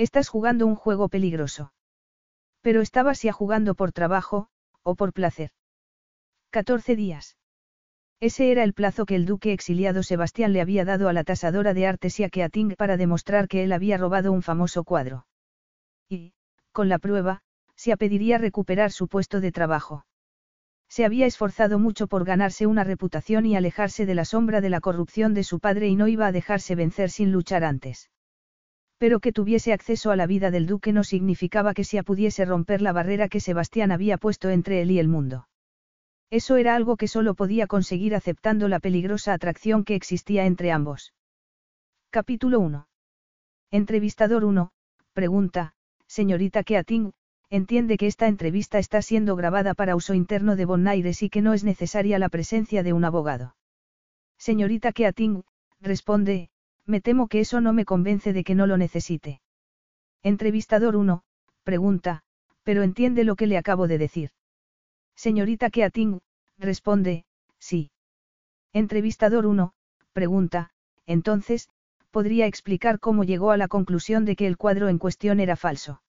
Estás jugando un juego peligroso. Pero estabas ya jugando por trabajo, o por placer. 14 días. Ese era el plazo que el duque exiliado Sebastián le había dado a la tasadora de artes y a Keating para demostrar que él había robado un famoso cuadro. Y, con la prueba, se pediría recuperar su puesto de trabajo. Se había esforzado mucho por ganarse una reputación y alejarse de la sombra de la corrupción de su padre y no iba a dejarse vencer sin luchar antes. Pero que tuviese acceso a la vida del duque no significaba que se pudiese romper la barrera que Sebastián había puesto entre él y el mundo. Eso era algo que solo podía conseguir aceptando la peligrosa atracción que existía entre ambos. Capítulo 1. Entrevistador 1. Pregunta, señorita Keating, entiende que esta entrevista está siendo grabada para uso interno de Bonaires y que no es necesaria la presencia de un abogado. Señorita Keating, responde, me temo que eso no me convence de que no lo necesite. Entrevistador 1, pregunta, pero entiende lo que le acabo de decir. Señorita Keating, responde, sí. Entrevistador 1, pregunta, entonces, ¿podría explicar cómo llegó a la conclusión de que el cuadro en cuestión era falso?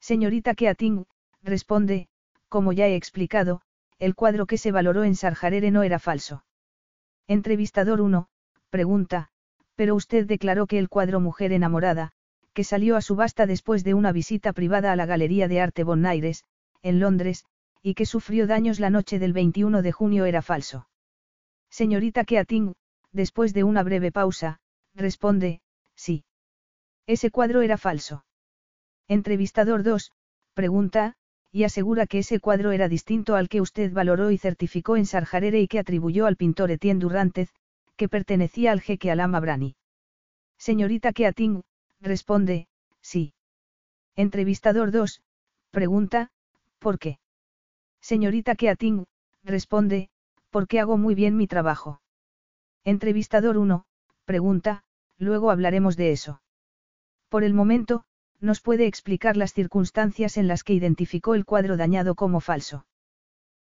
Señorita Keating, responde, como ya he explicado, el cuadro que se valoró en Sarjarere no era falso. Entrevistador 1, pregunta, pero usted declaró que el cuadro Mujer enamorada, que salió a subasta después de una visita privada a la Galería de Arte Bonaires, en Londres, y que sufrió daños la noche del 21 de junio era falso. Señorita Keating, después de una breve pausa, responde, sí. Ese cuadro era falso. Entrevistador 2, pregunta, y asegura que ese cuadro era distinto al que usted valoró y certificó en Sarjarere y que atribuyó al pintor Etienne Durantez, que pertenecía al jeque Alama Brani. Señorita Keating, responde, sí. Entrevistador 2, pregunta, ¿por qué? Señorita Keating, responde, porque hago muy bien mi trabajo. Entrevistador 1, pregunta, luego hablaremos de eso. Por el momento, nos puede explicar las circunstancias en las que identificó el cuadro dañado como falso.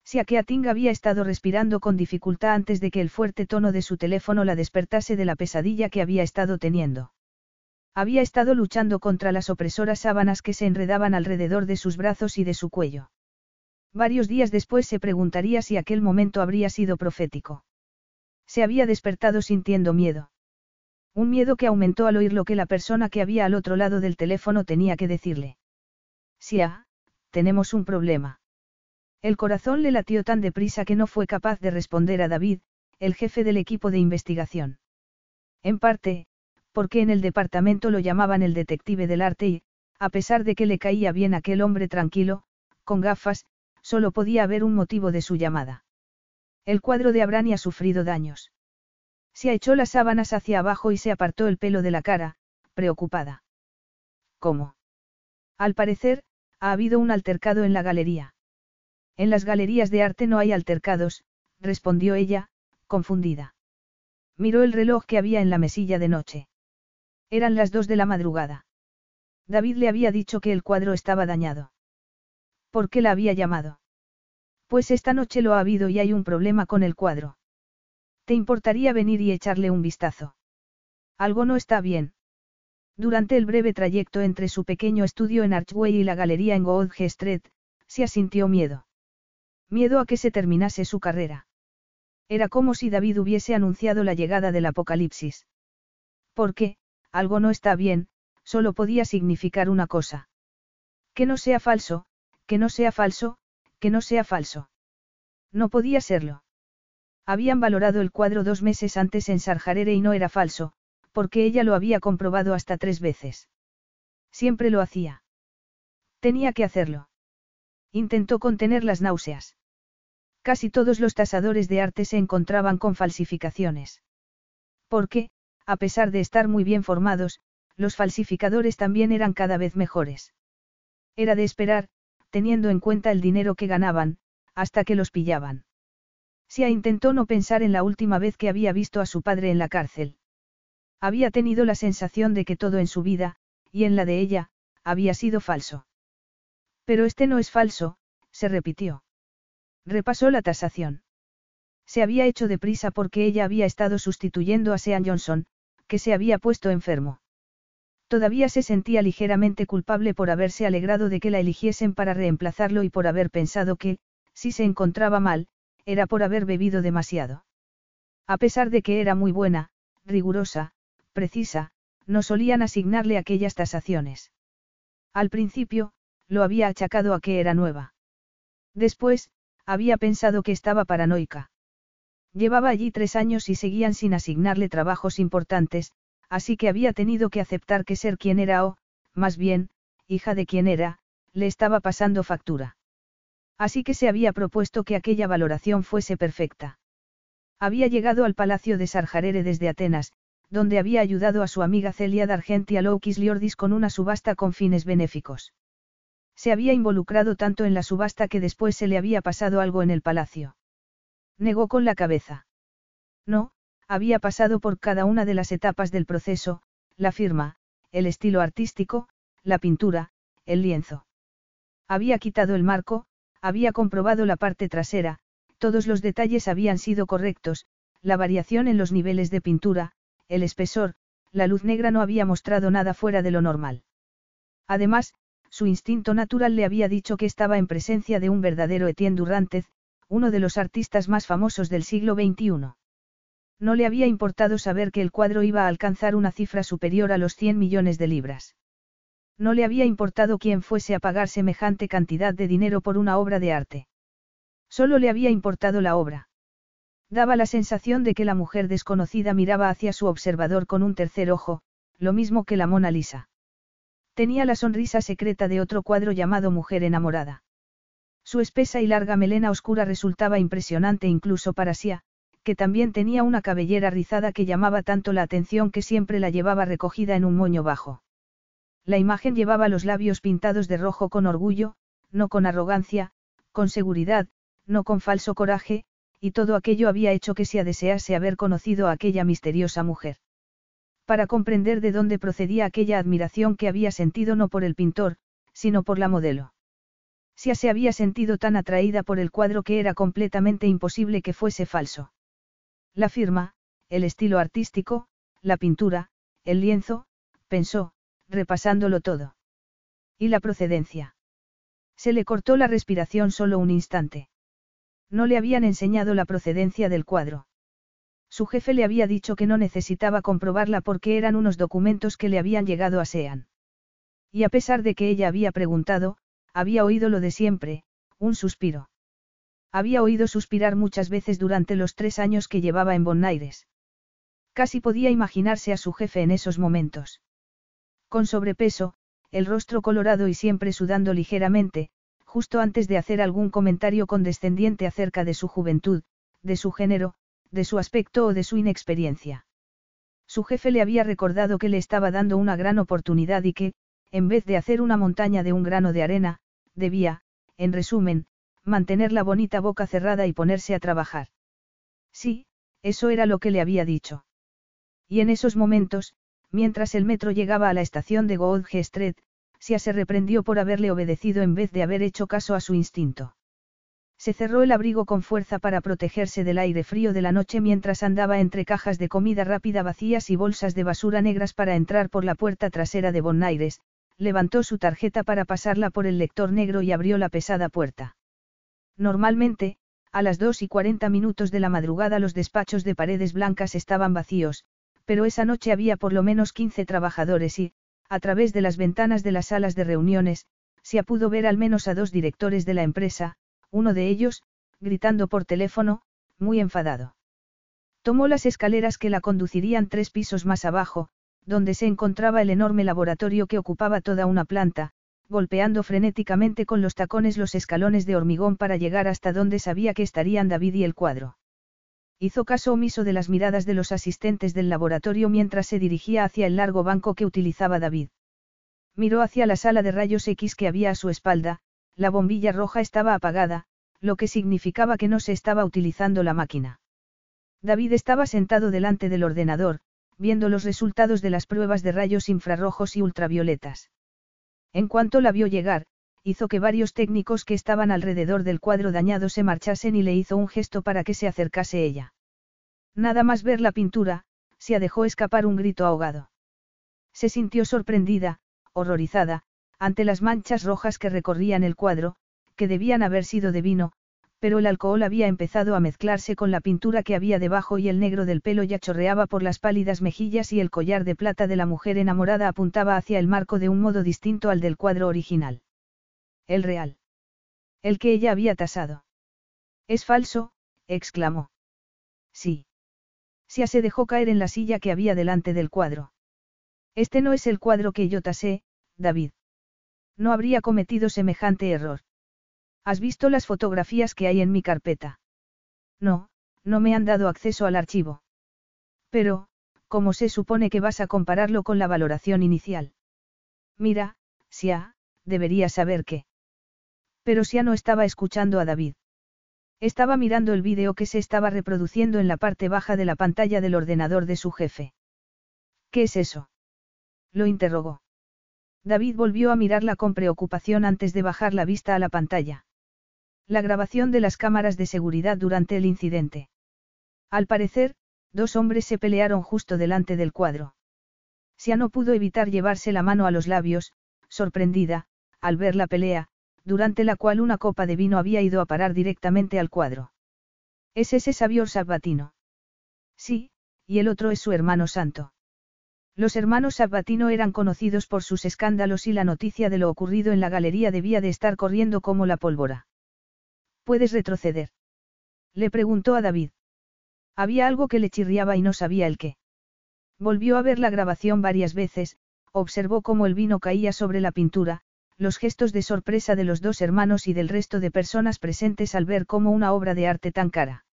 Si Keating había estado respirando con dificultad antes de que el fuerte tono de su teléfono la despertase de la pesadilla que había estado teniendo. Había estado luchando contra las opresoras sábanas que se enredaban alrededor de sus brazos y de su cuello. Varios días después se preguntaría si aquel momento habría sido profético. Se había despertado sintiendo miedo. Un miedo que aumentó al oír lo que la persona que había al otro lado del teléfono tenía que decirle. Sia, tenemos un problema. El corazón le latió tan deprisa que no fue capaz de responder a David, el jefe del equipo de investigación. En parte, porque en el departamento lo llamaban el detective del arte y, a pesar de que le caía bien aquel hombre tranquilo, con gafas, solo podía haber un motivo de su llamada. El cuadro de Abrani ha sufrido daños. Se echó las sábanas hacia abajo y se apartó el pelo de la cara, preocupada. ¿Cómo? Al parecer, ha habido un altercado en la galería. En las galerías de arte no hay altercados, respondió ella, confundida. Miró el reloj que había en la mesilla de noche. Eran las dos de la madrugada. David le había dicho que el cuadro estaba dañado. ¿Por qué la había llamado? Pues esta noche lo ha habido y hay un problema con el cuadro. ¿Te importaría venir y echarle un vistazo? Algo no está bien. Durante el breve trayecto entre su pequeño estudio en Archway y la galería en Goodge Street, se asintió miedo. Miedo a que se terminase su carrera. Era como si David hubiese anunciado la llegada del apocalipsis. Porque, algo no está bien, solo podía significar una cosa. Que no sea falso, que no sea falso, que no sea falso. No podía serlo. Habían valorado el cuadro dos meses antes en Sarjarere y no era falso, porque ella lo había comprobado hasta tres veces. Siempre lo hacía. Tenía que hacerlo. Intentó contener las náuseas. Casi todos los tasadores de arte se encontraban con falsificaciones. Porque, a pesar de estar muy bien formados, los falsificadores también eran cada vez mejores. Era de esperar, teniendo en cuenta el dinero que ganaban, hasta que los pillaban. Sia intentó no pensar en la última vez que había visto a su padre en la cárcel. Había tenido la sensación de que todo en su vida, y en la de ella, había sido falso. Pero este no es falso, se repitió. Repasó la tasación. Se había hecho deprisa porque ella había estado sustituyendo a Sean Johnson, que se había puesto enfermo. Todavía se sentía ligeramente culpable por haberse alegrado de que la eligiesen para reemplazarlo y por haber pensado que, si se encontraba mal, era por haber bebido demasiado. A pesar de que era muy buena, rigurosa, precisa, no solían asignarle aquellas tasaciones. Al principio, lo había achacado a que era nueva. Después, había pensado que estaba paranoica. Llevaba allí tres años y seguían sin asignarle trabajos importantes, así que había tenido que aceptar que ser quien era o, más bien, hija de quien era, le estaba pasando factura. Así que se había propuesto que aquella valoración fuese perfecta. Había llegado al palacio de Sarjarere desde Atenas, donde había ayudado a su amiga Celia D'Argenti a Loukis Liordis con una subasta con fines benéficos. Se había involucrado tanto en la subasta que después se le había pasado algo en el palacio. Negó con la cabeza. No, había pasado por cada una de las etapas del proceso, la firma, el estilo artístico, la pintura, el lienzo. Había quitado el marco, había comprobado la parte trasera, todos los detalles habían sido correctos, la variación en los niveles de pintura, el espesor, la luz negra no había mostrado nada fuera de lo normal. Además, su instinto natural le había dicho que estaba en presencia de un verdadero Etienne Durantez, uno de los artistas más famosos del siglo XXI. No le había importado saber que el cuadro iba a alcanzar una cifra superior a los 100 millones de libras. No le había importado quién fuese a pagar semejante cantidad de dinero por una obra de arte. Solo le había importado la obra. Daba la sensación de que la mujer desconocida miraba hacia su observador con un tercer ojo, lo mismo que la Mona Lisa. Tenía la sonrisa secreta de otro cuadro llamado Mujer enamorada. Su espesa y larga melena oscura resultaba impresionante incluso para Sia, que también tenía una cabellera rizada que llamaba tanto la atención que siempre la llevaba recogida en un moño bajo. La imagen llevaba los labios pintados de rojo con orgullo, no con arrogancia, con seguridad, no con falso coraje, y todo aquello había hecho que se desease haber conocido a aquella misteriosa mujer. Para comprender de dónde procedía aquella admiración que había sentido no por el pintor, sino por la modelo. Sia se había sentido tan atraída por el cuadro que era completamente imposible que fuese falso. La firma, el estilo artístico, la pintura, el lienzo, pensó, repasándolo todo. ¿Y la procedencia? Se le cortó la respiración solo un instante. No le habían enseñado la procedencia del cuadro. Su jefe le había dicho que no necesitaba comprobarla porque eran unos documentos que le habían llegado a Sean. Y a pesar de que ella había preguntado, había oído lo de siempre, un suspiro. Había oído suspirar muchas veces durante los tres años que llevaba en Bonaires. Casi podía imaginarse a su jefe en esos momentos. Con sobrepeso, el rostro colorado y siempre sudando ligeramente, justo antes de hacer algún comentario condescendiente acerca de su juventud, de su género, de su aspecto o de su inexperiencia. Su jefe le había recordado que le estaba dando una gran oportunidad y que, en vez de hacer una montaña de un grano de arena, debía, en resumen, mantener la bonita boca cerrada y ponerse a trabajar. Sí, eso era lo que le había dicho. Y en esos momentos, mientras el metro llegaba a la estación de Goodge Street, Sia se reprendió por haberle obedecido en vez de haber hecho caso a su instinto. Se cerró el abrigo con fuerza para protegerse del aire frío de la noche mientras andaba entre cajas de comida rápida vacías y bolsas de basura negras para entrar por la puerta trasera de Bonaires, levantó su tarjeta para pasarla por el lector negro y abrió la pesada puerta. Normalmente, a las 2 y 40 minutos de la madrugada los despachos de paredes blancas estaban vacíos, pero esa noche había por lo menos 15 trabajadores y, a través de las ventanas de las salas de reuniones, se pudo ver al menos a dos directores de la empresa, uno de ellos, gritando por teléfono, muy enfadado. Tomó las escaleras que la conducirían tres pisos más abajo, donde se encontraba el enorme laboratorio que ocupaba toda una planta, golpeando frenéticamente con los tacones los escalones de hormigón para llegar hasta donde sabía que estarían David y el cuadro. Hizo caso omiso de las miradas de los asistentes del laboratorio mientras se dirigía hacia el largo banco que utilizaba David. Miró hacia la sala de rayos X que había a su espalda, la bombilla roja estaba apagada, lo que significaba que no se estaba utilizando la máquina. David estaba sentado delante del ordenador, viendo los resultados de las pruebas de rayos infrarrojos y ultravioletas. En cuanto la vio llegar, hizo que varios técnicos que estaban alrededor del cuadro dañado se marchasen y le hizo un gesto para que se acercase ella. Nada más ver la pintura, se dejó escapar un grito ahogado. Se sintió sorprendida, horrorizada, ante las manchas rojas que recorrían el cuadro, que debían haber sido de vino, pero el alcohol había empezado a mezclarse con la pintura que había debajo y el negro del pelo ya chorreaba por las pálidas mejillas y el collar de plata de la mujer enamorada apuntaba hacia el marco de un modo distinto al del cuadro original. El real. El que ella había tasado. Es falso, exclamó. Sí. Sia se dejó caer en la silla que había delante del cuadro. Este no es el cuadro que yo tasé, David. No habría cometido semejante error. ¿Has visto las fotografías que hay en mi carpeta? No, no me han dado acceso al archivo. Pero, ¿cómo se supone que vas a compararlo con la valoración inicial? Mira, Sia, deberías saber que. Pero Sia no estaba escuchando a David. Estaba mirando el vídeo que se estaba reproduciendo en la parte baja de la pantalla del ordenador de su jefe. ¿Qué es eso? Lo interrogó. David volvió a mirarla con preocupación antes de bajar la vista a la pantalla. La grabación de las cámaras de seguridad durante el incidente. Al parecer, dos hombres se pelearon justo delante del cuadro. Sia no pudo evitar llevarse la mano a los labios, sorprendida, al ver la pelea, durante la cual una copa de vino había ido a parar directamente al cuadro. ¿Es ese Sabior Sabatino? Sí, y el otro es su hermano santo. Los hermanos Sabatino eran conocidos por sus escándalos y la noticia de lo ocurrido en la galería debía de estar corriendo como la pólvora. ¿Puedes retroceder? Le preguntó a David. Había algo que le chirriaba y no sabía el qué. Volvió a ver la grabación varias veces, observó cómo el vino caía sobre la pintura, los gestos de sorpresa de los dos hermanos y del resto de personas presentes al ver cómo una obra de arte tan cara.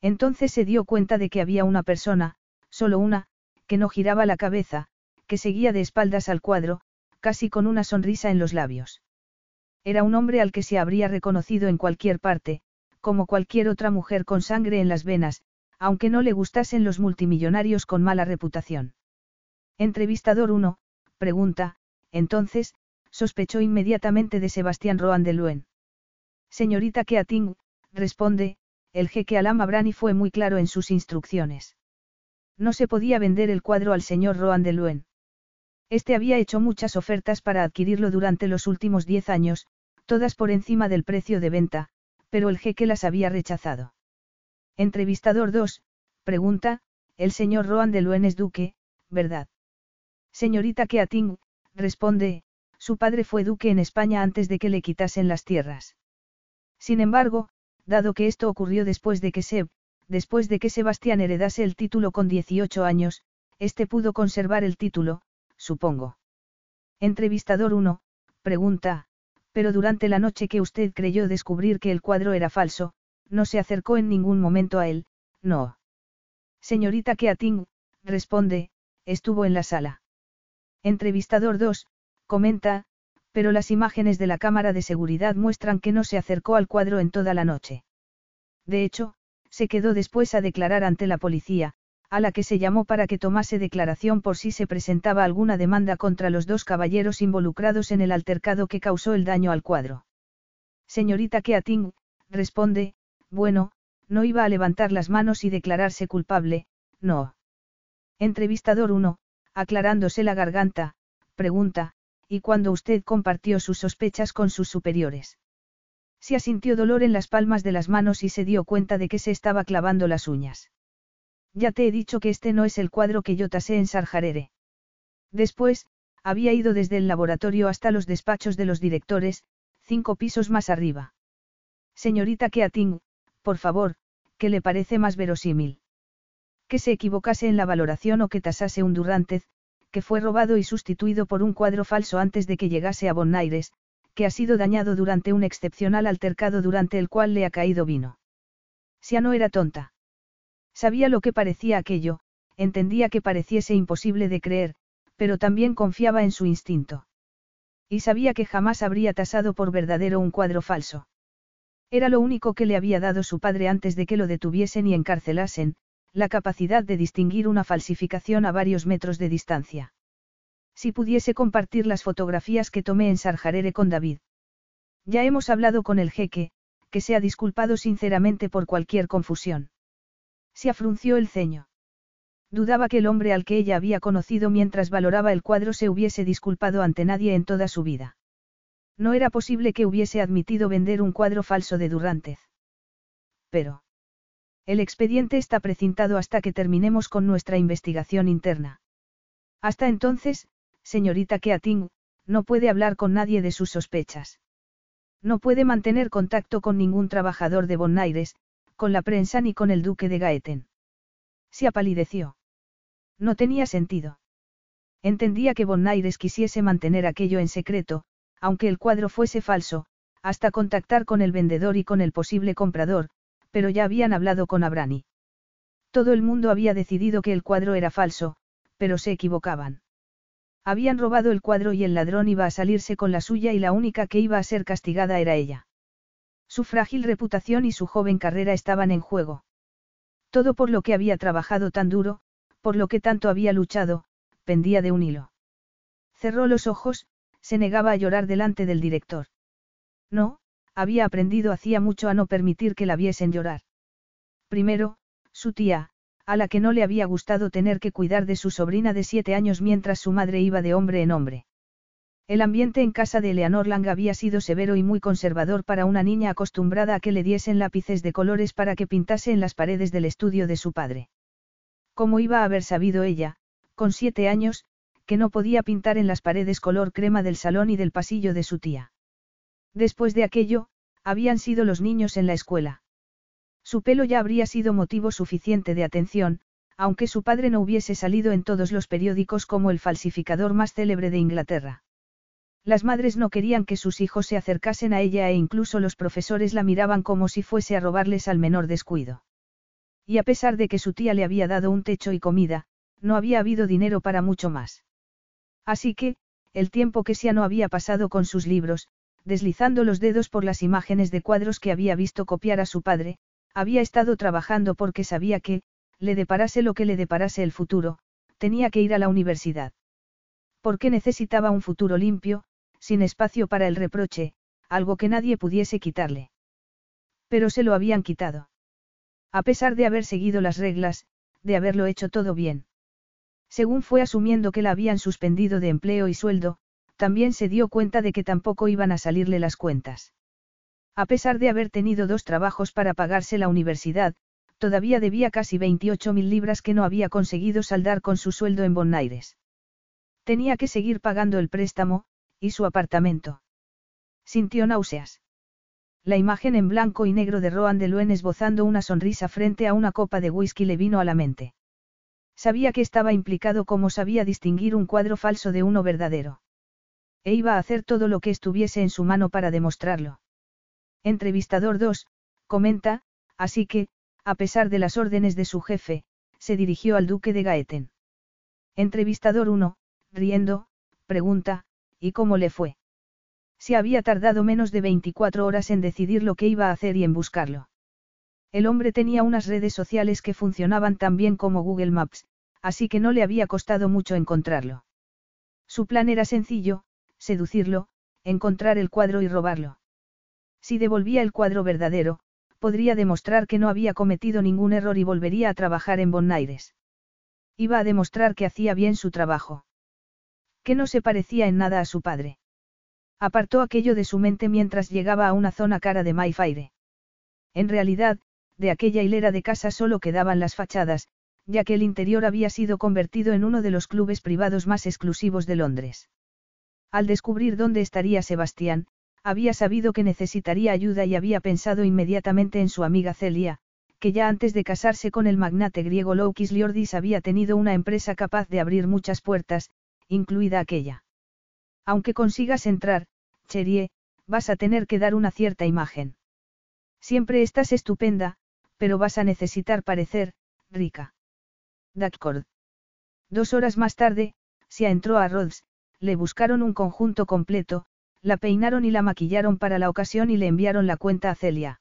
Entonces se dio cuenta de que había una persona, solo una, que no giraba la cabeza, que seguía de espaldas al cuadro, casi con una sonrisa en los labios. Era un hombre al que se habría reconocido en cualquier parte, como cualquier otra mujer con sangre en las venas, aunque no le gustasen los multimillonarios con mala reputación. Entrevistador 1, pregunta, entonces, sospechó inmediatamente de Sebastián Roan de Luen. Señorita Keating, responde, el jeque Alam Abrani fue muy claro en sus instrucciones. No se podía vender el cuadro al señor Roan de Luen. Este había hecho muchas ofertas para adquirirlo durante los últimos diez años, todas por encima del precio de venta, pero el jeque las había rechazado. Entrevistador 2, pregunta, el señor Roan de Luen es duque, ¿verdad? Señorita Keating, responde, su padre fue duque en España antes de que le quitasen las tierras. Sin embargo, dado que esto ocurrió después de que Seb, después de que Sebastián heredase el título con 18 años, este pudo conservar el título, supongo. Entrevistador 1, pregunta, pero durante la noche que usted creyó descubrir que el cuadro era falso, no se acercó en ningún momento a él, no. Señorita Keating, responde, estuvo en la sala. Entrevistador 2, comenta, pero las imágenes de la cámara de seguridad muestran que no se acercó al cuadro en toda la noche. De hecho, se quedó después a declarar ante la policía, a la que se llamó para que tomase declaración por si se presentaba alguna demanda contra los dos caballeros involucrados en el altercado que causó el daño al cuadro. Señorita Keating, responde, bueno, no iba a levantar las manos y declararse culpable, no. Entrevistador 1, aclarándose la garganta, pregunta, ¿y cuando usted compartió sus sospechas con sus superiores? Se asintió dolor en las palmas de las manos y se dio cuenta de que se estaba clavando las uñas. Ya te he dicho que este no es el cuadro que yo tasé en Sarjarere. Después, había ido desde el laboratorio hasta los despachos de los directores, cinco pisos más arriba. Señorita Keating, por favor, ¿qué le parece más verosímil? Que se equivocase en la valoración o que tasase un Durrantez, que fue robado y sustituido por un cuadro falso antes de que llegase a Bonaires, que ha sido dañado durante un excepcional altercado durante el cual le ha caído vino. Sia no era tonta. Sabía lo que parecía aquello, entendía que pareciese imposible de creer, pero también confiaba en su instinto. Y sabía que jamás habría tasado por verdadero un cuadro falso. Era lo único que le había dado su padre antes de que lo detuviesen y encarcelasen, la capacidad de distinguir una falsificación a varios metros de distancia. Si pudiese compartir las fotografías que tomé en Sarjarere con David. Ya hemos hablado con el jeque, que se ha disculpado sinceramente por cualquier confusión. Se afrunció el ceño. Dudaba que el hombre al que ella había conocido mientras valoraba el cuadro se hubiese disculpado ante nadie en toda su vida. No era posible que hubiese admitido vender un cuadro falso de Durrantez. Pero. El expediente está precintado hasta que terminemos con nuestra investigación interna. Hasta entonces, señorita Keating, no puede hablar con nadie de sus sospechas. No puede mantener contacto con ningún trabajador de Bonaires, con la prensa ni con el duque de Gaeten. Se apalideció. No tenía sentido. Entendía que Bonaires quisiese mantener aquello en secreto, aunque el cuadro fuese falso, hasta contactar con el vendedor y con el posible comprador, pero ya habían hablado con Abrani. Todo el mundo había decidido que el cuadro era falso, pero se equivocaban. Habían robado el cuadro y el ladrón iba a salirse con la suya y la única que iba a ser castigada era ella. Su frágil reputación y su joven carrera estaban en juego. Todo por lo que había trabajado tan duro, por lo que tanto había luchado, pendía de un hilo. Cerró los ojos, se negaba a llorar delante del director. No, había aprendido hacía mucho a no permitir que la viesen llorar. Primero, su tía, a la que no le había gustado tener que cuidar de su sobrina de siete años mientras su madre iba de hombre en hombre. El ambiente en casa de Eleanor Lang había sido severo y muy conservador para una niña acostumbrada a que le diesen lápices de colores para que pintase en las paredes del estudio de su padre. ¿Cómo iba a haber sabido ella, con siete años, que no podía pintar en las paredes color crema del salón y del pasillo de su tía? Después de aquello, habían sido los niños en la escuela. Su pelo ya habría sido motivo suficiente de atención, aunque su padre no hubiese salido en todos los periódicos como el falsificador más célebre de Inglaterra. Las madres no querían que sus hijos se acercasen a ella e incluso los profesores la miraban como si fuese a robarles al menor descuido. Y a pesar de que su tía le había dado un techo y comida, no había habido dinero para mucho más. Así que, el tiempo que Sia no había pasado con sus libros, deslizando los dedos por las imágenes de cuadros que había visto copiar a su padre, había estado trabajando porque sabía que, le deparase lo que le deparase el futuro, tenía que ir a la universidad. Porque necesitaba un futuro limpio, sin espacio para el reproche, algo que nadie pudiese quitarle. Pero se lo habían quitado. A pesar de haber seguido las reglas, de haberlo hecho todo bien. Según fue asumiendo que la habían suspendido de empleo y sueldo, también se dio cuenta de que tampoco iban a salirle las cuentas. A pesar de haber tenido dos trabajos para pagarse la universidad, todavía debía casi 28 mil libras que no había conseguido saldar con su sueldo en Bonaires. Tenía que seguir pagando el préstamo, y su apartamento. Sintió náuseas. La imagen en blanco y negro de Roan de Luen esbozando una sonrisa frente a una copa de whisky le vino a la mente. Sabía que estaba implicado como sabía distinguir un cuadro falso de uno verdadero. E iba a hacer todo lo que estuviese en su mano para demostrarlo. Entrevistador 2, comenta, así que, a pesar de las órdenes de su jefe, se dirigió al duque de Gaeten. Entrevistador 1, riendo, pregunta, ¿y cómo le fue? Se había tardado menos de 24 horas en decidir lo que iba a hacer y en buscarlo. El hombre tenía unas redes sociales que funcionaban tan bien como Google Maps, así que no le había costado mucho encontrarlo. Su plan era sencillo, seducirlo, encontrar el cuadro y robarlo. Si devolvía el cuadro verdadero, podría demostrar que no había cometido ningún error y volvería a trabajar en Bonaires. Iba a demostrar que hacía bien su trabajo. Que no se parecía en nada a su padre. Apartó aquello de su mente mientras llegaba a una zona cara de Mayfaire. En realidad, de aquella hilera de casas solo quedaban las fachadas, ya que el interior había sido convertido en uno de los clubes privados más exclusivos de Londres. Al descubrir dónde estaría Sebastián, había sabido que necesitaría ayuda y había pensado inmediatamente en su amiga Celia, que ya antes de casarse con el magnate griego Loukis Liordis había tenido una empresa capaz de abrir muchas puertas, incluida aquella. Aunque consigas entrar, Cherie, vas a tener que dar una cierta imagen. Siempre estás estupenda, pero vas a necesitar parecer, rica. D'accord. Dos horas más tarde, Sia entró a Rhodes, le buscaron un conjunto completo, la peinaron y la maquillaron para la ocasión y le enviaron la cuenta a Celia.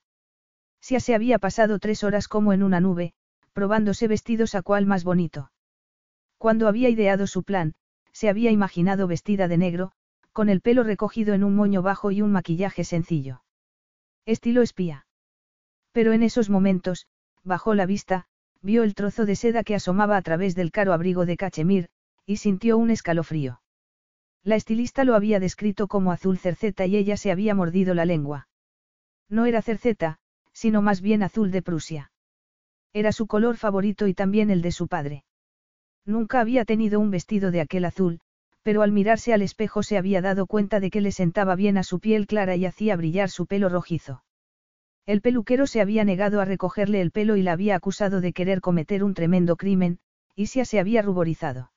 Sia se había pasado tres horas como en una nube, probándose vestidos a cual más bonito. Cuando había ideado su plan, se había imaginado vestida de negro, con el pelo recogido en un moño bajo y un maquillaje sencillo. Estilo espía. Pero en esos momentos, bajó la vista, vio el trozo de seda que asomaba a través del caro abrigo de cachemir, y sintió un escalofrío. La estilista lo había descrito como azul cerceta y ella se había mordido la lengua. No era cerceta, sino más bien azul de Prusia. Era su color favorito y también el de su padre. Nunca había tenido un vestido de aquel azul, pero al mirarse al espejo se había dado cuenta de que le sentaba bien a su piel clara y hacía brillar su pelo rojizo. El peluquero se había negado a recogerle el pelo y la había acusado de querer cometer un tremendo crimen, y se había ruborizado.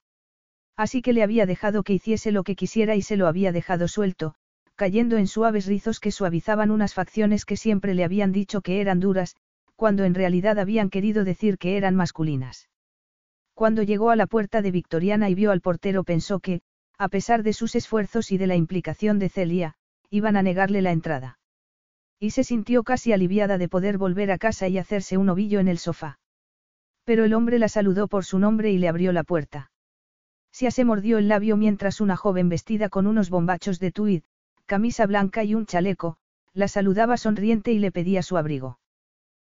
Así que le había dejado que hiciese lo que quisiera y se lo había dejado suelto, cayendo en suaves rizos que suavizaban unas facciones que siempre le habían dicho que eran duras, cuando en realidad habían querido decir que eran masculinas. Cuando llegó a la puerta de Victoriana y vio al portero pensó que, a pesar de sus esfuerzos y de la implicación de Celia, iban a negarle la entrada. Y se sintió casi aliviada de poder volver a casa y hacerse un ovillo en el sofá. Pero el hombre la saludó por su nombre y le abrió la puerta. Se mordió el labio mientras una joven vestida con unos bombachos de tweed, camisa blanca y un chaleco, la saludaba sonriente y le pedía su abrigo.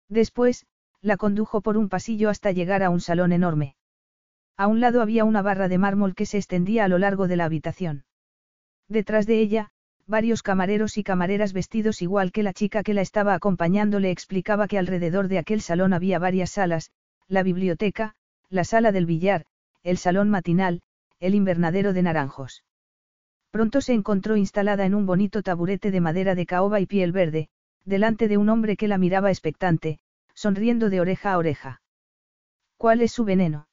Después, la condujo por un pasillo hasta llegar a un salón enorme. A un lado había una barra de mármol que se extendía a lo largo de la habitación. Detrás de ella, varios camareros y camareras vestidos igual que la chica que la estaba acompañando le explicaba que alrededor de aquel salón había varias salas, la biblioteca, la sala del billar, el salón matinal, el invernadero de naranjos. Pronto se encontró instalada en un bonito taburete de madera de caoba y piel verde, delante de un hombre que la miraba expectante, sonriendo de oreja a oreja. ¿Cuál es su veneno?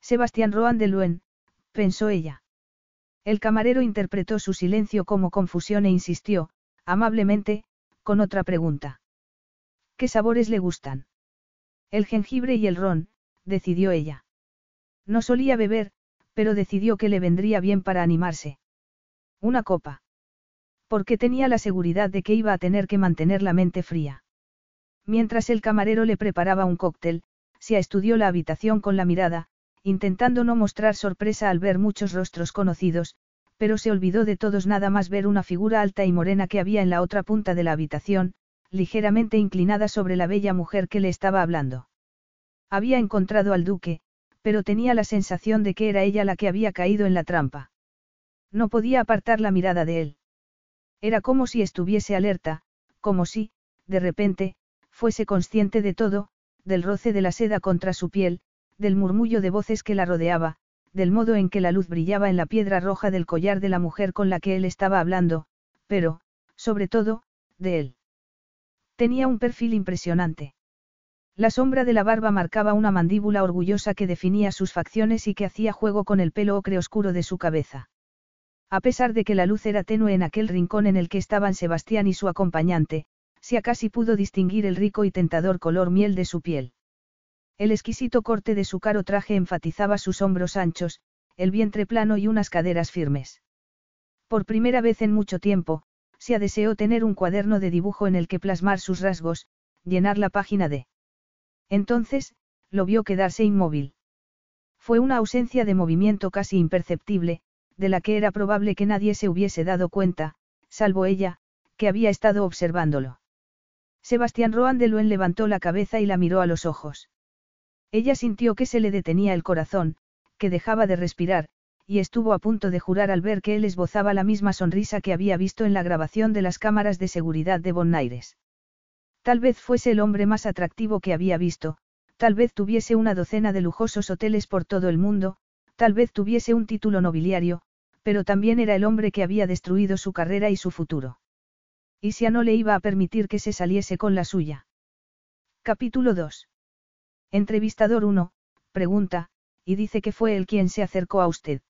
Sebastián Roan de Luen, pensó ella. El camarero interpretó su silencio como confusión e insistió, amablemente, con otra pregunta. ¿Qué sabores le gustan? El jengibre y el ron, decidió ella. No solía beber, pero decidió que le vendría bien para animarse. Una copa. Porque tenía la seguridad de que iba a tener que mantener la mente fría. Mientras el camarero le preparaba un cóctel, se estudió la habitación con la mirada, intentando no mostrar sorpresa al ver muchos rostros conocidos, pero se olvidó de todos nada más ver una figura alta y morena que había en la otra punta de la habitación, ligeramente inclinada sobre la bella mujer que le estaba hablando. Había encontrado al duque, pero tenía la sensación de que era ella la que había caído en la trampa. No podía apartar la mirada de él. Era como si estuviese alerta, como si, de repente, fuese consciente de todo, del roce de la seda contra su piel, del murmullo de voces que la rodeaba, del modo en que la luz brillaba en la piedra roja del collar de la mujer con la que él estaba hablando, pero, sobre todo, de él. Tenía un perfil impresionante. La sombra de la barba marcaba una mandíbula orgullosa que definía sus facciones y que hacía juego con el pelo ocre oscuro de su cabeza. A pesar de que la luz era tenue en aquel rincón en el que estaban Sebastián y su acompañante, si casi pudo distinguir el rico y tentador color miel de su piel. El exquisito corte de su caro traje enfatizaba sus hombros anchos, el vientre plano y unas caderas firmes. Por primera vez en mucho tiempo, Sia deseó tener un cuaderno de dibujo en el que plasmar sus rasgos, llenar la página de. Entonces, lo vio quedarse inmóvil. Fue una ausencia de movimiento casi imperceptible, de la que era probable que nadie se hubiese dado cuenta, salvo ella, que había estado observándolo. Sebastián Roan de levantó la cabeza y la miró a los ojos. Ella sintió que se le detenía el corazón, que dejaba de respirar, y estuvo a punto de jurar al ver que él esbozaba la misma sonrisa que había visto en la grabación de las cámaras de seguridad de Bonaires. Tal vez fuese el hombre más atractivo que había visto, tal vez tuviese una docena de lujosos hoteles por todo el mundo, tal vez tuviese un título nobiliario, pero también era el hombre que había destruido su carrera y su futuro. Isia no le iba a permitir que se saliese con la suya. Capítulo 2. Entrevistador 1, pregunta, y dice que fue él quien se acercó a usted.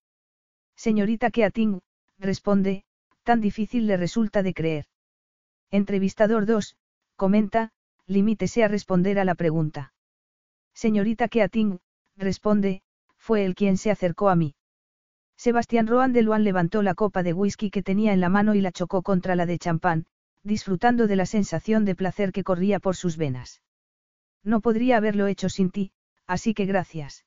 Señorita Keating, responde, tan difícil le resulta de creer. Entrevistador 2, comenta, limítese a responder a la pregunta. Señorita Keating, responde, fue él quien se acercó a mí. Sebastián Roan de Luan levantó la copa de whisky que tenía en la mano y la chocó contra la de champán, disfrutando de la sensación de placer que corría por sus venas. No podría haberlo hecho sin ti, así que gracias.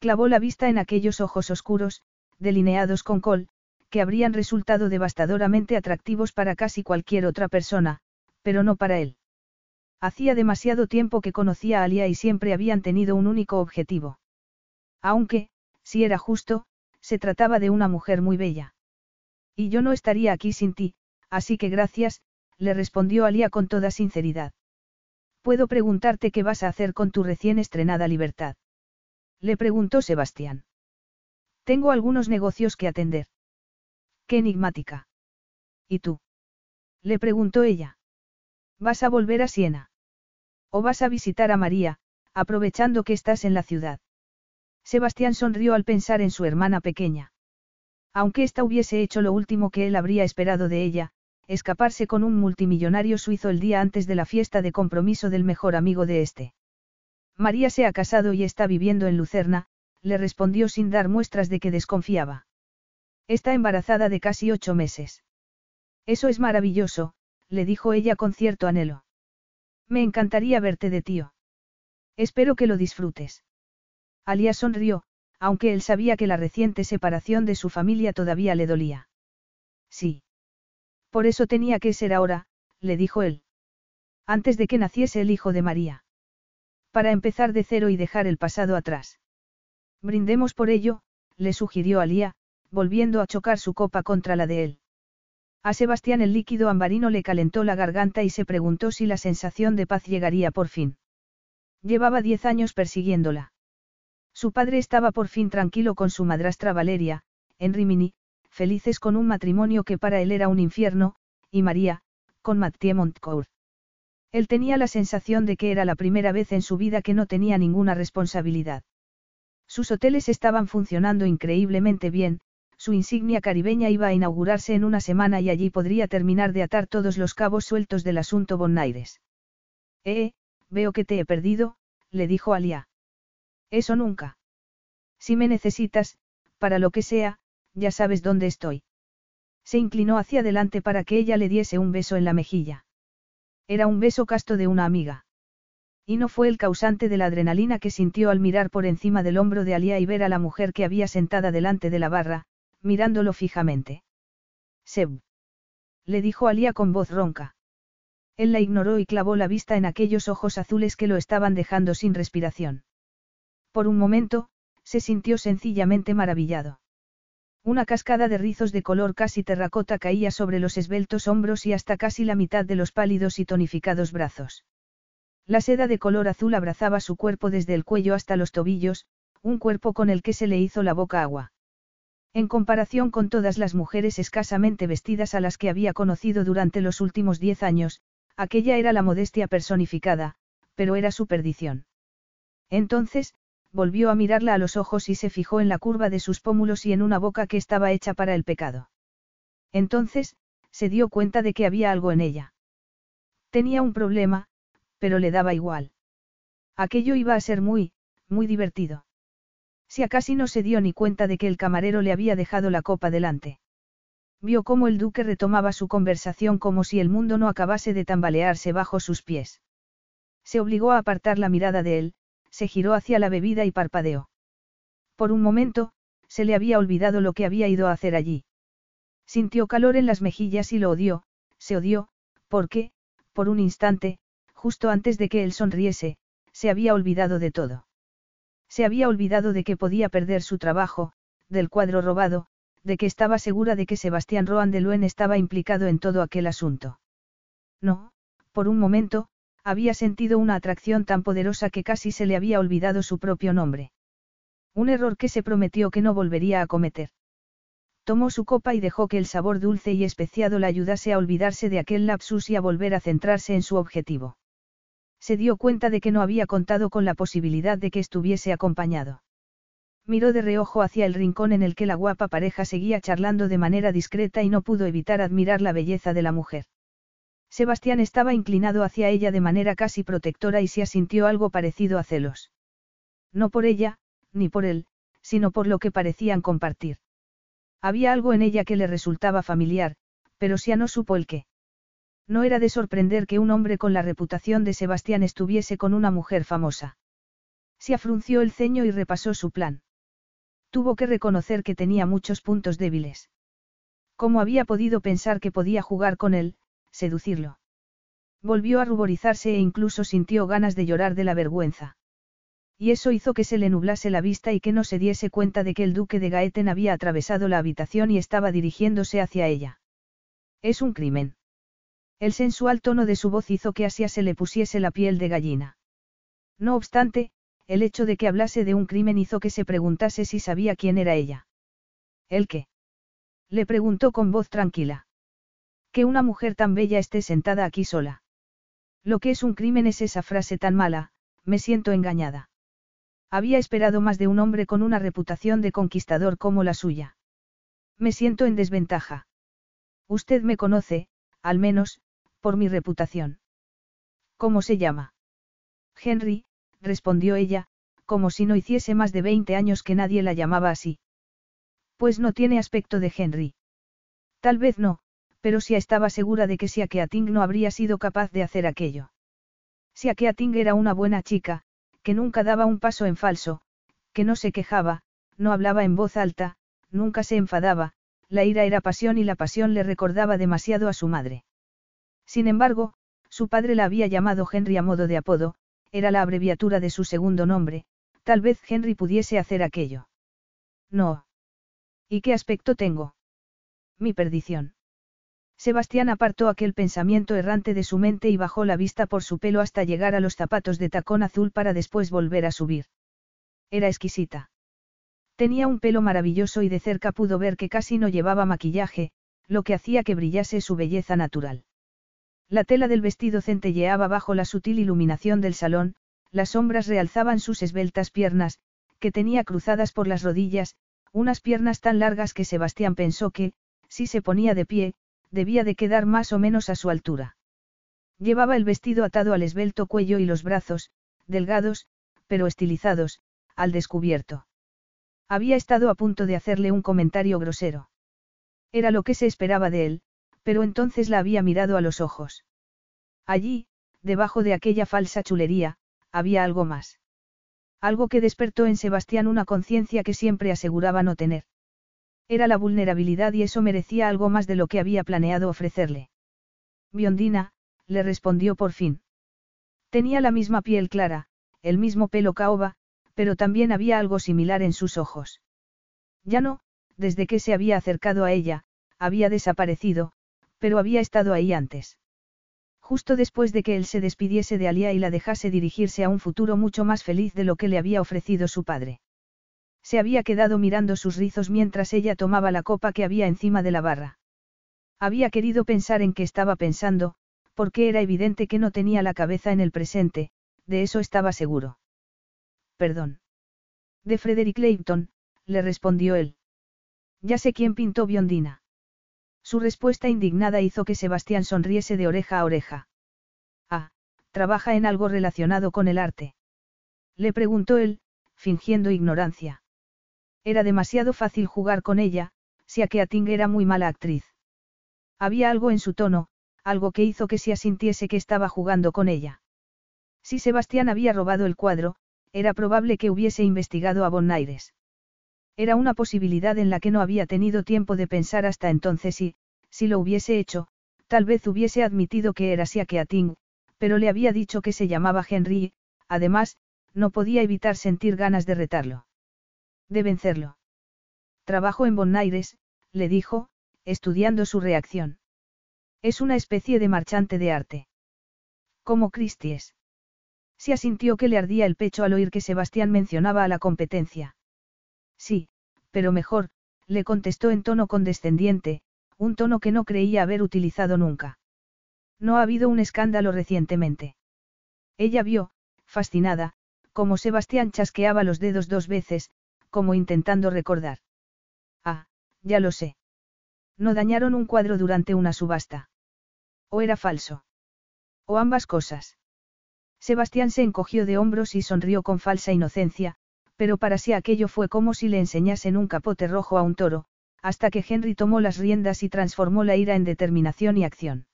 Clavó la vista en aquellos ojos oscuros, delineados con col, que habrían resultado devastadoramente atractivos para casi cualquier otra persona, pero no para él. Hacía demasiado tiempo que conocía a Alia y siempre habían tenido un único objetivo. Aunque, si era justo, se trataba de una mujer muy bella. Y yo no estaría aquí sin ti, así que gracias, le respondió Alia con toda sinceridad. Puedo preguntarte qué vas a hacer con tu recién estrenada libertad. Le preguntó Sebastián. Tengo algunos negocios que atender. Qué enigmática. ¿Y tú? Le preguntó ella. ¿Vas a volver a Siena? ¿O vas a visitar a María, aprovechando que estás en la ciudad? Sebastián sonrió al pensar en su hermana pequeña. Aunque ésta hubiese hecho lo último que él habría esperado de ella, escaparse con un multimillonario suizo el día antes de la fiesta de compromiso del mejor amigo de este. María se ha casado y está viviendo en Lucerna, le respondió sin dar muestras de que desconfiaba. Está embarazada de casi ocho meses. Eso es maravilloso, le dijo ella con cierto anhelo. Me encantaría verte de tío. Espero que lo disfrutes. Alía sonrió, aunque él sabía que la reciente separación de su familia todavía le dolía. Sí. Por eso tenía que ser ahora, le dijo él. Antes de que naciese el hijo de María. Para empezar de cero y dejar el pasado atrás. Brindemos por ello, le sugirió Alía, volviendo a chocar su copa contra la de él. A Sebastián el líquido ambarino le calentó la garganta y se preguntó si la sensación de paz llegaría por fin. Llevaba diez años persiguiéndola. Su padre estaba por fin tranquilo con su madrastra Valeria, en Rimini, felices con un matrimonio que para él era un infierno, y María, con Mathieu Montcourt. Él tenía la sensación de que era la primera vez en su vida que no tenía ninguna responsabilidad. Sus hoteles estaban funcionando increíblemente bien, su insignia caribeña iba a inaugurarse en una semana y allí podría terminar de atar todos los cabos sueltos del asunto Bonaires. Eh, veo que te he perdido, le dijo Alia. Eso nunca. Si me necesitas, para lo que sea, ya sabes dónde estoy. Se inclinó hacia adelante para que ella le diese un beso en la mejilla. Era un beso casto de una amiga. Y no fue el causante de la adrenalina que sintió al mirar por encima del hombro de Alia y ver a la mujer que había sentada delante de la barra, mirándolo fijamente. Seb. Le dijo Alia con voz ronca. Él la ignoró y clavó la vista en aquellos ojos azules que lo estaban dejando sin respiración. Por un momento, se sintió sencillamente maravillado. Una cascada de rizos de color casi terracota caía sobre los esbeltos hombros y hasta casi la mitad de los pálidos y tonificados brazos. La seda de color azul abrazaba su cuerpo desde el cuello hasta los tobillos, un cuerpo con el que se le hizo la boca agua. En comparación con todas las mujeres escasamente vestidas a las que había conocido durante los últimos diez años, aquella era la modestia personificada, pero era su perdición. Entonces, volvió a mirarla a los ojos y se fijó en la curva de sus pómulos y en una boca que estaba hecha para el pecado. Entonces, se dio cuenta de que había algo en ella. Tenía un problema, pero le daba igual. Aquello iba a ser muy, muy divertido. Si casi no se dio ni cuenta de que el camarero le había dejado la copa delante. Vio cómo el duque retomaba su conversación como si el mundo no acabase de tambalearse bajo sus pies. Se obligó a apartar la mirada de él, se giró hacia la bebida y parpadeó. Por un momento, se le había olvidado lo que había ido a hacer allí. Sintió calor en las mejillas y lo odió, se odió, porque, por un instante, justo antes de que él sonriese, se había olvidado de todo. Se había olvidado de que podía perder su trabajo, del cuadro robado, de que estaba segura de que Sebastián Roan de Luen estaba implicado en todo aquel asunto. No, por un momento, había sentido una atracción tan poderosa que casi se le había olvidado su propio nombre. Un error que se prometió que no volvería a cometer. Tomó su copa y dejó que el sabor dulce y especiado la ayudase a olvidarse de aquel lapsus y a volver a centrarse en su objetivo. Se dio cuenta de que no había contado con la posibilidad de que estuviese acompañado. Miró de reojo hacia el rincón en el que la guapa pareja seguía charlando de manera discreta y no pudo evitar admirar la belleza de la mujer. Sebastián estaba inclinado hacia ella de manera casi protectora y se asintió algo parecido a celos. No por ella, ni por él, sino por lo que parecían compartir. Había algo en ella que le resultaba familiar, pero Sia no supo el qué. No era de sorprender que un hombre con la reputación de Sebastián estuviese con una mujer famosa. Sia frunció el ceño y repasó su plan. Tuvo que reconocer que tenía muchos puntos débiles. ¿Cómo había podido pensar que podía jugar con él, seducirlo? Volvió a ruborizarse e incluso sintió ganas de llorar de la vergüenza. Y eso hizo que se le nublase la vista y que no se diese cuenta de que el duque de Gaeten había atravesado la habitación y estaba dirigiéndose hacia ella. Es un crimen. El sensual tono de su voz hizo que Asia se le pusiese la piel de gallina. No obstante, el hecho de que hablase de un crimen hizo que se preguntase si sabía quién era ella. ¿El qué? Le preguntó con voz tranquila. Que una mujer tan bella esté sentada aquí sola. Lo que es un crimen es esa frase tan mala, me siento engañada. Había esperado más de un hombre con una reputación de conquistador como la suya. Me siento en desventaja. Usted me conoce, al menos, por mi reputación. ¿Cómo se llama? Henry, respondió ella, como si no hiciese más de 20 años que nadie la llamaba así. Pues no tiene aspecto de Henry. Tal vez no, pero sí estaba segura de que Siakeating no habría sido capaz de hacer aquello. Siakeating era una buena chica, que nunca daba un paso en falso, que no se quejaba, no hablaba en voz alta, nunca se enfadaba, la ira era pasión y la pasión le recordaba demasiado a su madre. Sin embargo, su padre la había llamado Henry a modo de apodo, era la abreviatura de su segundo nombre, tal vez Henry pudiese hacer aquello. No. ¿Y qué aspecto tengo? Mi perdición. Sebastián apartó aquel pensamiento errante de su mente y bajó la vista por su pelo hasta llegar a los zapatos de tacón azul para después volver a subir. Era exquisita. Tenía un pelo maravilloso y de cerca pudo ver que casi no llevaba maquillaje, lo que hacía que brillase su belleza natural. La tela del vestido centelleaba bajo la sutil iluminación del salón, las sombras realzaban sus esbeltas piernas, que tenía cruzadas por las rodillas, unas piernas tan largas que Sebastián pensó que, si se ponía de pie, debía de quedar más o menos a su altura. Llevaba el vestido atado al esbelto cuello y los brazos, delgados, pero estilizados, al descubierto. Había estado a punto de hacerle un comentario grosero. Era lo que se esperaba de él, pero entonces la había mirado a los ojos. Allí, debajo de aquella falsa chulería, había algo más. Algo que despertó en Sebastián una conciencia que siempre aseguraba no tener. Era la vulnerabilidad y eso merecía algo más de lo que había planeado ofrecerle. Biondina, le respondió por fin. Tenía la misma piel clara, el mismo pelo caoba, pero también había algo similar en sus ojos. Ya no, desde que se había acercado a ella, había desaparecido, pero había estado ahí antes. Justo después de que él se despidiese de Alia y la dejase dirigirse a un futuro mucho más feliz de lo que le había ofrecido su padre. Se había quedado mirando sus rizos mientras ella tomaba la copa que había encima de la barra. Había querido pensar en qué estaba pensando, porque era evidente que no tenía la cabeza en el presente, de eso estaba seguro. Perdón. De Frederick Leighton, le respondió él. Ya sé quién pintó Biondina. Su respuesta indignada hizo que Sebastián sonriese de oreja a oreja. Ah, trabaja en algo relacionado con el arte. Le preguntó él, fingiendo ignorancia. Era demasiado fácil jugar con ella, si a que Ating era muy mala actriz. Había algo en su tono, algo que hizo que se asintiese que estaba jugando con ella. Si Sebastián había robado el cuadro, era probable que hubiese investigado a Bonaires. Era una posibilidad en la que no había tenido tiempo de pensar hasta entonces y, si lo hubiese hecho, tal vez hubiese admitido que era Siakeating, pero le había dicho que se llamaba Henry, además, no podía evitar sentir ganas de retarlo. De vencerlo. Trabajo en Bonaires, le dijo, estudiando su reacción. Es una especie de marchante de arte. Como Christies. Se asintió que le ardía el pecho al oír que Sebastián mencionaba a la competencia. Sí, pero mejor, le contestó en tono condescendiente, un tono que no creía haber utilizado nunca. No ha habido un escándalo recientemente. Ella vio, fascinada, como Sebastián chasqueaba los dedos dos veces, como intentando recordar. Ah, ya lo sé. No dañaron un cuadro durante una subasta. ¿O era falso? ¿O ambas cosas? Sebastián se encogió de hombros y sonrió con falsa inocencia, pero para sí aquello fue como si le enseñasen un capote rojo a un toro, hasta que Henry tomó las riendas y transformó la ira en determinación y acción.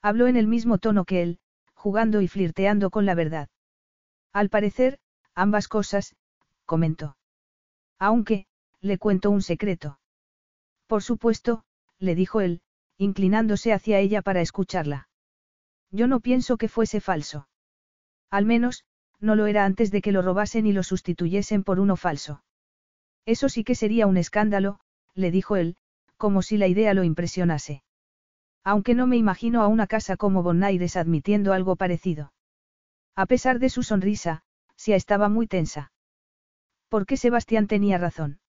Habló en el mismo tono que él, jugando y flirteando con la verdad. Al parecer, ambas cosas, comentó. Aunque, le cuento un secreto. Por supuesto, le dijo él, inclinándose hacia ella para escucharla. Yo no pienso que fuese falso. Al menos, no lo era antes de que lo robasen y lo sustituyesen por uno falso. Eso sí que sería un escándalo, le dijo él, como si la idea lo impresionase. Aunque no me imagino a una casa como Bonaires admitiendo algo parecido. A pesar de su sonrisa, Sia estaba muy tensa. ¿Por qué Sebastián tenía razón?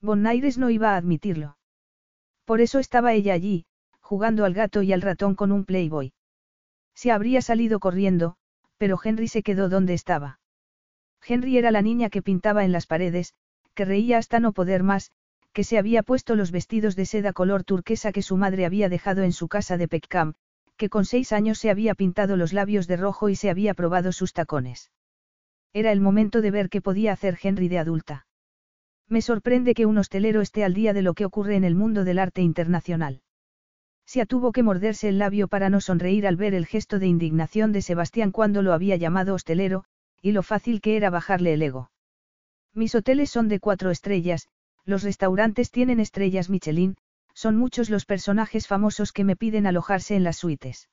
Bonaires no iba a admitirlo. Por eso estaba ella allí, jugando al gato y al ratón con un playboy. Se habría salido corriendo, pero Henry se quedó donde estaba. Henry era la niña que pintaba en las paredes, que reía hasta no poder más, que se había puesto los vestidos de seda color turquesa que su madre había dejado en su casa de Peckham, que con seis años se había pintado los labios de rojo y se había probado sus tacones. Era el momento de ver qué podía hacer Henry de adulta. Me sorprende que un hostelero esté al día de lo que ocurre en el mundo del arte internacional. Sia tuvo que morderse el labio para no sonreír al ver el gesto de indignación de Sebastián cuando lo había llamado hostelero, y lo fácil que era bajarle el ego. Mis hoteles son de cuatro estrellas, los restaurantes tienen estrellas Michelin, son muchos los personajes famosos que me piden alojarse en las suites.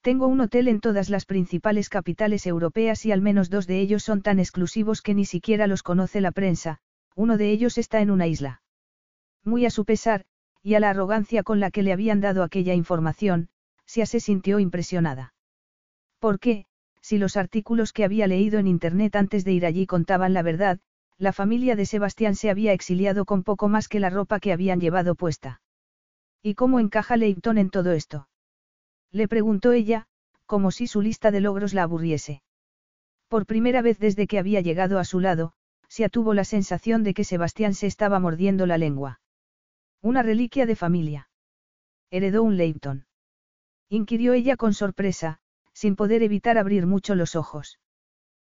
Tengo un hotel en todas las principales capitales europeas y al menos dos de ellos son tan exclusivos que ni siquiera los conoce la prensa, uno de ellos está en una isla. Muy a su pesar, y a la arrogancia con la que le habían dado aquella información, Sia se sintió impresionada. ¿Por qué, si los artículos que había leído en Internet antes de ir allí contaban la verdad, la familia de Sebastián se había exiliado con poco más que la ropa que habían llevado puesta? ¿Y cómo encaja Leighton en todo esto? Le preguntó ella, como si su lista de logros la aburriese. Por primera vez desde que había llegado a su lado, Sia tuvo la sensación de que Sebastián se estaba mordiendo la lengua. Una reliquia de familia. Heredó un Leighton. Inquirió ella con sorpresa, sin poder evitar abrir mucho los ojos.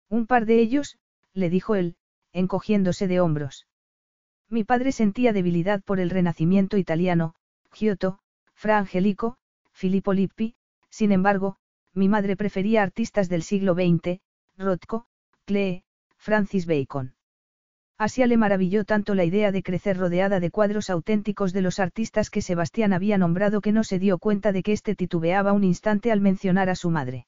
Un par de ellos, le dijo él, encogiéndose de hombros. Mi padre sentía debilidad por el renacimiento italiano, Giotto, Fra Angelico, Filippo Lippi, sin embargo, mi madre prefería artistas del siglo XX, Rothko, Klee, Francis Bacon. Asia le maravilló tanto la idea de crecer rodeada de cuadros auténticos de los artistas que Sebastián había nombrado que no se dio cuenta de que éste titubeaba un instante al mencionar a su madre.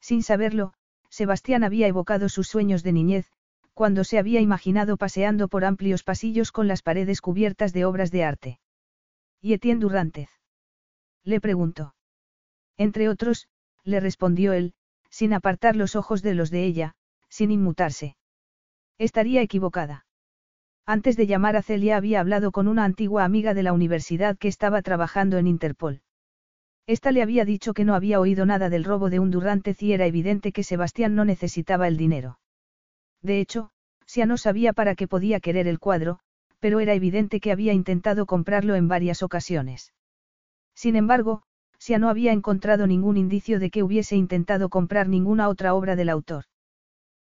Sin saberlo, Sebastián había evocado sus sueños de niñez, cuando se había imaginado paseando por amplios pasillos con las paredes cubiertas de obras de arte. ¿Y Etienne Durantez? Le preguntó. Entre otros, le respondió él, sin apartar los ojos de los de ella, sin inmutarse. Estaría equivocada. Antes de llamar a Celia había hablado con una antigua amiga de la universidad que estaba trabajando en Interpol. Esta le había dicho que no había oído nada del robo de un Durante y era evidente que Sebastián no necesitaba el dinero. De hecho, Sia no sabía para qué podía querer el cuadro, pero era evidente que había intentado comprarlo en varias ocasiones. Sin embargo, Sia no había encontrado ningún indicio de que hubiese intentado comprar ninguna otra obra del autor.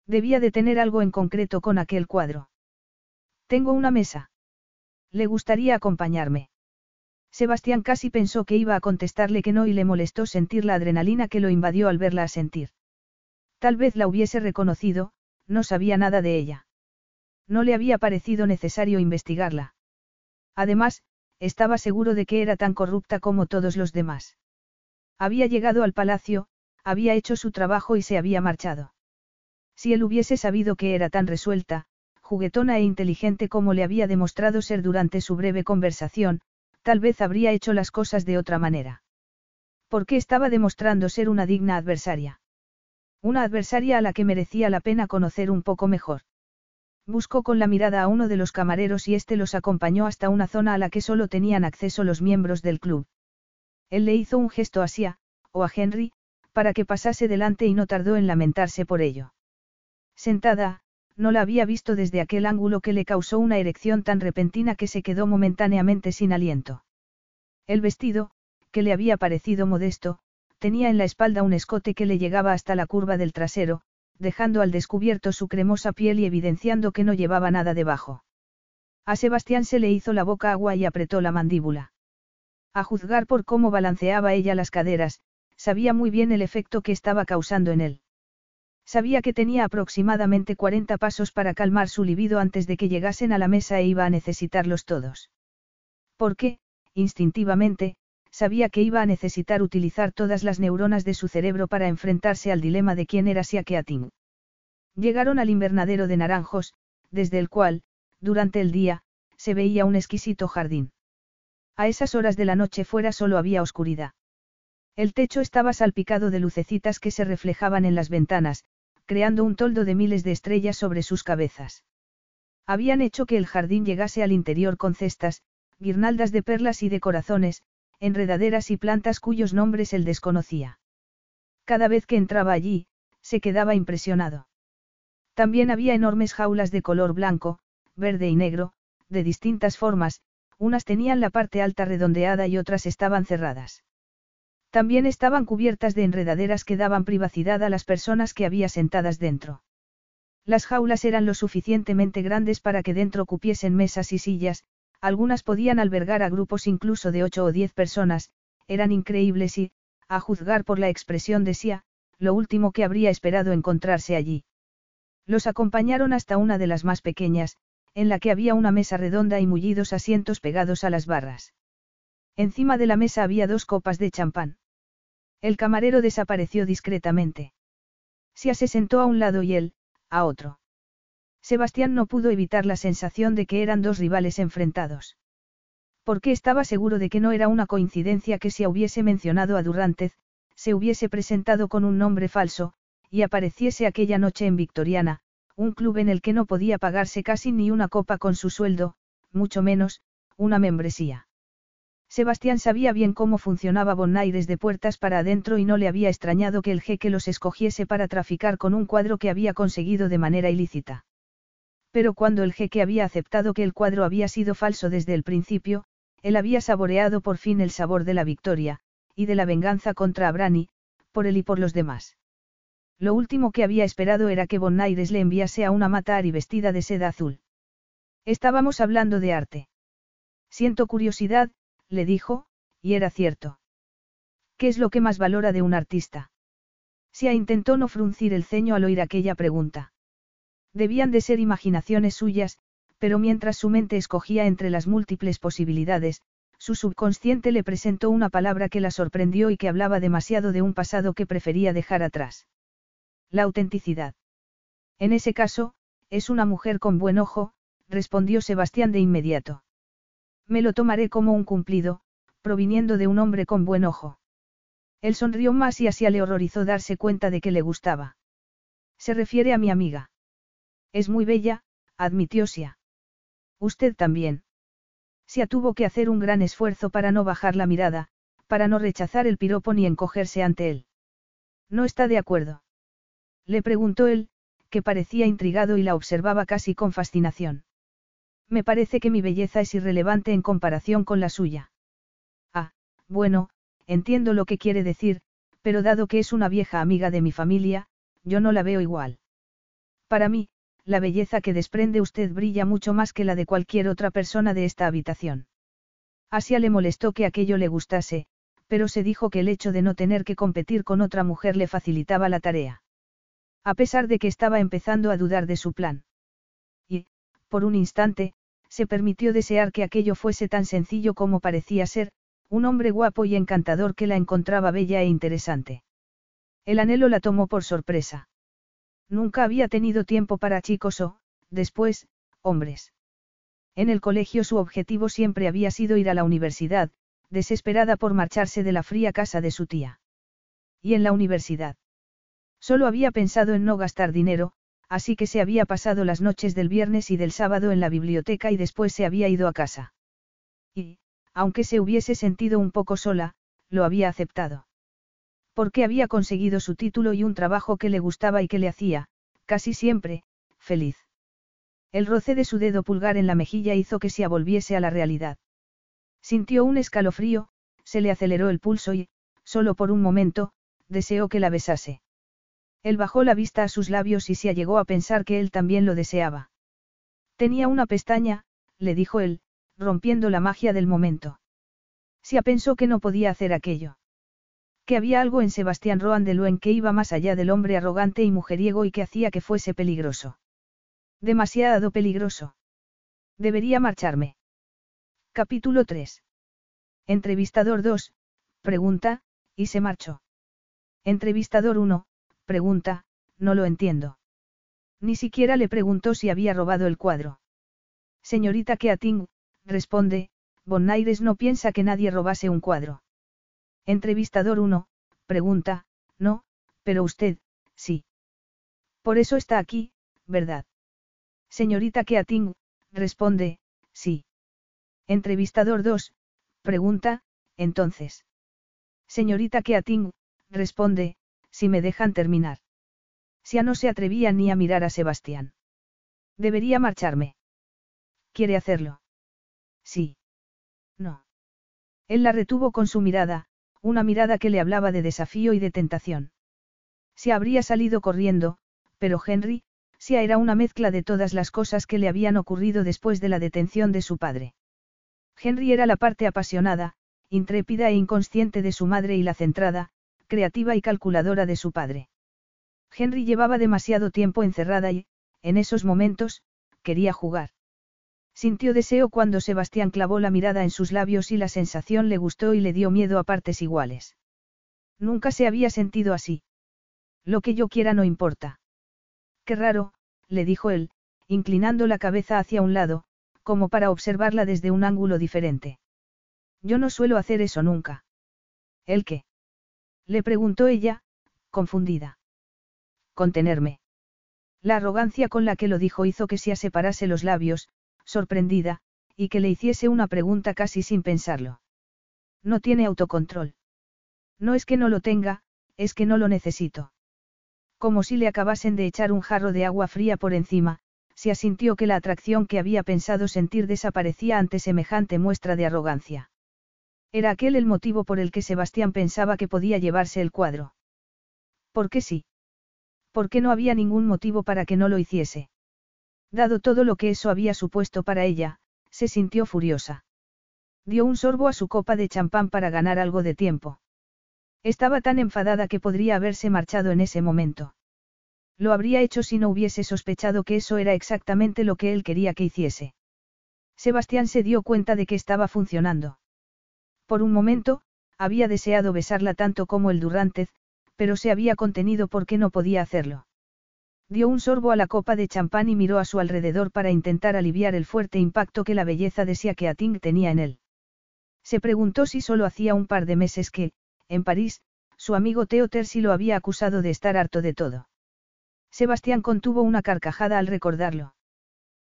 Debía de tener algo en concreto con aquel cuadro. Tengo una mesa. ¿Le gustaría acompañarme? Sebastián casi pensó que iba a contestarle que no y le molestó sentir la adrenalina que lo invadió al verla sentir. Tal vez la hubiese reconocido, no sabía nada de ella. No le había parecido necesario investigarla. Además, estaba seguro de que era tan corrupta como todos los demás. Había llegado al palacio, había hecho su trabajo y se había marchado. Si él hubiese sabido que era tan resuelta, juguetona e inteligente como le había demostrado ser durante su breve conversación, tal vez habría hecho las cosas de otra manera. Porque estaba demostrando ser una digna adversaria. Una adversaria a la que merecía la pena conocer un poco mejor. Buscó con la mirada a uno de los camareros y éste los acompañó hasta una zona a la que solo tenían acceso los miembros del club. Él le hizo un gesto a Sia, o a Henry, para que pasase delante y no tardó en lamentarse por ello. Sentada, no la había visto desde aquel ángulo que le causó una erección tan repentina que se quedó momentáneamente sin aliento. El vestido, que le había parecido modesto, tenía en la espalda un escote que le llegaba hasta la curva del trasero, dejando al descubierto su cremosa piel y evidenciando que no llevaba nada debajo. A Sebastián se le hizo la boca agua y apretó la mandíbula. A juzgar por cómo balanceaba ella las caderas, sabía muy bien el efecto que estaba causando en él. Sabía que tenía aproximadamente 40 pasos para calmar su libido antes de que llegasen a la mesa e iba a necesitarlos todos. Porque, instintivamente, sabía que iba a necesitar utilizar todas las neuronas de su cerebro para enfrentarse al dilema de quién era Siakeating. Llegaron al invernadero de naranjos, desde el cual, durante el día, se veía un exquisito jardín. A esas horas de la noche fuera solo había oscuridad. El techo estaba salpicado de lucecitas que se reflejaban en las ventanas, creando un toldo de miles de estrellas sobre sus cabezas. Habían hecho que el jardín llegase al interior con cestas, guirnaldas de perlas y de corazones, enredaderas y plantas cuyos nombres él desconocía. Cada vez que entraba allí, se quedaba impresionado. También había enormes jaulas de color blanco, verde y negro, de distintas formas, unas tenían la parte alta redondeada y otras estaban cerradas. También estaban cubiertas de enredaderas que daban privacidad a las personas que había sentadas dentro. Las jaulas eran lo suficientemente grandes para que dentro cupiesen mesas y sillas, algunas podían albergar a grupos incluso de ocho o diez personas, eran increíbles y, a juzgar por la expresión de Sia, lo último que habría esperado encontrarse allí. Los acompañaron hasta una de las más pequeñas, en la que había una mesa redonda y mullidos asientos pegados a las barras. Encima de la mesa había dos copas de champán. El camarero desapareció discretamente. Sia se sentó a un lado y él, a otro. Sebastián no pudo evitar la sensación de que eran dos rivales enfrentados. Porque estaba seguro de que no era una coincidencia que si hubiese mencionado a Durrantez, se hubiese presentado con un nombre falso, y apareciese aquella noche en Victoriana, un club en el que no podía pagarse casi ni una copa con su sueldo, mucho menos, una membresía. Sebastián sabía bien cómo funcionaba Bonaires de puertas para adentro y no le había extrañado que el jeque los escogiese para traficar con un cuadro que había conseguido de manera ilícita. Pero cuando el jeque había aceptado que el cuadro había sido falso desde el principio, él había saboreado por fin el sabor de la victoria, y de la venganza contra Abrani, por él y por los demás. Lo último que había esperado era que Bonaires le enviase a una Matari vestida de seda azul. Estábamos hablando de arte. Siento curiosidad, le dijo, y era cierto. ¿Qué es lo que más valora de un artista? Sia intentó no fruncir el ceño al oír aquella pregunta. Debían de ser imaginaciones suyas, pero mientras su mente escogía entre las múltiples posibilidades, su subconsciente le presentó una palabra que la sorprendió y que hablaba demasiado de un pasado que prefería dejar atrás. La autenticidad. En ese caso, es una mujer con buen ojo, respondió Sebastián de inmediato. Me lo tomaré como un cumplido, proviniendo de un hombre con buen ojo. Él sonrió más y así le horrorizó darse cuenta de que le gustaba. Se refiere a mi amiga. Es muy bella, admitió Sia. Usted también. Sia tuvo que hacer un gran esfuerzo para no bajar la mirada, para no rechazar el piropo ni encogerse ante él. ¿No está de acuerdo? Le preguntó él, que parecía intrigado y la observaba casi con fascinación. Me parece que mi belleza es irrelevante en comparación con la suya. Ah, bueno, entiendo lo que quiere decir, pero dado que es una vieja amiga de mi familia, yo no la veo igual. Para mí, la belleza que desprende usted brilla mucho más que la de cualquier otra persona de esta habitación. Asia le molestó que aquello le gustase, pero se dijo que el hecho de no tener que competir con otra mujer le facilitaba la tarea. A pesar de que estaba empezando a dudar de su plan. Y, por un instante, se permitió desear que aquello fuese tan sencillo como parecía ser, un hombre guapo y encantador que la encontraba bella e interesante. El anhelo la tomó por sorpresa. Nunca había tenido tiempo para chicos o, después, hombres. En el colegio su objetivo siempre había sido ir a la universidad, desesperada por marcharse de la fría casa de su tía. Y en la universidad. Solo había pensado en no gastar dinero, así que se había pasado las noches del viernes y del sábado en la biblioteca y después se había ido a casa. Y, aunque se hubiese sentido un poco sola, lo había aceptado. Porque había conseguido su título y un trabajo que le gustaba y que le hacía, casi siempre, feliz. El roce de su dedo pulgar en la mejilla hizo que se volviese a la realidad. Sintió un escalofrío, se le aceleró el pulso y, solo por un momento, deseó que la besase. Él bajó la vista a sus labios y se allegó a pensar que él también lo deseaba. Tenía una pestaña, le dijo él, rompiendo la magia del momento. Sia pensó que no podía hacer aquello. Que había algo en Sebastián Roan de Luen que iba más allá del hombre arrogante y mujeriego y que hacía que fuese peligroso. Demasiado peligroso. Debería marcharme. Capítulo 3. Entrevistador 2, pregunta, y se marchó. Entrevistador 1, pregunta, no lo entiendo. Ni siquiera le preguntó si había robado el cuadro. Señorita Keating, responde, Bonaires no piensa que nadie robase un cuadro. Entrevistador 1, pregunta, no, pero usted, sí. Por eso está aquí, ¿verdad? Señorita Keating, responde, sí. Entrevistador 2, pregunta, entonces. Señorita Keating, responde, si me dejan terminar. Sia no se atrevía ni a mirar a Sebastián. Debería marcharme. ¿Quiere hacerlo? Sí. No. Él la retuvo con su mirada, una mirada que le hablaba de desafío y de tentación. Se habría salido corriendo, pero Henry, Sia era una mezcla de todas las cosas que le habían ocurrido después de la detención de su padre. Henry era la parte apasionada, intrépida e inconsciente de su madre y la centrada, creativa y calculadora de su padre. Henry llevaba demasiado tiempo encerrada y, en esos momentos, quería jugar. Sintió deseo cuando Sebastián clavó la mirada en sus labios y la sensación le gustó y le dio miedo a partes iguales. Nunca se había sentido así. Lo que yo quiera no importa. Qué raro, le dijo él, inclinando la cabeza hacia un lado, como para observarla desde un ángulo diferente. Yo no suelo hacer eso nunca. ¿El qué? Le preguntó ella, confundida. Contenerme. La arrogancia con la que lo dijo hizo que se separase los labios, sorprendida, y que le hiciese una pregunta casi sin pensarlo. No tiene autocontrol. No es que no lo tenga, es que no lo necesito. Como si le acabasen de echar un jarro de agua fría por encima, se asintió que la atracción que había pensado sentir desaparecía ante semejante muestra de arrogancia. Era aquel el motivo por el que Sebastián pensaba que podía llevarse el cuadro. ¿Por qué sí? ¿Por qué no había ningún motivo para que no lo hiciese? Dado todo lo que eso había supuesto para ella, se sintió furiosa. Dio un sorbo a su copa de champán para ganar algo de tiempo. Estaba tan enfadada que podría haberse marchado en ese momento. Lo habría hecho si no hubiese sospechado que eso era exactamente lo que él quería que hiciese. Sebastián se dio cuenta de que estaba funcionando. Por un momento, había deseado besarla tanto como el Durrantez, pero se había contenido porque no podía hacerlo. Dio un sorbo a la copa de champán y miró a su alrededor para intentar aliviar el fuerte impacto que la belleza de tenía en él. Se preguntó si solo hacía un par de meses que, en París, su amigo Theo Tersi lo había acusado de estar harto de todo. Sebastián contuvo una carcajada al recordarlo.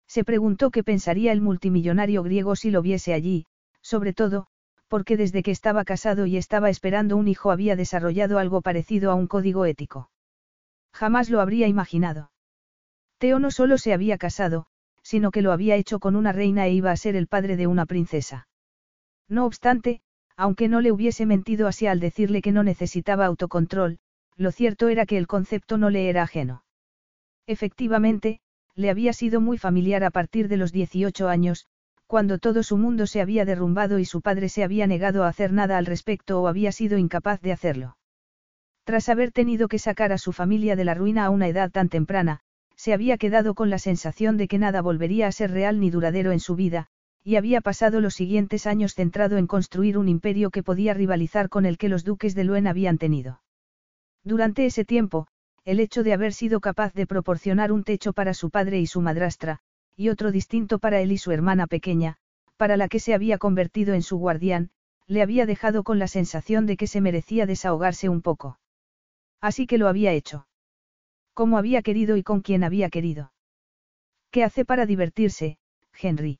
Se preguntó qué pensaría el multimillonario griego si lo viese allí, sobre todo, porque desde que estaba casado y estaba esperando un hijo había desarrollado algo parecido a un código ético. Jamás lo habría imaginado. Teo no solo se había casado, sino que lo había hecho con una reina e iba a ser el padre de una princesa. No obstante, aunque no le hubiese mentido así al decirle que no necesitaba autocontrol, lo cierto era que el concepto no le era ajeno. Efectivamente, le había sido muy familiar a partir de los 18 años, cuando todo su mundo se había derrumbado y su padre se había negado a hacer nada al respecto o había sido incapaz de hacerlo. Tras haber tenido que sacar a su familia de la ruina a una edad tan temprana, se había quedado con la sensación de que nada volvería a ser real ni duradero en su vida, y había pasado los siguientes años centrado en construir un imperio que podía rivalizar con el que los duques de Luen habían tenido. Durante ese tiempo, el hecho de haber sido capaz de proporcionar un techo para su padre y su madrastra, y otro distinto para él y su hermana pequeña, para la que se había convertido en su guardián, le había dejado con la sensación de que se merecía desahogarse un poco. Así que lo había hecho. Cómo había querido y con quién había querido. ¿Qué hace para divertirse, Henry?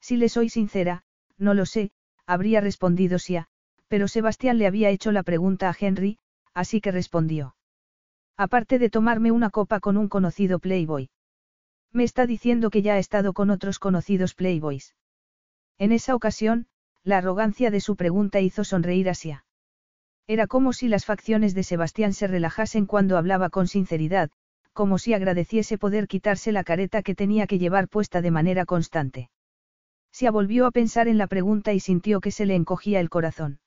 Si le soy sincera, no lo sé, habría respondido Sia, pero Sebastián le había hecho la pregunta a Henry, así que respondió. Aparte de tomarme una copa con un conocido Playboy. Me está diciendo que ya ha estado con otros conocidos Playboys. En esa ocasión, la arrogancia de su pregunta hizo sonreír a Sia. Era como si las facciones de Sebastián se relajasen cuando hablaba con sinceridad, como si agradeciese poder quitarse la careta que tenía que llevar puesta de manera constante. Sia volvió a pensar en la pregunta y sintió que se le encogía el corazón.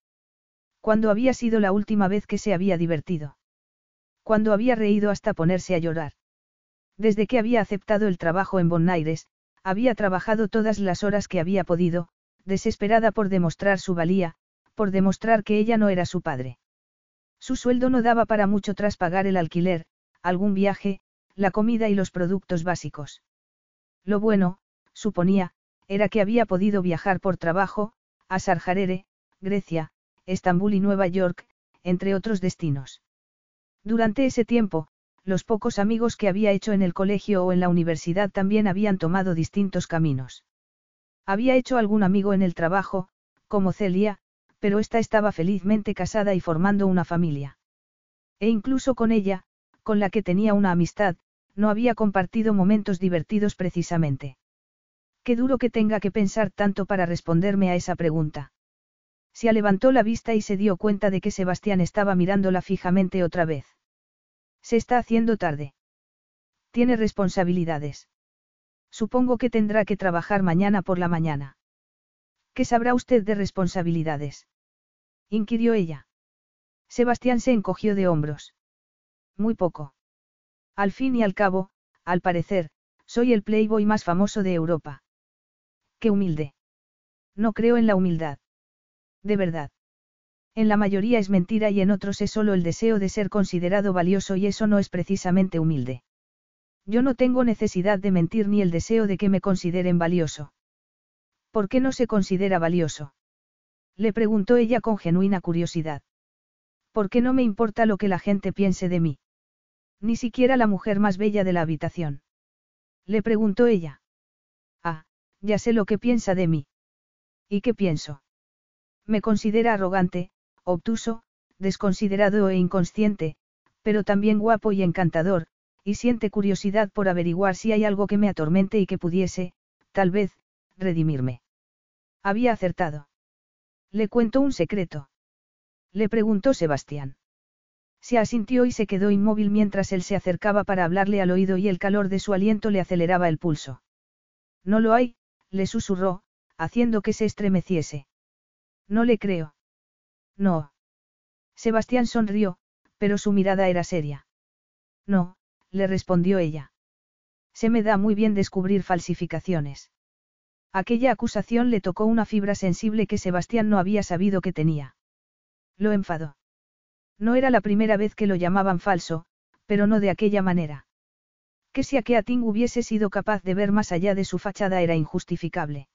¿Cuándo había sido la última vez que se había divertido? Cuando había reído hasta ponerse a llorar. Desde que había aceptado el trabajo en Bonaires, había trabajado todas las horas que había podido, desesperada por demostrar su valía, por demostrar que ella no era su padre. Su sueldo no daba para mucho tras pagar el alquiler, algún viaje, la comida y los productos básicos. Lo bueno, suponía, era que había podido viajar por trabajo, a Sarjarere, Grecia, Estambul y Nueva York, entre otros destinos. Durante ese tiempo, los pocos amigos que había hecho en el colegio o en la universidad también habían tomado distintos caminos. Había hecho algún amigo en el trabajo, como Celia, pero ésta estaba felizmente casada y formando una familia. E incluso con ella, con la que tenía una amistad, no había compartido momentos divertidos precisamente. Qué duro que tenga que pensar tanto para responderme a esa pregunta. Se levantó la vista y se dio cuenta de que Sebastián estaba mirándola fijamente otra vez. Se está haciendo tarde. Tiene responsabilidades. Supongo que tendrá que trabajar mañana por la mañana. ¿Qué sabrá usted de responsabilidades? Inquirió ella. Sebastián se encogió de hombros. Muy poco. Al fin y al cabo, al parecer, soy el playboy más famoso de Europa. Qué humilde. No creo en la humildad. De verdad. En la mayoría es mentira y en otros es solo el deseo de ser considerado valioso y eso no es precisamente humilde. Yo no tengo necesidad de mentir ni el deseo de que me consideren valioso. ¿Por qué no se considera valioso? Le preguntó ella con genuina curiosidad. ¿Por qué no me importa lo que la gente piense de mí? Ni siquiera la mujer más bella de la habitación. Le preguntó ella. Ah, ya sé lo que piensa de mí. ¿Y qué pienso? Me considera arrogante, obtuso, desconsiderado e inconsciente, pero también guapo y encantador, y siente curiosidad por averiguar si hay algo que me atormente y que pudiese, tal vez, redimirme. Había acertado. Le cuento un secreto. Le preguntó Sebastián. Se asintió y se quedó inmóvil mientras él se acercaba para hablarle al oído y el calor de su aliento le aceleraba el pulso. No lo hay, le susurró, haciendo que se estremeciese. No le creo. No. Sebastián sonrió, pero su mirada era seria. No, le respondió ella. Se me da muy bien descubrir falsificaciones. Aquella acusación le tocó una fibra sensible que Sebastián no había sabido que tenía. Lo enfadó. No era la primera vez que lo llamaban falso, pero no de aquella manera. Que si Akeating hubiese sido capaz de ver más allá de su fachada era injustificable.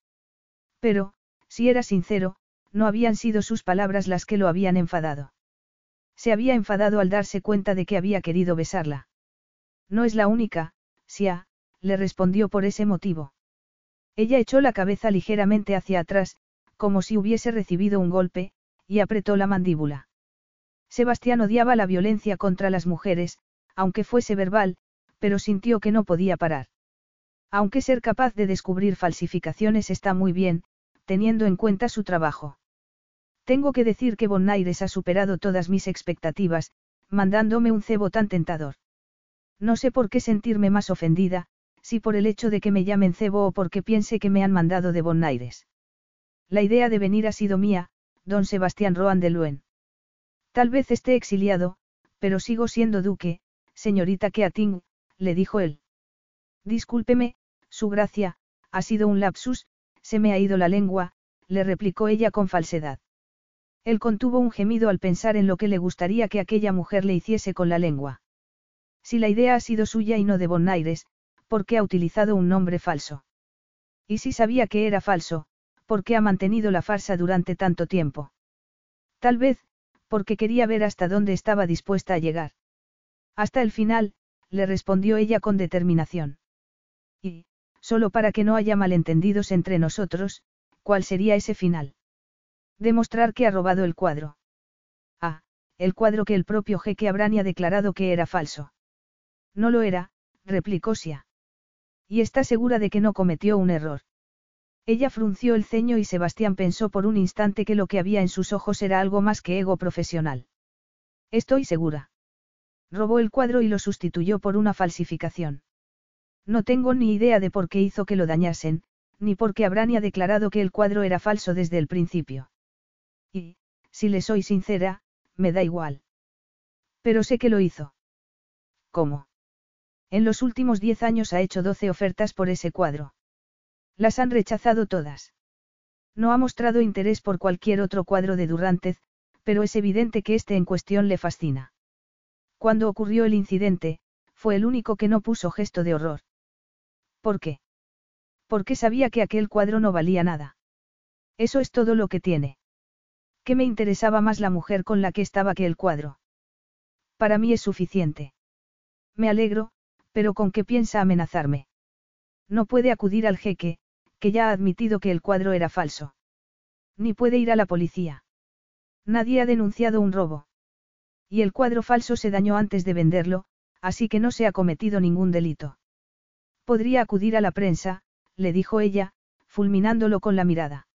Pero, si era sincero, no habían sido sus palabras las que lo habían enfadado. Se había enfadado al darse cuenta de que había querido besarla. No es la única, Sia, le respondió por ese motivo. Ella echó la cabeza ligeramente hacia atrás, como si hubiese recibido un golpe, y apretó la mandíbula. Sebastián odiaba la violencia contra las mujeres, aunque fuese verbal, pero sintió que no podía parar. Aunque ser capaz de descubrir falsificaciones está muy bien, teniendo en cuenta su trabajo. Tengo que decir que Bonaires ha superado todas mis expectativas, mandándome un cebo tan tentador. No sé por qué sentirme más ofendida, si por el hecho de que me llamen cebo o porque piense que me han mandado de Bonaires. La idea de venir ha sido mía, don Sebastián Roan de Luen. Tal vez esté exiliado, pero sigo siendo duque, señorita Keating, le dijo él. Discúlpeme, su gracia, ha sido un lapsus, se me ha ido la lengua, le replicó ella con falsedad. Él contuvo un gemido al pensar en lo que le gustaría que aquella mujer le hiciese con la lengua. Si la idea ha sido suya y no de Bonaires, ¿por qué ha utilizado un nombre falso? Y si sabía que era falso, ¿por qué ha mantenido la farsa durante tanto tiempo? Tal vez, porque quería ver hasta dónde estaba dispuesta a llegar. Hasta el final, le respondió ella con determinación. Y, solo para que no haya malentendidos entre nosotros, ¿cuál sería ese final? Demostrar que ha robado el cuadro. Ah, el cuadro que el propio jeque Abrani ha declarado que era falso. No lo era, replicó Sia. Y está segura de que no cometió un error. Ella frunció el ceño y Sebastián pensó por un instante que lo que había en sus ojos era algo más que ego profesional. Estoy segura. Robó el cuadro y lo sustituyó por una falsificación. No tengo ni idea de por qué hizo que lo dañasen, ni por qué Abrani ha declarado que el cuadro era falso desde el principio. Y, si le soy sincera, me da igual. Pero sé que lo hizo. ¿Cómo? En los últimos diez años ha hecho doce ofertas por ese cuadro. Las han rechazado todas. No ha mostrado interés por cualquier otro cuadro de Durrantez, pero es evidente que este en cuestión le fascina. Cuando ocurrió el incidente, fue el único que no puso gesto de horror. ¿Por qué? Porque sabía que aquel cuadro no valía nada. Eso es todo lo que tiene. ¿Qué me interesaba más la mujer con la que estaba que el cuadro? Para mí es suficiente. Me alegro, pero ¿con qué piensa amenazarme? No puede acudir al jeque, que ya ha admitido que el cuadro era falso. Ni puede ir a la policía. Nadie ha denunciado un robo. Y el cuadro falso se dañó antes de venderlo, así que no se ha cometido ningún delito. Podría acudir a la prensa, le dijo ella, fulminándolo con la mirada.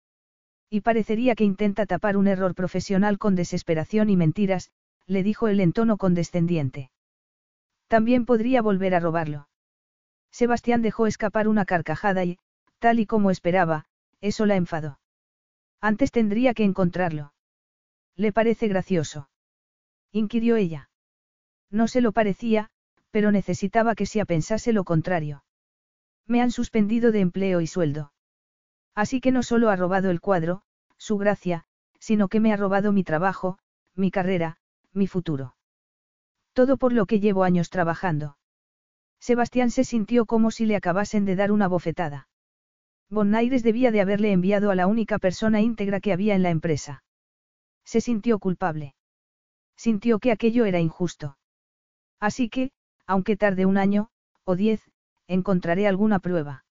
Y parecería que intenta tapar un error profesional con desesperación y mentiras, le dijo él en tono condescendiente. También podría volver a robarlo. Sebastián dejó escapar una carcajada y, tal y como esperaba, eso la enfadó. Antes tendría que encontrarlo. ¿Le parece gracioso? inquirió ella. No se lo parecía, pero necesitaba que Sia pensase lo contrario. Me han suspendido de empleo y sueldo. Así que no solo ha robado el cuadro, su gracia, sino que me ha robado mi trabajo, mi carrera, mi futuro. Todo por lo que llevo años trabajando. Sebastián se sintió como si le acabasen de dar una bofetada. Bonaires debía de haberle enviado a la única persona íntegra que había en la empresa. Se sintió culpable. Sintió que aquello era injusto. Así que, aunque tarde un año, o diez, encontraré alguna prueba.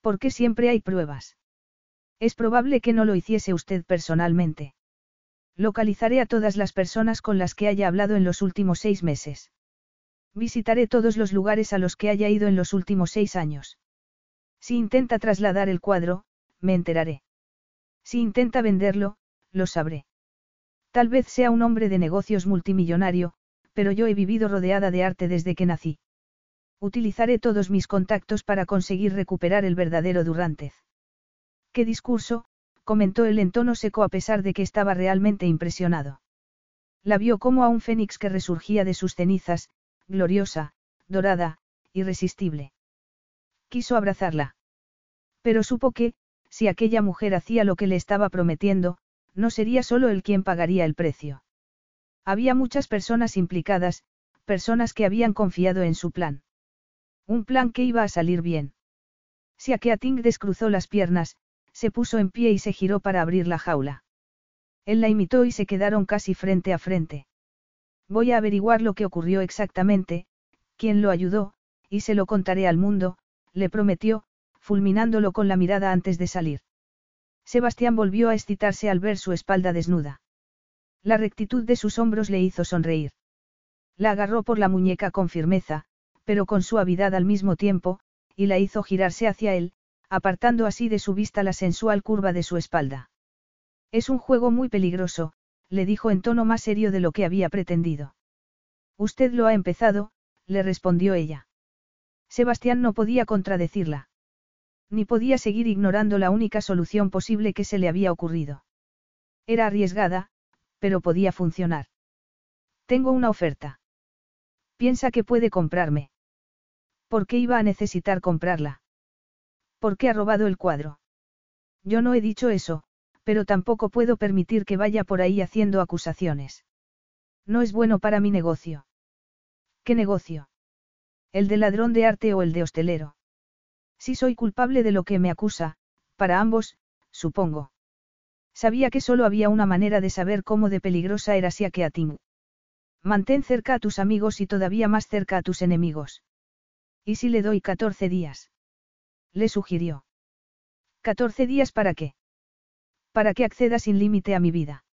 Porque siempre hay pruebas. Es probable que no lo hiciese usted personalmente. Localizaré a todas las personas con las que haya hablado en los últimos seis meses. Visitaré todos los lugares a los que haya ido en los últimos seis años. Si intenta trasladar el cuadro, me enteraré. Si intenta venderlo, lo sabré. Tal vez sea un hombre de negocios multimillonario, pero yo he vivido rodeada de arte desde que nací. Utilizaré todos mis contactos para conseguir recuperar el verdadero Durrantez. ¿Qué discurso? Comentó él en tono seco a pesar de que estaba realmente impresionado. La vio como a un fénix que resurgía de sus cenizas, gloriosa, dorada, irresistible. Quiso abrazarla. Pero supo que, si aquella mujer hacía lo que le estaba prometiendo, no sería solo él quien pagaría el precio. Había muchas personas implicadas, personas que habían confiado en su plan. Un plan que iba a salir bien. Si Akeating descruzó las piernas, se puso en pie y se giró para abrir la jaula. Él la imitó y se quedaron casi frente a frente. Voy a averiguar lo que ocurrió exactamente, quién lo ayudó, y se lo contaré al mundo, le prometió, fulminándolo con la mirada antes de salir. Sebastián volvió a excitarse al ver su espalda desnuda. La rectitud de sus hombros le hizo sonreír. La agarró por la muñeca con firmeza, pero con suavidad al mismo tiempo, y la hizo girarse hacia él, apartando así de su vista la sensual curva de su espalda. Es un juego muy peligroso, le dijo en tono más serio de lo que había pretendido. Usted lo ha empezado, le respondió ella. Sebastián no podía contradecirla. Ni podía seguir ignorando la única solución posible que se le había ocurrido. Era arriesgada, pero podía funcionar. Tengo una oferta. Piensa que puede comprarme. ¿Por qué iba a necesitar comprarla? ¿Por qué ha robado el cuadro? Yo no he dicho eso, pero tampoco puedo permitir que vaya por ahí haciendo acusaciones. No es bueno para mi negocio. ¿Qué negocio? ¿El de ladrón de arte o el de hostelero? Si soy culpable de lo que me acusa, para ambos, supongo. Sabía que solo había una manera de saber cómo de peligrosa era Siakeating. Mantén cerca a tus amigos y todavía más cerca a tus enemigos. ¿Y si le doy 14 días? Le sugirió. ¿14 días para qué? Para que acceda sin límite a mi vida.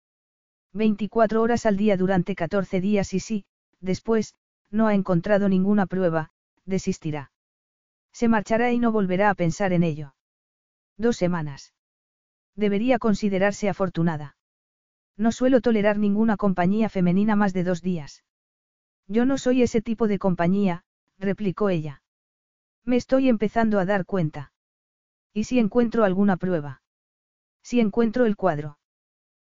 24 horas al día durante 14 días y si, después, no ha encontrado ninguna prueba, desistirá. Se marchará y no volverá a pensar en ello. Dos semanas. Debería considerarse afortunada. No suelo tolerar ninguna compañía femenina más de dos días. Yo no soy ese tipo de compañía, replicó ella. Me estoy empezando a dar cuenta. ¿Y si encuentro alguna prueba? Si encuentro el cuadro.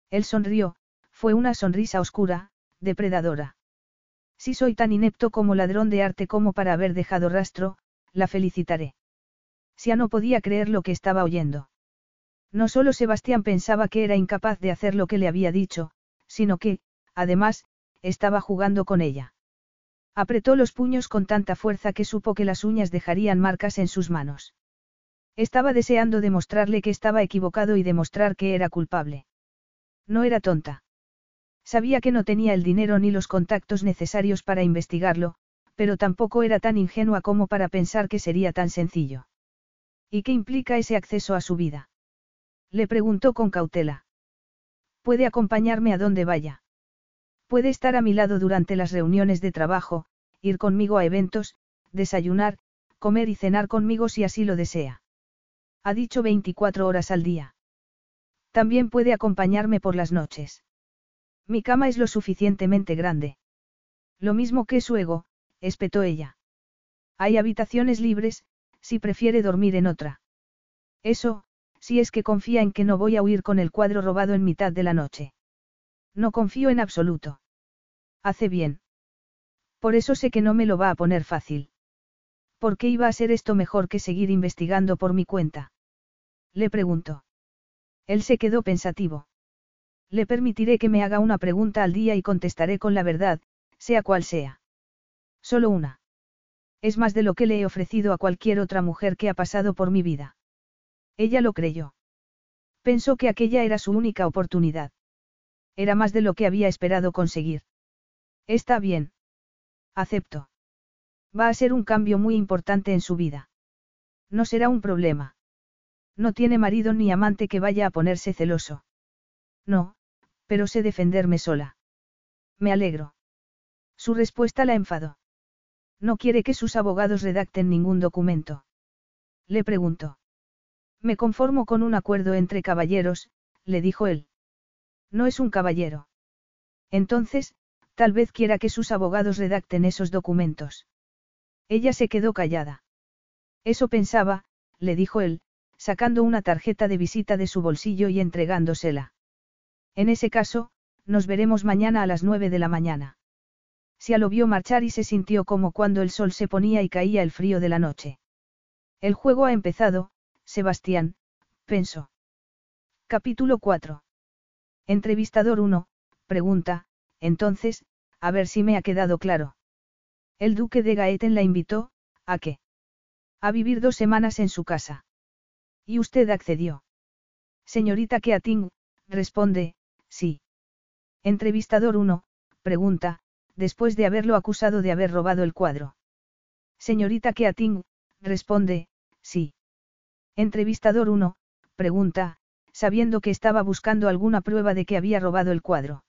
Él sonrió, fue una sonrisa oscura, depredadora. Si soy tan inepto como ladrón de arte como para haber dejado rastro, la felicitaré. Sia no podía creer lo que estaba oyendo. No solo Sebastián pensaba que era incapaz de hacer lo que le había dicho, sino que, además, estaba jugando con ella. Apretó los puños con tanta fuerza que supo que las uñas dejarían marcas en sus manos. Estaba deseando demostrarle que estaba equivocado y demostrar que era culpable. No era tonta. Sabía que no tenía el dinero ni los contactos necesarios para investigarlo, pero tampoco era tan ingenua como para pensar que sería tan sencillo. ¿Y qué implica ese acceso a su vida? Le preguntó con cautela. Puede acompañarme a donde vaya. Puede estar a mi lado durante las reuniones de trabajo, ir conmigo a eventos, desayunar, comer y cenar conmigo si así lo desea. Ha dicho 24 horas al día. También puede acompañarme por las noches. Mi cama es lo suficientemente grande. Lo mismo que su ego, espetó ella. Hay habitaciones libres, si prefiere dormir en otra. Eso, si es que confía en que no voy a huir con el cuadro robado en mitad de la noche. No confío en absoluto. Hace bien. Por eso sé que no me lo va a poner fácil. ¿Por qué iba a ser esto mejor que seguir investigando por mi cuenta? Le preguntó. Él se quedó pensativo. Le permitiré que me haga una pregunta al día y contestaré con la verdad, sea cual sea. Solo una. Es más de lo que le he ofrecido a cualquier otra mujer que ha pasado por mi vida. Ella lo creyó. Pensó que aquella era su única oportunidad. Era más de lo que había esperado conseguir. Está bien. Acepto. Va a ser un cambio muy importante en su vida. No será un problema. No tiene marido ni amante que vaya a ponerse celoso. No, pero sé defenderme sola. Me alegro. Su respuesta la enfadó. No quiere que sus abogados redacten ningún documento. Le preguntó. Me conformo con un acuerdo entre caballeros, le dijo él. No es un caballero. Entonces, tal vez quiera que sus abogados redacten esos documentos. Ella se quedó callada. Eso pensaba, le dijo él, sacando una tarjeta de visita de su bolsillo y entregándosela. En ese caso, nos veremos mañana a las nueve de la mañana. Se lo vio marchar y se sintió como cuando el sol se ponía y caía el frío de la noche. El juego ha empezado, Sebastián, pensó. Capítulo 4. Entrevistador 1, pregunta, entonces, a ver si me ha quedado claro. El duque de Gaeten la invitó, ¿a qué? A vivir dos semanas en su casa. Y usted accedió. Señorita Keating, responde, sí. Entrevistador 1, pregunta, después de haberlo acusado de haber robado el cuadro. Señorita Keating, responde, sí. Entrevistador 1, pregunta, sabiendo que estaba buscando alguna prueba de que había robado el cuadro.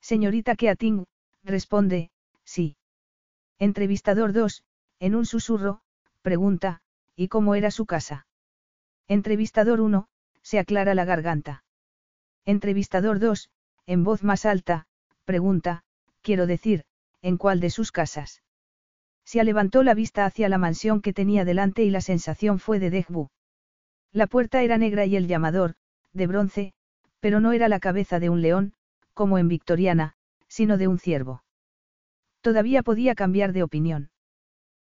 Señorita Keating, responde, sí. Entrevistador 2, en un susurro, pregunta, ¿y cómo era su casa? Entrevistador 1, se aclara la garganta. Entrevistador 2, en voz más alta, pregunta, quiero decir, ¿en cuál de sus casas? Se levantó la vista hacia la mansión que tenía delante y la sensación fue de Degbu. La puerta era negra y el llamador, de bronce, pero no era la cabeza de un león, como en Victoriana, sino de un ciervo. Todavía podía cambiar de opinión.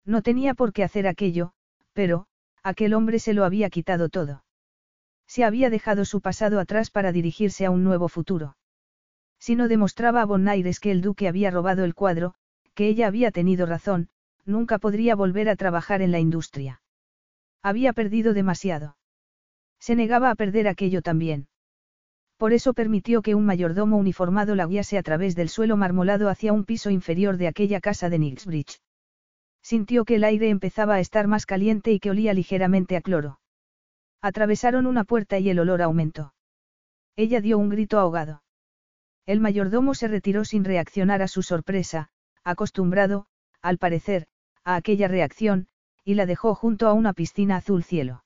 No tenía por qué hacer aquello, pero, aquel hombre se lo había quitado todo. Se había dejado su pasado atrás para dirigirse a un nuevo futuro. Si no demostraba a Bonaires que el duque había robado el cuadro, que ella había tenido razón, nunca podría volver a trabajar en la industria. Había perdido demasiado. Se negaba a perder aquello también. Por eso permitió que un mayordomo uniformado la guiase a través del suelo marmolado hacia un piso inferior de aquella casa de Nixbridge. Sintió que el aire empezaba a estar más caliente y que olía ligeramente a cloro. Atravesaron una puerta y el olor aumentó. Ella dio un grito ahogado. El mayordomo se retiró sin reaccionar a su sorpresa, acostumbrado, al parecer, a aquella reacción, y la dejó junto a una piscina azul cielo.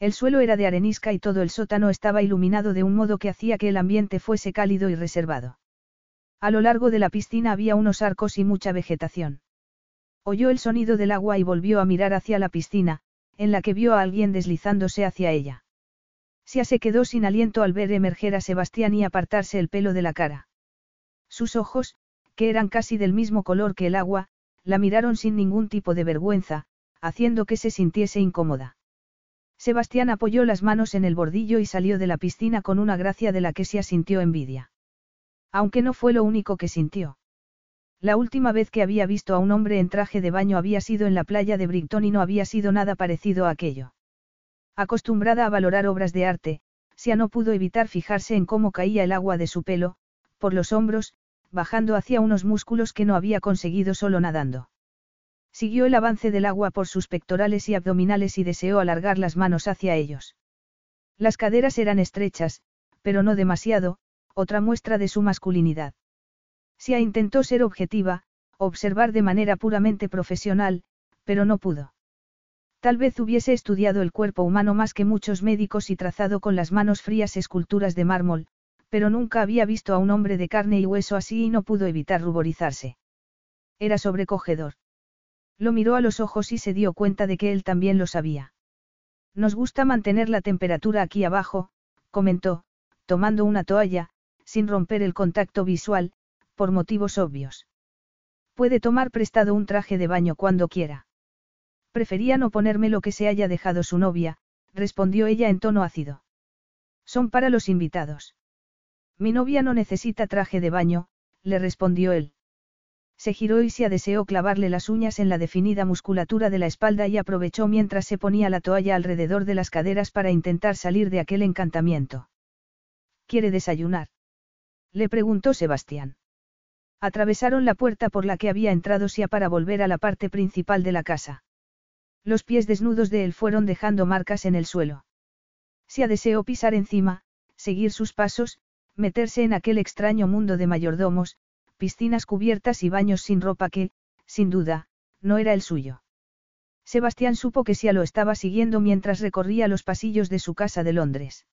El suelo era de arenisca y todo el sótano estaba iluminado de un modo que hacía que el ambiente fuese cálido y reservado. A lo largo de la piscina había unos arcos y mucha vegetación. Oyó el sonido del agua y volvió a mirar hacia la piscina, en la que vio a alguien deslizándose hacia ella. Sia se quedó sin aliento al ver emerger a Sebastián y apartarse el pelo de la cara. Sus ojos, que eran casi del mismo color que el agua, la miraron sin ningún tipo de vergüenza, haciendo que se sintiese incómoda. Sebastián apoyó las manos en el bordillo y salió de la piscina con una gracia de la que Sia sintió envidia. Aunque no fue lo único que sintió. La última vez que había visto a un hombre en traje de baño había sido en la playa de Brighton y no había sido nada parecido a aquello. Acostumbrada a valorar obras de arte, Sia no pudo evitar fijarse en cómo caía el agua de su pelo, por los hombros, bajando hacia unos músculos que no había conseguido solo nadando. Siguió el avance del agua por sus pectorales y abdominales y deseó alargar las manos hacia ellos. Las caderas eran estrechas, pero no demasiado, otra muestra de su masculinidad. Sia intentó ser objetiva, observar de manera puramente profesional, pero no pudo. Tal vez hubiese estudiado el cuerpo humano más que muchos médicos y trazado con las manos frías esculturas de mármol, pero nunca había visto a un hombre de carne y hueso así y no pudo evitar ruborizarse. Era sobrecogedor. Lo miró a los ojos y se dio cuenta de que él también lo sabía. Nos gusta mantener la temperatura aquí abajo, comentó, tomando una toalla, sin romper el contacto visual, por motivos obvios. Puede tomar prestado un traje de baño cuando quiera. Prefería no ponerme lo que se haya dejado su novia, respondió ella en tono ácido. Son para los invitados. Mi novia no necesita traje de baño, le respondió él. Se giró y se deseó clavarle las uñas en la definida musculatura de la espalda y aprovechó mientras se ponía la toalla alrededor de las caderas para intentar salir de aquel encantamiento. ¿Quiere desayunar? Le preguntó Sebastián. Atravesaron la puerta por la que había entrado Sia para volver a la parte principal de la casa. Los pies desnudos de él fueron dejando marcas en el suelo. Sia deseó pisar encima, seguir sus pasos, meterse en aquel extraño mundo de mayordomos, piscinas cubiertas y baños sin ropa que, sin duda, no era el suyo. Sebastián supo que Sia lo estaba siguiendo mientras recorría los pasillos de su casa de Londres.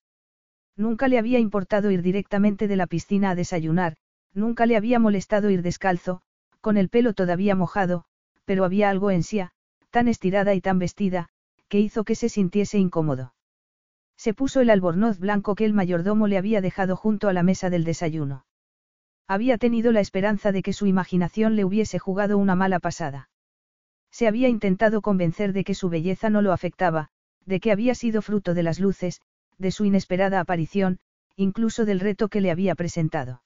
Nunca le había importado ir directamente de la piscina a desayunar, Nunca le había molestado ir descalzo, con el pelo todavía mojado, pero había algo en sí, tan estirada y tan vestida, que hizo que se sintiese incómodo. Se puso el albornoz blanco que el mayordomo le había dejado junto a la mesa del desayuno. Había tenido la esperanza de que su imaginación le hubiese jugado una mala pasada. Se había intentado convencer de que su belleza no lo afectaba, de que había sido fruto de las luces, de su inesperada aparición, incluso del reto que le había presentado.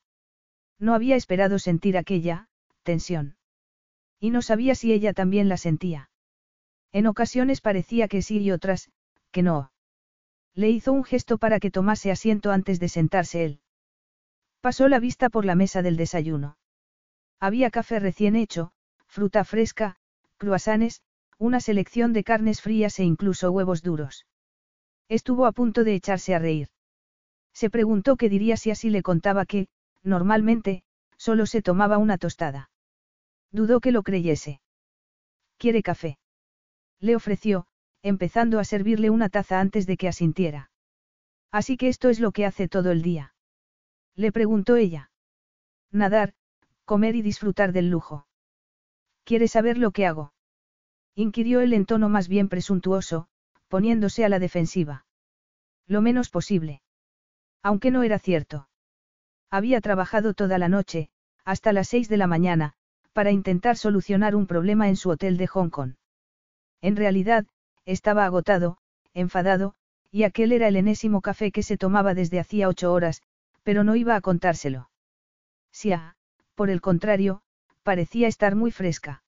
No había esperado sentir aquella, tensión. Y no sabía si ella también la sentía. En ocasiones parecía que sí y otras, que no. Le hizo un gesto para que tomase asiento antes de sentarse él. Pasó la vista por la mesa del desayuno. Había café recién hecho, fruta fresca, cruasanes, una selección de carnes frías e incluso huevos duros. Estuvo a punto de echarse a reír. Se preguntó qué diría si así le contaba que, Normalmente, solo se tomaba una tostada. Dudó que lo creyese. ¿Quiere café? Le ofreció, empezando a servirle una taza antes de que asintiera. Así que esto es lo que hace todo el día. Le preguntó ella. Nadar, comer y disfrutar del lujo. ¿Quiere saber lo que hago? inquirió él en tono más bien presuntuoso, poniéndose a la defensiva. Lo menos posible. Aunque no era cierto. Había trabajado toda la noche, hasta las seis de la mañana, para intentar solucionar un problema en su hotel de Hong Kong. En realidad, estaba agotado, enfadado, y aquel era el enésimo café que se tomaba desde hacía ocho horas, pero no iba a contárselo. Sia, por el contrario, parecía estar muy fresca.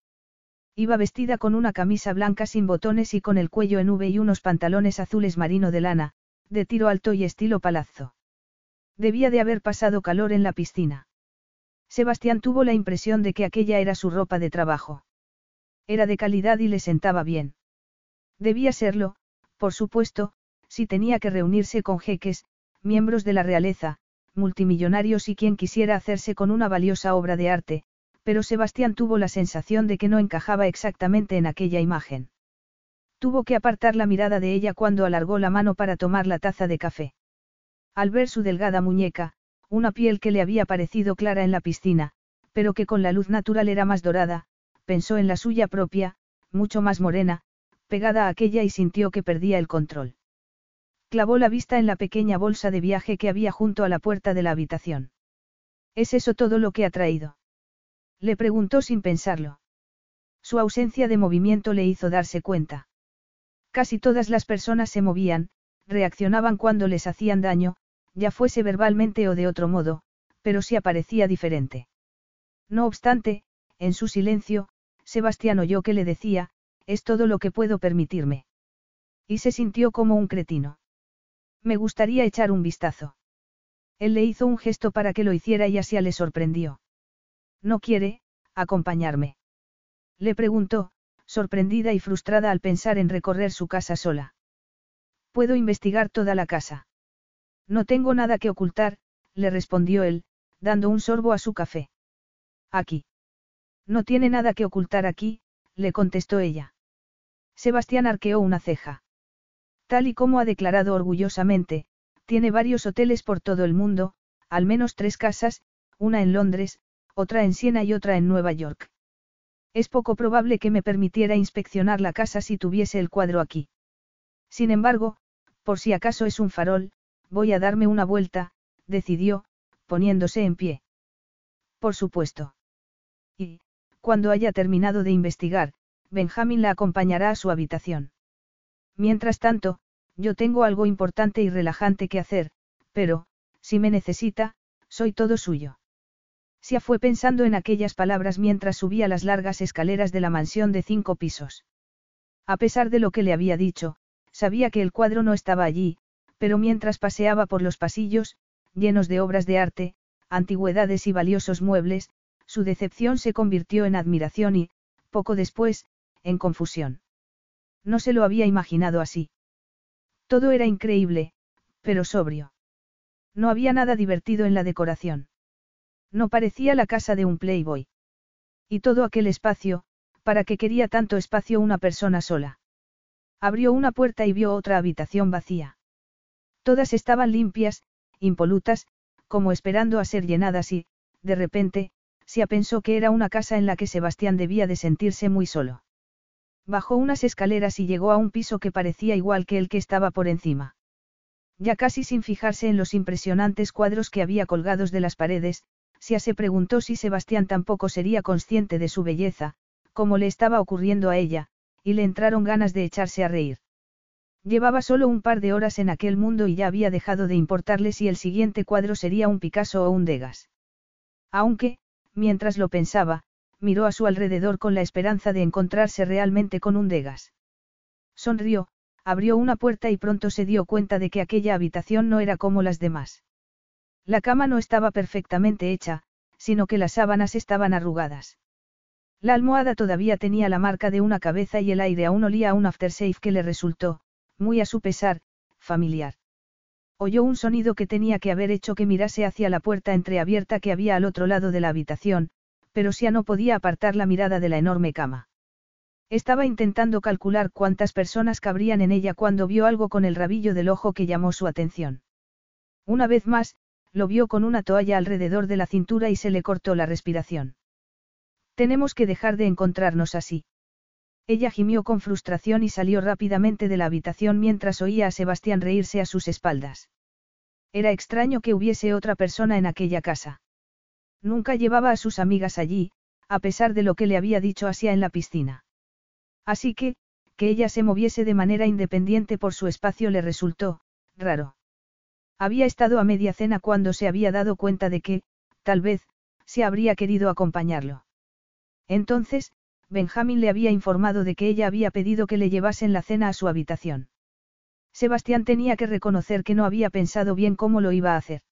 Iba vestida con una camisa blanca sin botones y con el cuello en V y unos pantalones azules marino de lana, de tiro alto y estilo palazzo. Debía de haber pasado calor en la piscina. Sebastián tuvo la impresión de que aquella era su ropa de trabajo. Era de calidad y le sentaba bien. Debía serlo, por supuesto, si tenía que reunirse con jeques, miembros de la realeza, multimillonarios y quien quisiera hacerse con una valiosa obra de arte, pero Sebastián tuvo la sensación de que no encajaba exactamente en aquella imagen. Tuvo que apartar la mirada de ella cuando alargó la mano para tomar la taza de café. Al ver su delgada muñeca, una piel que le había parecido clara en la piscina, pero que con la luz natural era más dorada, pensó en la suya propia, mucho más morena, pegada a aquella y sintió que perdía el control. Clavó la vista en la pequeña bolsa de viaje que había junto a la puerta de la habitación. ¿Es eso todo lo que ha traído? Le preguntó sin pensarlo. Su ausencia de movimiento le hizo darse cuenta. Casi todas las personas se movían, reaccionaban cuando les hacían daño, ya fuese verbalmente o de otro modo, pero si aparecía diferente. No obstante, en su silencio, Sebastián oyó que le decía, es todo lo que puedo permitirme. Y se sintió como un cretino. Me gustaría echar un vistazo. Él le hizo un gesto para que lo hiciera y así le sorprendió. ¿No quiere, acompañarme? Le preguntó, sorprendida y frustrada al pensar en recorrer su casa sola. Puedo investigar toda la casa. No tengo nada que ocultar, le respondió él, dando un sorbo a su café. Aquí. No tiene nada que ocultar aquí, le contestó ella. Sebastián arqueó una ceja. Tal y como ha declarado orgullosamente, tiene varios hoteles por todo el mundo, al menos tres casas, una en Londres, otra en Siena y otra en Nueva York. Es poco probable que me permitiera inspeccionar la casa si tuviese el cuadro aquí. Sin embargo, por si acaso es un farol, voy a darme una vuelta, decidió, poniéndose en pie. Por supuesto. Y, cuando haya terminado de investigar, Benjamin la acompañará a su habitación. Mientras tanto, yo tengo algo importante y relajante que hacer, pero, si me necesita, soy todo suyo. Sia fue pensando en aquellas palabras mientras subía las largas escaleras de la mansión de cinco pisos. A pesar de lo que le había dicho, sabía que el cuadro no estaba allí, pero mientras paseaba por los pasillos, llenos de obras de arte, antigüedades y valiosos muebles, su decepción se convirtió en admiración y, poco después, en confusión. No se lo había imaginado así. Todo era increíble, pero sobrio. No había nada divertido en la decoración. No parecía la casa de un playboy. Y todo aquel espacio, ¿para qué quería tanto espacio una persona sola? Abrió una puerta y vio otra habitación vacía. Todas estaban limpias, impolutas, como esperando a ser llenadas y, de repente, se pensó que era una casa en la que Sebastián debía de sentirse muy solo. Bajó unas escaleras y llegó a un piso que parecía igual que el que estaba por encima. Ya casi sin fijarse en los impresionantes cuadros que había colgados de las paredes, Sia se preguntó si Sebastián tampoco sería consciente de su belleza, como le estaba ocurriendo a ella, y le entraron ganas de echarse a reír. Llevaba solo un par de horas en aquel mundo y ya había dejado de importarle si el siguiente cuadro sería un Picasso o un Degas. Aunque, mientras lo pensaba, miró a su alrededor con la esperanza de encontrarse realmente con un Degas. Sonrió, abrió una puerta y pronto se dio cuenta de que aquella habitación no era como las demás. La cama no estaba perfectamente hecha, sino que las sábanas estaban arrugadas. La almohada todavía tenía la marca de una cabeza y el aire aún olía a un aftershave que le resultó, muy a su pesar, familiar. Oyó un sonido que tenía que haber hecho que mirase hacia la puerta entreabierta que había al otro lado de la habitación, pero Sia no podía apartar la mirada de la enorme cama. Estaba intentando calcular cuántas personas cabrían en ella cuando vio algo con el rabillo del ojo que llamó su atención. Una vez más, lo vio con una toalla alrededor de la cintura y se le cortó la respiración. Tenemos que dejar de encontrarnos así. Ella gimió con frustración y salió rápidamente de la habitación mientras oía a Sebastián reírse a sus espaldas. Era extraño que hubiese otra persona en aquella casa. Nunca llevaba a sus amigas allí, a pesar de lo que le había dicho Asia en la piscina. Así que, que ella se moviese de manera independiente por su espacio le resultó, raro. Había estado a media cena cuando se había dado cuenta de que, tal vez, se habría querido acompañarlo. Entonces, Benjamín le había informado de que ella había pedido que le llevasen la cena a su habitación. Sebastián tenía que reconocer que no había pensado bien cómo lo iba a hacer.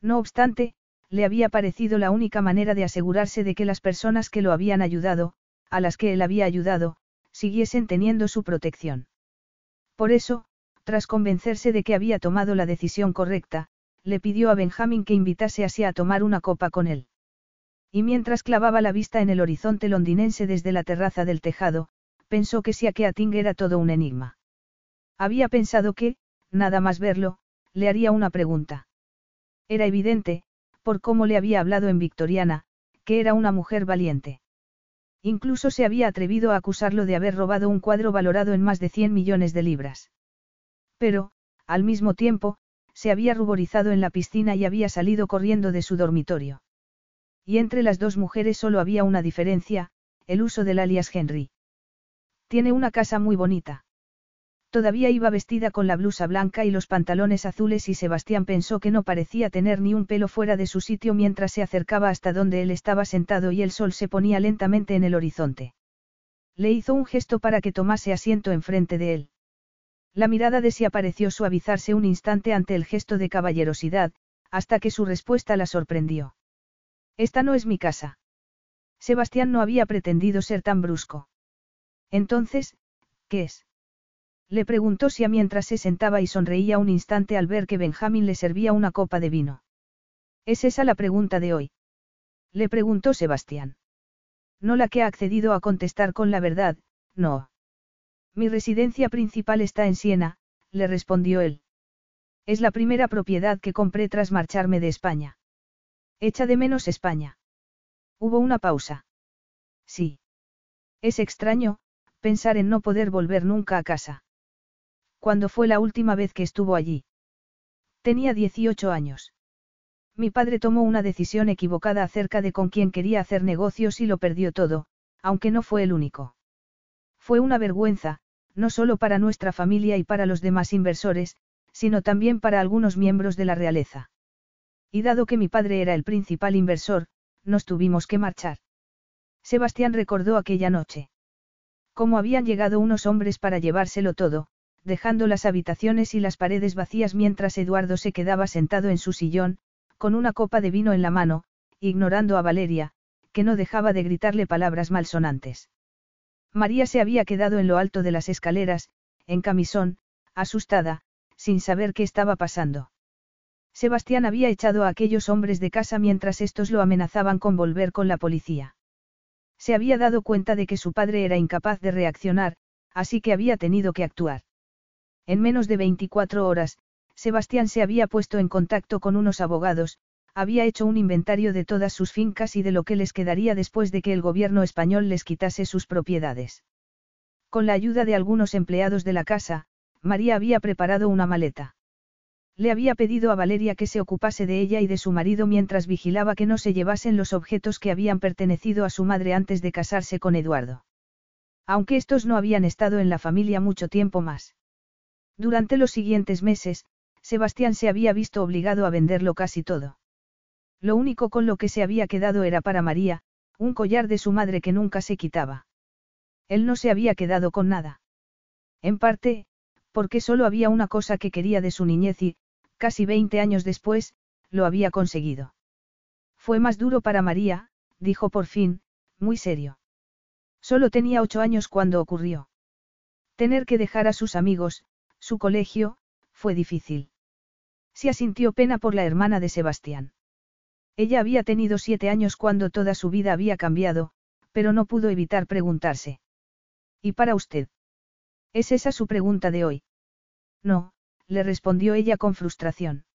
No obstante, le había parecido la única manera de asegurarse de que las personas que lo habían ayudado, a las que él había ayudado, siguiesen teniendo su protección. Por eso, tras convencerse de que había tomado la decisión correcta, le pidió a Benjamin que invitase así a tomar una copa con él. Y mientras clavaba la vista en el horizonte londinense desde la terraza del tejado, pensó que si Keating era todo un enigma. Había pensado que, nada más verlo, le haría una pregunta. Era evidente, por cómo le había hablado en Victoriana, que era una mujer valiente. Incluso se había atrevido a acusarlo de haber robado un cuadro valorado en más de 100 millones de libras. Pero, al mismo tiempo, se había ruborizado en la piscina y había salido corriendo de su dormitorio. Y entre las dos mujeres solo había una diferencia, el uso del alias Henry. Tiene una casa muy bonita. Todavía iba vestida con la blusa blanca y los pantalones azules y Sebastián pensó que no parecía tener ni un pelo fuera de su sitio mientras se acercaba hasta donde él estaba sentado y el sol se ponía lentamente en el horizonte. Le hizo un gesto para que tomase asiento enfrente de él. La mirada de sí pareció suavizarse un instante ante el gesto de caballerosidad, hasta que su respuesta la sorprendió. Esta no es mi casa. Sebastián no había pretendido ser tan brusco. Entonces, ¿qué es? Le preguntó a mientras se sentaba y sonreía un instante al ver que Benjamín le servía una copa de vino. ¿Es esa la pregunta de hoy? Le preguntó Sebastián. No la que ha accedido a contestar con la verdad, no. Mi residencia principal está en Siena, le respondió él. Es la primera propiedad que compré tras marcharme de España. Echa de menos España. Hubo una pausa. Sí. Es extraño, pensar en no poder volver nunca a casa. ¿Cuándo fue la última vez que estuvo allí? Tenía 18 años. Mi padre tomó una decisión equivocada acerca de con quién quería hacer negocios y lo perdió todo, aunque no fue el único. Fue una vergüenza, no solo para nuestra familia y para los demás inversores, sino también para algunos miembros de la realeza. Y dado que mi padre era el principal inversor, nos tuvimos que marchar. Sebastián recordó aquella noche. Cómo habían llegado unos hombres para llevárselo todo, dejando las habitaciones y las paredes vacías mientras Eduardo se quedaba sentado en su sillón, con una copa de vino en la mano, ignorando a Valeria, que no dejaba de gritarle palabras malsonantes. María se había quedado en lo alto de las escaleras, en camisón, asustada, sin saber qué estaba pasando. Sebastián había echado a aquellos hombres de casa mientras estos lo amenazaban con volver con la policía. Se había dado cuenta de que su padre era incapaz de reaccionar, así que había tenido que actuar. En menos de 24 horas, Sebastián se había puesto en contacto con unos abogados, había hecho un inventario de todas sus fincas y de lo que les quedaría después de que el gobierno español les quitase sus propiedades. Con la ayuda de algunos empleados de la casa, María había preparado una maleta. Le había pedido a Valeria que se ocupase de ella y de su marido mientras vigilaba que no se llevasen los objetos que habían pertenecido a su madre antes de casarse con Eduardo. Aunque estos no habían estado en la familia mucho tiempo más. Durante los siguientes meses, Sebastián se había visto obligado a venderlo casi todo. Lo único con lo que se había quedado era para María, un collar de su madre que nunca se quitaba. Él no se había quedado con nada. En parte, porque solo había una cosa que quería de su niñez y, casi 20 años después, lo había conseguido. Fue más duro para María, dijo por fin, muy serio. Solo tenía ocho años cuando ocurrió. Tener que dejar a sus amigos, su colegio, fue difícil. Se asintió pena por la hermana de Sebastián. Ella había tenido siete años cuando toda su vida había cambiado, pero no pudo evitar preguntarse. ¿Y para usted? ¿Es esa su pregunta de hoy? No, le respondió ella con frustración.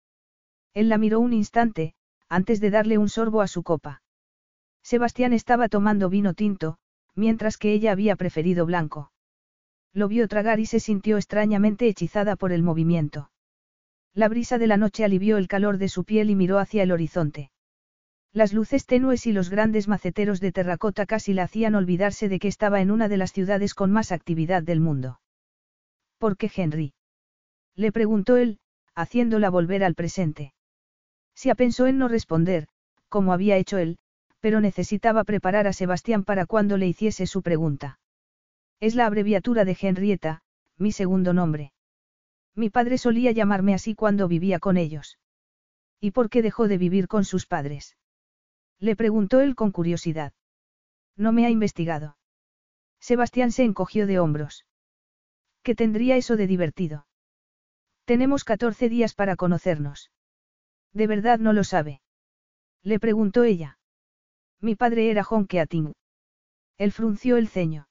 Él la miró un instante, antes de darle un sorbo a su copa. Sebastián estaba tomando vino tinto, mientras que ella había preferido blanco. Lo vio tragar y se sintió extrañamente hechizada por el movimiento. La brisa de la noche alivió el calor de su piel y miró hacia el horizonte. Las luces tenues y los grandes maceteros de terracota casi la hacían olvidarse de que estaba en una de las ciudades con más actividad del mundo. ¿Por qué Henry? Le preguntó él, haciéndola volver al presente. Sia pensó en no responder, como había hecho él, pero necesitaba preparar a Sebastián para cuando le hiciese su pregunta. Es la abreviatura de Henrietta, mi segundo nombre. Mi padre solía llamarme así cuando vivía con ellos. ¿Y por qué dejó de vivir con sus padres? Le preguntó él con curiosidad. No me ha investigado. Sebastián se encogió de hombros. ¿Qué tendría eso de divertido? Tenemos 14 días para conocernos. ¿De verdad no lo sabe? Le preguntó ella. Mi padre era Honke Ating. Él frunció el ceño.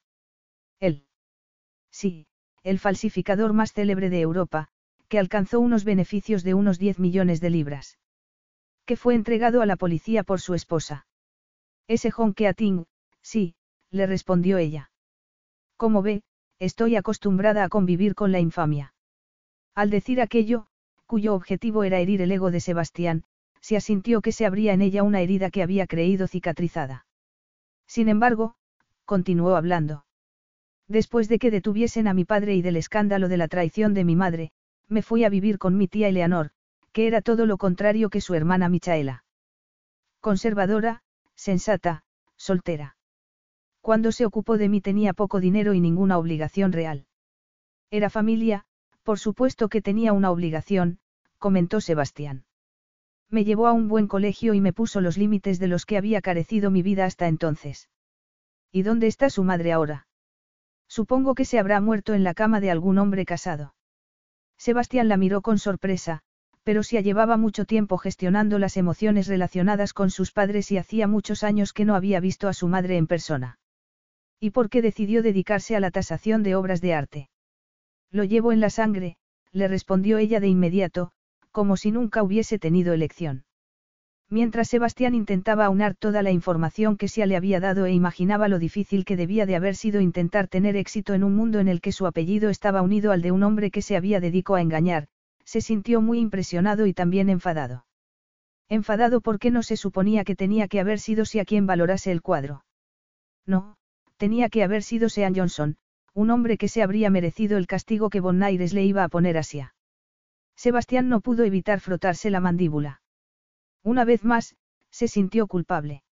Él. Sí, el falsificador más célebre de Europa, que alcanzó unos beneficios de unos 10 millones de libras. Que fue entregado a la policía por su esposa. Ese Honke Ating, sí, le respondió ella. Como ve, estoy acostumbrada a convivir con la infamia. Al decir aquello, cuyo objetivo era herir el ego de Sebastián, se asintió que se abría en ella una herida que había creído cicatrizada. Sin embargo, continuó hablando. Después de que detuviesen a mi padre y del escándalo de la traición de mi madre, me fui a vivir con mi tía Eleanor, que era todo lo contrario que su hermana Michaela. Conservadora, sensata, soltera. Cuando se ocupó de mí tenía poco dinero y ninguna obligación real. Era familia, por supuesto que tenía una obligación, comentó Sebastián. Me llevó a un buen colegio y me puso los límites de los que había carecido mi vida hasta entonces. ¿Y dónde está su madre ahora? Supongo que se habrá muerto en la cama de algún hombre casado. Sebastián la miró con sorpresa, pero si llevaba mucho tiempo gestionando las emociones relacionadas con sus padres y hacía muchos años que no había visto a su madre en persona. ¿Y por qué decidió dedicarse a la tasación de obras de arte? Lo llevo en la sangre, le respondió ella de inmediato, como si nunca hubiese tenido elección. Mientras Sebastián intentaba aunar toda la información que se le había dado e imaginaba lo difícil que debía de haber sido intentar tener éxito en un mundo en el que su apellido estaba unido al de un hombre que se había dedicado a engañar, se sintió muy impresionado y también enfadado. Enfadado porque no se suponía que tenía que haber sido si a quien valorase el cuadro. No, tenía que haber sido Sean Johnson, un hombre que se habría merecido el castigo que Bonaires le iba a poner a Sia. Sebastián no pudo evitar frotarse la mandíbula. Una vez más, se sintió culpable.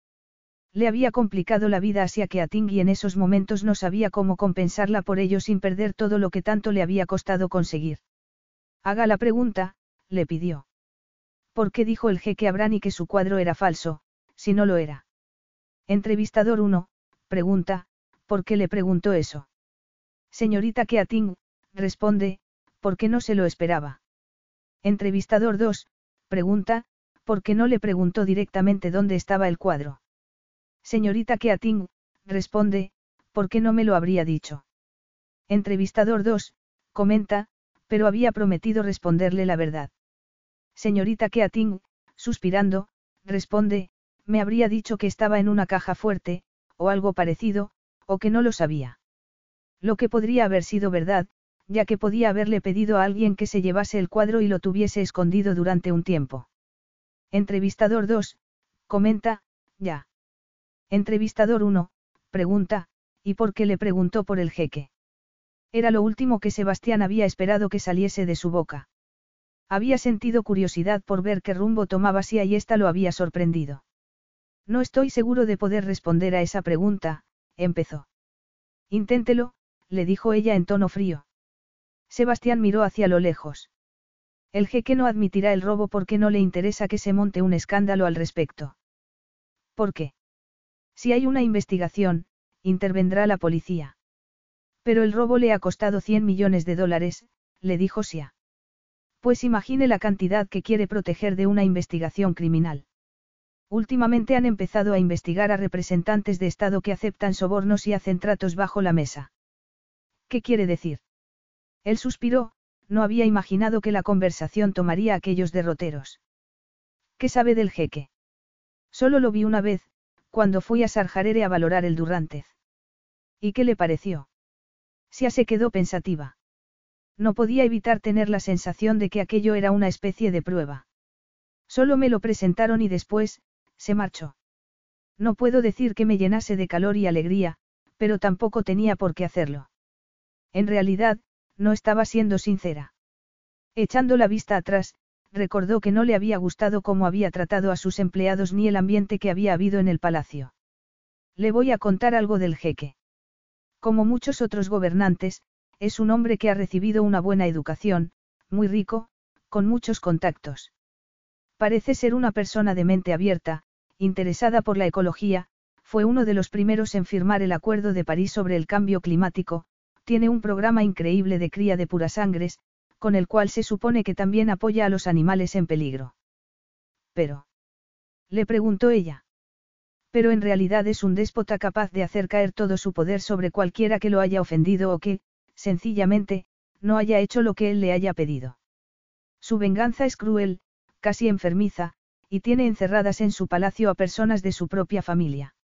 Le había complicado la vida a Sia que a y en esos momentos no sabía cómo compensarla por ello sin perder todo lo que tanto le había costado conseguir. Haga la pregunta, le pidió. ¿Por qué dijo el jeque Abrani que su cuadro era falso, si no lo era? Entrevistador 1, pregunta, ¿Por qué le preguntó eso? Señorita Keating, responde, ¿por qué no se lo esperaba? Entrevistador 2, pregunta, ¿por qué no le preguntó directamente dónde estaba el cuadro? Señorita Keating, responde, ¿por qué no me lo habría dicho? Entrevistador 2, comenta, pero había prometido responderle la verdad. Señorita Keating, suspirando, responde, me habría dicho que estaba en una caja fuerte, o algo parecido, o que no lo sabía. Lo que podría haber sido verdad, ya que podía haberle pedido a alguien que se llevase el cuadro y lo tuviese escondido durante un tiempo. Entrevistador 2, comenta, ya. Entrevistador 1, pregunta, ¿y por qué le preguntó por el jeque? Era lo último que Sebastián había esperado que saliese de su boca. Había sentido curiosidad por ver qué rumbo tomaba si y ésta lo había sorprendido. No estoy seguro de poder responder a esa pregunta, empezó. Inténtelo, le dijo ella en tono frío. Sebastián miró hacia lo lejos. El jeque no admitirá el robo porque no le interesa que se monte un escándalo al respecto. ¿Por qué? Si hay una investigación, intervendrá la policía. Pero el robo le ha costado 100 millones de dólares, le dijo Sia. Pues imagine la cantidad que quiere proteger de una investigación criminal. Últimamente han empezado a investigar a representantes de Estado que aceptan sobornos y hacen tratos bajo la mesa. ¿Qué quiere decir? Él suspiró, no había imaginado que la conversación tomaría aquellos derroteros. ¿Qué sabe del jeque? Solo lo vi una vez, cuando fui a Sarjarere a valorar el Durrantez. ¿Y qué le pareció? Sia se quedó pensativa. No podía evitar tener la sensación de que aquello era una especie de prueba. Solo me lo presentaron y después, se marchó. No puedo decir que me llenase de calor y alegría, pero tampoco tenía por qué hacerlo. En realidad, no estaba siendo sincera. Echando la vista atrás, recordó que no le había gustado cómo había tratado a sus empleados ni el ambiente que había habido en el palacio. Le voy a contar algo del jeque. Como muchos otros gobernantes, es un hombre que ha recibido una buena educación, muy rico, con muchos contactos. Parece ser una persona de mente abierta, interesada por la ecología, fue uno de los primeros en firmar el Acuerdo de París sobre el cambio climático, tiene un programa increíble de cría de purasangres, con el cual se supone que también apoya a los animales en peligro. Pero. Le preguntó ella. Pero en realidad es un déspota capaz de hacer caer todo su poder sobre cualquiera que lo haya ofendido o que, sencillamente, no haya hecho lo que él le haya pedido. Su venganza es cruel, casi enfermiza, y tiene encerradas en su palacio a personas de su propia familia.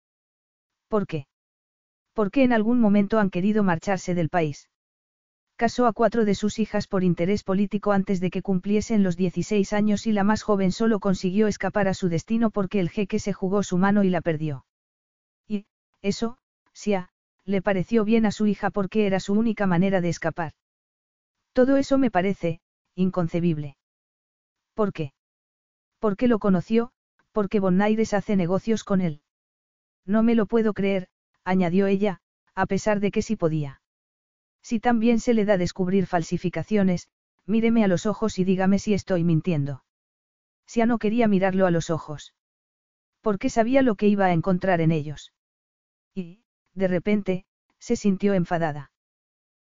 ¿Por qué? Porque en algún momento han querido marcharse del país. Casó a cuatro de sus hijas por interés político antes de que cumpliesen los 16 años y la más joven solo consiguió escapar a su destino porque el jeque se jugó su mano y la perdió. Y, eso, Sia, le pareció bien a su hija porque era su única manera de escapar. Todo eso me parece, inconcebible. ¿Por qué? Porque lo conoció, porque Bonaires hace negocios con él. No me lo puedo creer, añadió ella, a pesar de que sí podía. Si también se le da descubrir falsificaciones, míreme a los ojos y dígame si estoy mintiendo. Sia no quería mirarlo a los ojos. Porque sabía lo que iba a encontrar en ellos. Y, de repente, se sintió enfadada.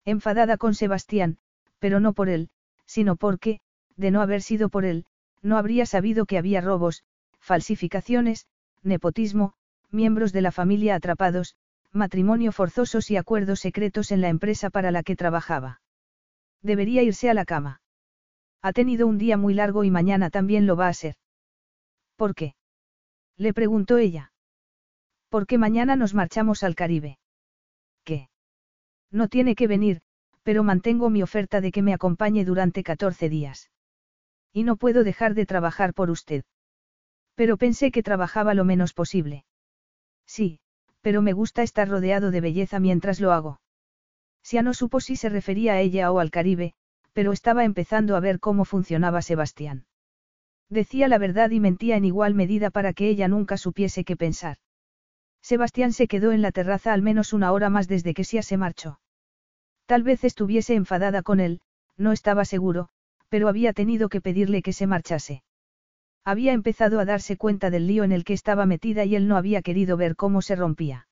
Enfadada con Sebastián, pero no por él, sino porque, de no haber sido por él, no habría sabido que había robos, falsificaciones, nepotismo, miembros de la familia atrapados, matrimonio forzosos y acuerdos secretos en la empresa para la que trabajaba. Debería irse a la cama. Ha tenido un día muy largo y mañana también lo va a ser. ¿Por qué? Le preguntó ella. Porque mañana nos marchamos al Caribe. ¿Qué? No tiene que venir, pero mantengo mi oferta de que me acompañe durante 14 días. Y no puedo dejar de trabajar por usted. Pero pensé que trabajaba lo menos posible. Sí, pero me gusta estar rodeado de belleza mientras lo hago. Sia no supo si se refería a ella o al Caribe, pero estaba empezando a ver cómo funcionaba Sebastián. Decía la verdad y mentía en igual medida para que ella nunca supiese qué pensar. Sebastián se quedó en la terraza al menos una hora más desde que Sia se marchó. Tal vez estuviese enfadada con él, no estaba seguro, pero había tenido que pedirle que se marchase. Había empezado a darse cuenta del lío en el que estaba metida y él no había querido ver cómo se rompía.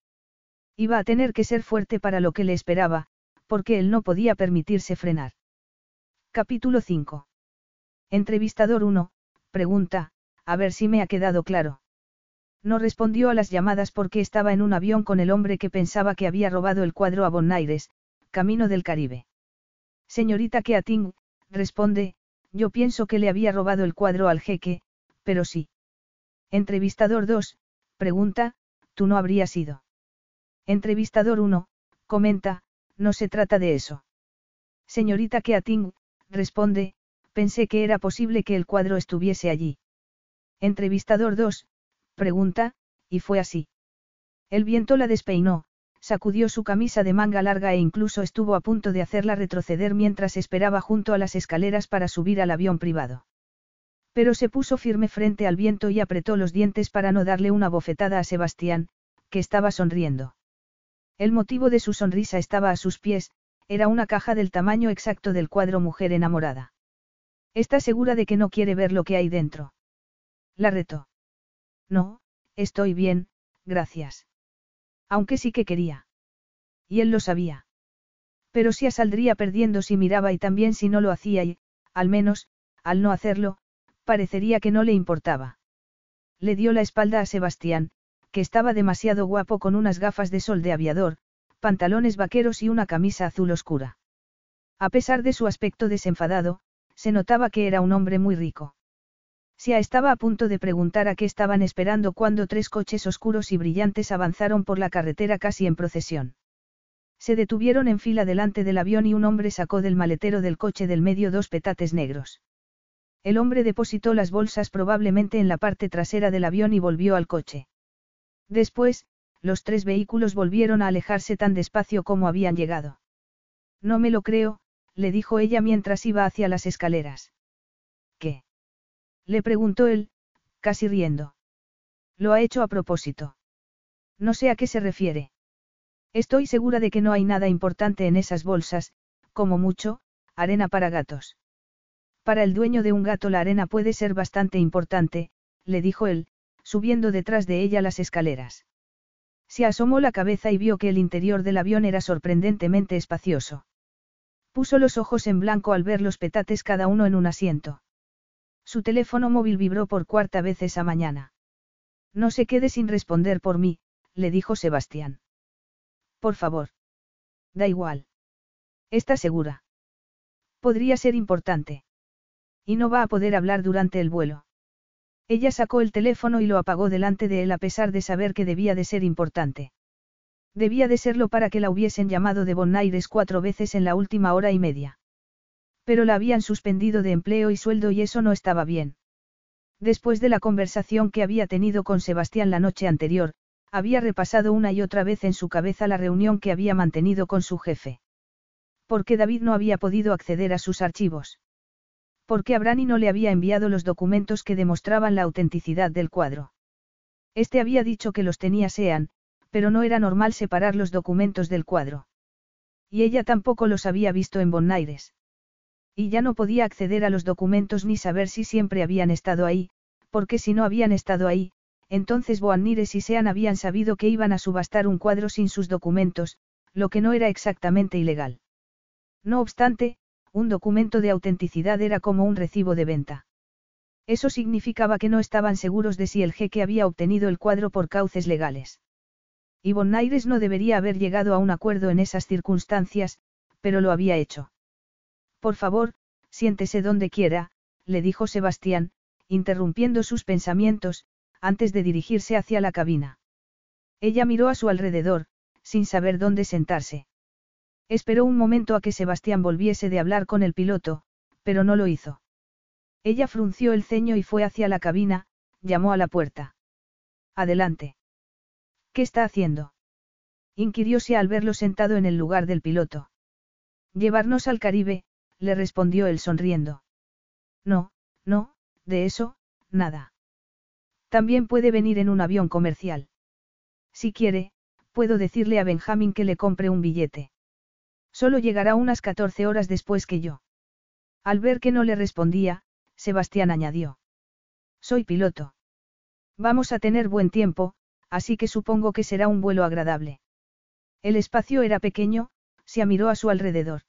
Iba a tener que ser fuerte para lo que le esperaba, porque él no podía permitirse frenar. Capítulo 5. Entrevistador 1, pregunta, a ver si me ha quedado claro. No respondió a las llamadas porque estaba en un avión con el hombre que pensaba que había robado el cuadro a Bonaires, camino del Caribe. Señorita Keating, responde, yo pienso que le había robado el cuadro al jeque, pero sí. Entrevistador 2, pregunta, tú no habrías ido. Entrevistador 1, comenta, no se trata de eso. Señorita Keating, responde, pensé que era posible que el cuadro estuviese allí. Entrevistador 2, pregunta, y fue así. El viento la despeinó, sacudió su camisa de manga larga e incluso estuvo a punto de hacerla retroceder mientras esperaba junto a las escaleras para subir al avión privado. Pero se puso firme frente al viento y apretó los dientes para no darle una bofetada a Sebastián, que estaba sonriendo. El motivo de su sonrisa estaba a sus pies, era una caja del tamaño exacto del cuadro Mujer enamorada. ¿Está segura de que no quiere ver lo que hay dentro? La retó. No, estoy bien, gracias. Aunque sí que quería. Y él lo sabía. Pero sí saldría perdiendo si miraba y también si no lo hacía y, al menos, al no hacerlo, parecería que no le importaba. Le dio la espalda a Sebastián, que estaba demasiado guapo con unas gafas de sol de aviador, pantalones vaqueros y una camisa azul oscura. A pesar de su aspecto desenfadado, se notaba que era un hombre muy rico. Sia estaba a punto de preguntar a qué estaban esperando cuando tres coches oscuros y brillantes avanzaron por la carretera casi en procesión. Se detuvieron en fila delante del avión y un hombre sacó del maletero del coche del medio dos petates negros. El hombre depositó las bolsas probablemente en la parte trasera del avión y volvió al coche. Después, los tres vehículos volvieron a alejarse tan despacio como habían llegado. No me lo creo, le dijo ella mientras iba hacia las escaleras. ¿Qué? Le preguntó él, casi riendo. Lo ha hecho a propósito. No sé a qué se refiere. Estoy segura de que no hay nada importante en esas bolsas, como mucho, arena para gatos. Para el dueño de un gato la arena puede ser bastante importante, le dijo él, subiendo detrás de ella las escaleras. Se asomó la cabeza y vio que el interior del avión era sorprendentemente espacioso. Puso los ojos en blanco al ver los petates cada uno en un asiento. Su teléfono móvil vibró por cuarta vez esa mañana. No se quede sin responder por mí, le dijo Sebastián. Por favor. Da igual. ¿Está segura? Podría ser importante. Y no va a poder hablar durante el vuelo. Ella sacó el teléfono y lo apagó delante de él a pesar de saber que debía de ser importante. Debía de serlo para que la hubiesen llamado de Bonaires cuatro veces en la última hora y media. Pero la habían suspendido de empleo y sueldo y eso no estaba bien. Después de la conversación que había tenido con Sebastián la noche anterior, había repasado una y otra vez en su cabeza la reunión que había mantenido con su jefe. ¿Por qué David no había podido acceder a sus archivos? ¿Por qué Abrani no le había enviado los documentos que demostraban la autenticidad del cuadro? Este había dicho que los tenía Sean, pero no era normal separar los documentos del cuadro. Y ella tampoco los había visto en Bonaires. Y ya no podía acceder a los documentos ni saber si siempre habían estado ahí, porque si no habían estado ahí, entonces Boannires y Sean habían sabido que iban a subastar un cuadro sin sus documentos, lo que no era exactamente ilegal. No obstante, un documento de autenticidad era como un recibo de venta. Eso significaba que no estaban seguros de si el jeque había obtenido el cuadro por cauces legales. Y Bonaires no debería haber llegado a un acuerdo en esas circunstancias, pero lo había hecho. Por favor, siéntese donde quiera, le dijo Sebastián, interrumpiendo sus pensamientos, antes de dirigirse hacia la cabina. Ella miró a su alrededor, sin saber dónde sentarse. Esperó un momento a que Sebastián volviese de hablar con el piloto, pero no lo hizo. Ella frunció el ceño y fue hacia la cabina, llamó a la puerta. Adelante. ¿Qué está haciendo? inquirióse al verlo sentado en el lugar del piloto. Llevarnos al Caribe, le respondió él sonriendo. No, no, de eso, nada. También puede venir en un avión comercial. Si quiere, puedo decirle a Benjamin que le compre un billete. Solo llegará unas 14 horas después que yo. Al ver que no le respondía, Sebastián añadió. Soy piloto. Vamos a tener buen tiempo, así que supongo que será un vuelo agradable. El espacio era pequeño, se miró a su alrededor.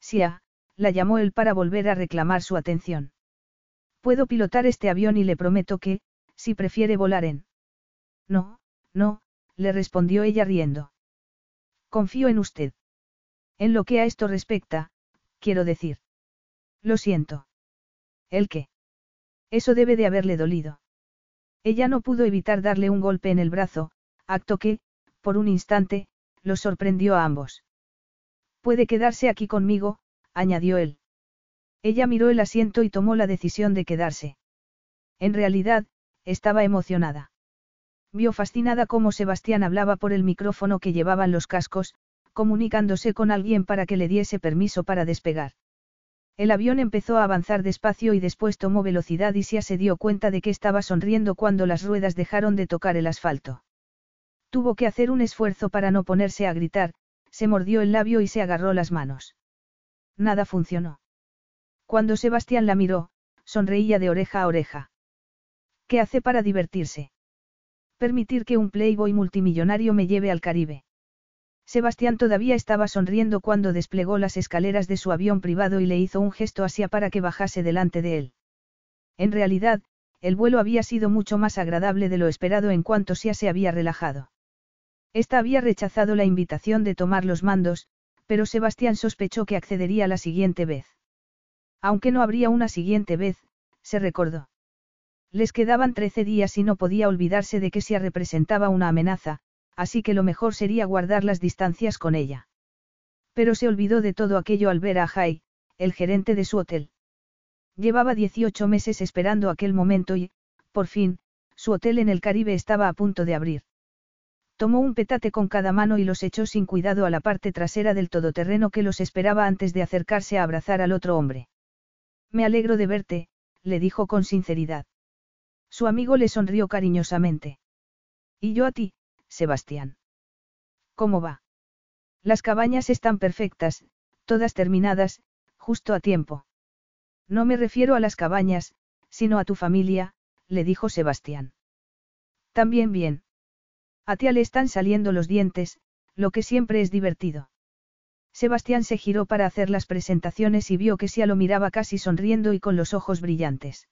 Sia, la llamó él para volver a reclamar su atención. Puedo pilotar este avión y le prometo que, si prefiere volar en. No, no, le respondió ella riendo. Confío en usted. En lo que a esto respecta, quiero decir. Lo siento. ¿El qué? Eso debe de haberle dolido. Ella no pudo evitar darle un golpe en el brazo, acto que, por un instante, los sorprendió a ambos. Puede quedarse aquí conmigo, añadió él. Ella miró el asiento y tomó la decisión de quedarse. En realidad, estaba emocionada. Vio fascinada cómo Sebastián hablaba por el micrófono que llevaban los cascos, comunicándose con alguien para que le diese permiso para despegar. El avión empezó a avanzar despacio y después tomó velocidad y Sia se dio cuenta de que estaba sonriendo cuando las ruedas dejaron de tocar el asfalto. Tuvo que hacer un esfuerzo para no ponerse a gritar, se mordió el labio y se agarró las manos. Nada funcionó. Cuando Sebastián la miró, sonreía de oreja a oreja. ¿Qué hace para divertirse? Permitir que un playboy multimillonario me lleve al Caribe. Sebastián todavía estaba sonriendo cuando desplegó las escaleras de su avión privado y le hizo un gesto hacia para que bajase delante de él. En realidad, el vuelo había sido mucho más agradable de lo esperado en cuanto Sia se había relajado. Esta había rechazado la invitación de tomar los mandos, pero Sebastián sospechó que accedería la siguiente vez. Aunque no habría una siguiente vez, se recordó. Les quedaban trece días y no podía olvidarse de que Sia representaba una amenaza, así que lo mejor sería guardar las distancias con ella. Pero se olvidó de todo aquello al ver a Jai, el gerente de su hotel. Llevaba 18 meses esperando aquel momento y, por fin, su hotel en el Caribe estaba a punto de abrir. Tomó un petate con cada mano y los echó sin cuidado a la parte trasera del todoterreno que los esperaba antes de acercarse a abrazar al otro hombre. Me alegro de verte, le dijo con sinceridad. Su amigo le sonrió cariñosamente. Y yo a ti, Sebastián. ¿Cómo va? Las cabañas están perfectas, todas terminadas, justo a tiempo. No me refiero a las cabañas, sino a tu familia, le dijo Sebastián. También bien. A tía le están saliendo los dientes, lo que siempre es divertido. Sebastián se giró para hacer las presentaciones y vio que Sia lo miraba casi sonriendo y con los ojos brillantes.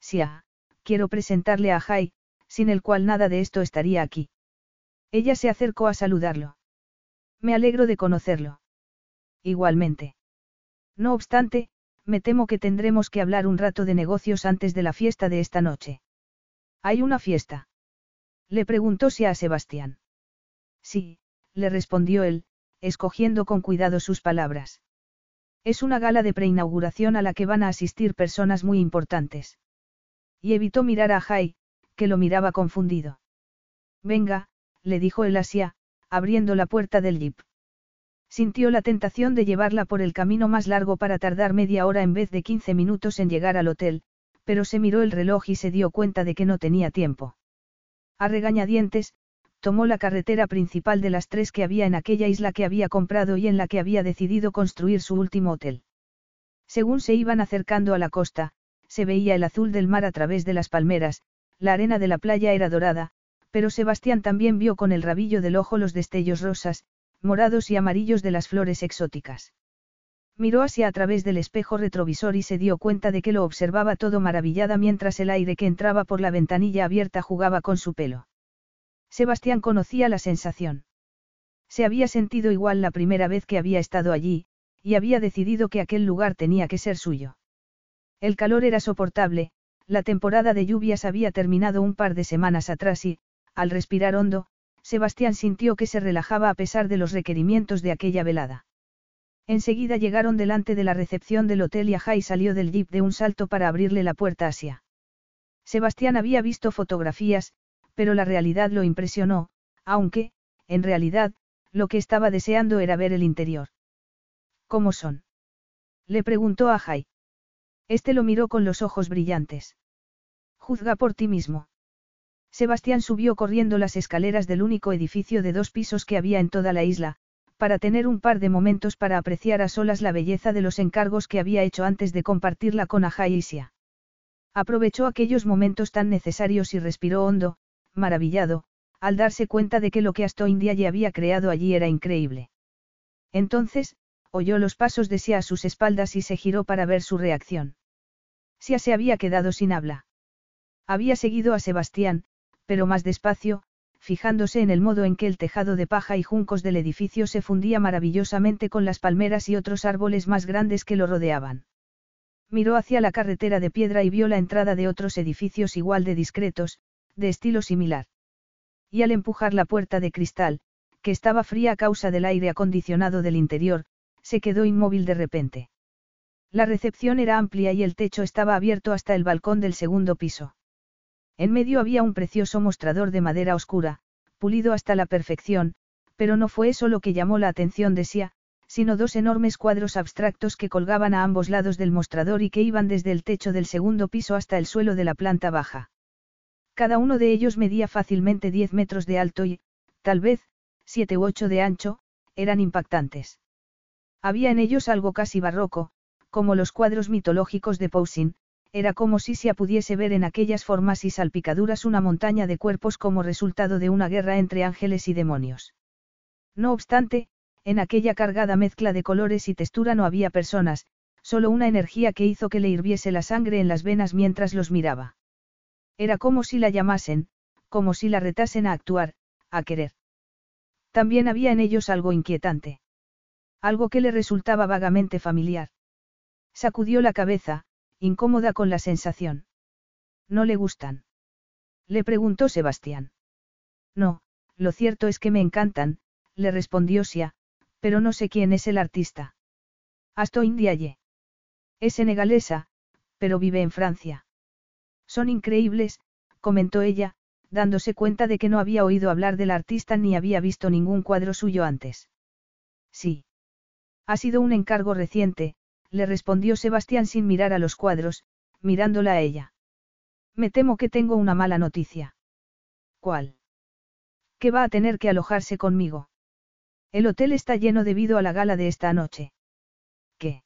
Sia, quiero presentarle a Jai, sin el cual nada de esto estaría aquí. Ella se acercó a saludarlo. Me alegro de conocerlo. Igualmente. No obstante, me temo que tendremos que hablar un rato de negocios antes de la fiesta de esta noche. ¿Hay una fiesta? Le preguntó si a Sebastián. Sí, le respondió él, escogiendo con cuidado sus palabras. Es una gala de preinauguración a la que van a asistir personas muy importantes. Y evitó mirar a Jai, que lo miraba confundido. Venga, le dijo el Asia, abriendo la puerta del jeep. Sintió la tentación de llevarla por el camino más largo para tardar media hora en vez de 15 minutos en llegar al hotel, pero se miró el reloj y se dio cuenta de que no tenía tiempo. A regañadientes, tomó la carretera principal de las tres que había en aquella isla que había comprado y en la que había decidido construir su último hotel. Según se iban acercando a la costa, se veía el azul del mar a través de las palmeras, la arena de la playa era dorada, pero Sebastián también vio con el rabillo del ojo los destellos rosas, morados y amarillos de las flores exóticas. Miró hacia a través del espejo retrovisor y se dio cuenta de que lo observaba todo maravillada mientras el aire que entraba por la ventanilla abierta jugaba con su pelo. Sebastián conocía la sensación. Se había sentido igual la primera vez que había estado allí, y había decidido que aquel lugar tenía que ser suyo. El calor era soportable, la temporada de lluvias había terminado un par de semanas atrás y, al respirar hondo, Sebastián sintió que se relajaba a pesar de los requerimientos de aquella velada. Enseguida llegaron delante de la recepción del hotel y Ajay salió del jeep de un salto para abrirle la puerta hacia. Sebastián había visto fotografías, pero la realidad lo impresionó, aunque, en realidad, lo que estaba deseando era ver el interior. ¿Cómo son? Le preguntó a Jai. Este lo miró con los ojos brillantes. Juzga por ti mismo. Sebastián subió corriendo las escaleras del único edificio de dos pisos que había en toda la isla, para tener un par de momentos para apreciar a solas la belleza de los encargos que había hecho antes de compartirla con Ajay y Isia. Aprovechó aquellos momentos tan necesarios y respiró hondo, maravillado, al darse cuenta de que lo que Asto India había creado allí era increíble. Entonces, oyó los pasos de Sia a sus espaldas y se giró para ver su reacción. Sia se había quedado sin habla. Había seguido a Sebastián, pero más despacio, fijándose en el modo en que el tejado de paja y juncos del edificio se fundía maravillosamente con las palmeras y otros árboles más grandes que lo rodeaban. Miró hacia la carretera de piedra y vio la entrada de otros edificios igual de discretos, de estilo similar. Y al empujar la puerta de cristal, que estaba fría a causa del aire acondicionado del interior, se quedó inmóvil de repente. La recepción era amplia y el techo estaba abierto hasta el balcón del segundo piso. En medio había un precioso mostrador de madera oscura, pulido hasta la perfección, pero no fue eso lo que llamó la atención de Sia, sino dos enormes cuadros abstractos que colgaban a ambos lados del mostrador y que iban desde el techo del segundo piso hasta el suelo de la planta baja. Cada uno de ellos medía fácilmente 10 metros de alto y, tal vez, 7 u 8 de ancho, eran impactantes. Había en ellos algo casi barroco, como los cuadros mitológicos de Poussin, era como si se pudiese ver en aquellas formas y salpicaduras una montaña de cuerpos como resultado de una guerra entre ángeles y demonios. No obstante, en aquella cargada mezcla de colores y textura no había personas, solo una energía que hizo que le hirviese la sangre en las venas mientras los miraba. Era como si la llamasen, como si la retasen a actuar, a querer. También había en ellos algo inquietante. Algo que le resultaba vagamente familiar. Sacudió la cabeza, incómoda con la sensación. ¿No le gustan? Le preguntó Sebastián. No, lo cierto es que me encantan, le respondió Sia, pero no sé quién es el artista. Asto Indiaye. Es senegalesa, pero vive en Francia. Son increíbles, comentó ella, dándose cuenta de que no había oído hablar del artista ni había visto ningún cuadro suyo antes. Sí. Ha sido un encargo reciente, le respondió Sebastián sin mirar a los cuadros, mirándola a ella. Me temo que tengo una mala noticia. ¿Cuál? Que va a tener que alojarse conmigo. El hotel está lleno debido a la gala de esta noche. ¿Qué?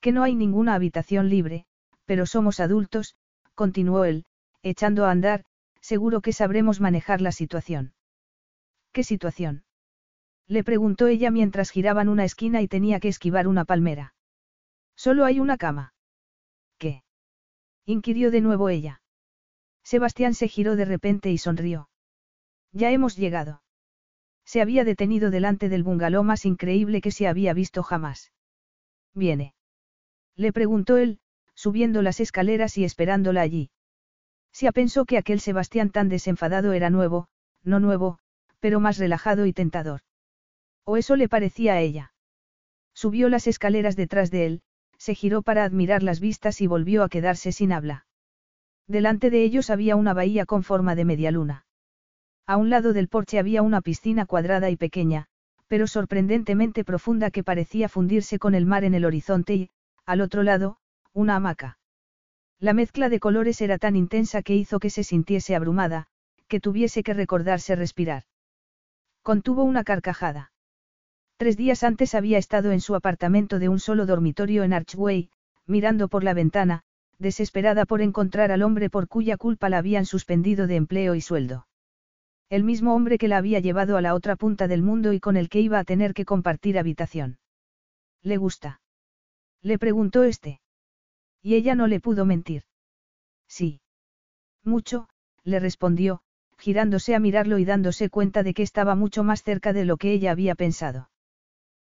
Que no hay ninguna habitación libre, pero somos adultos, continuó él, echando a andar, seguro que sabremos manejar la situación. ¿Qué situación? Le preguntó ella mientras giraban una esquina y tenía que esquivar una palmera. Solo hay una cama. ¿Qué? inquirió de nuevo ella. Sebastián se giró de repente y sonrió. Ya hemos llegado. Se había detenido delante del bungalow más increíble que se había visto jamás. ¿Viene? Le preguntó él, subiendo las escaleras y esperándola allí. Sia pensó que aquel Sebastián tan desenfadado era nuevo, no nuevo, pero más relajado y tentador. O eso le parecía a ella. Subió las escaleras detrás de él, se giró para admirar las vistas y volvió a quedarse sin habla. Delante de ellos había una bahía con forma de media luna. A un lado del porche había una piscina cuadrada y pequeña, pero sorprendentemente profunda que parecía fundirse con el mar en el horizonte y, al otro lado, una hamaca. La mezcla de colores era tan intensa que hizo que se sintiese abrumada, que tuviese que recordarse respirar. Contuvo una carcajada. Tres días antes había estado en su apartamento de un solo dormitorio en Archway, mirando por la ventana, desesperada por encontrar al hombre por cuya culpa la habían suspendido de empleo y sueldo. El mismo hombre que la había llevado a la otra punta del mundo y con el que iba a tener que compartir habitación. ¿Le gusta? Le preguntó este. Y ella no le pudo mentir. Sí. Mucho, le respondió, girándose a mirarlo y dándose cuenta de que estaba mucho más cerca de lo que ella había pensado.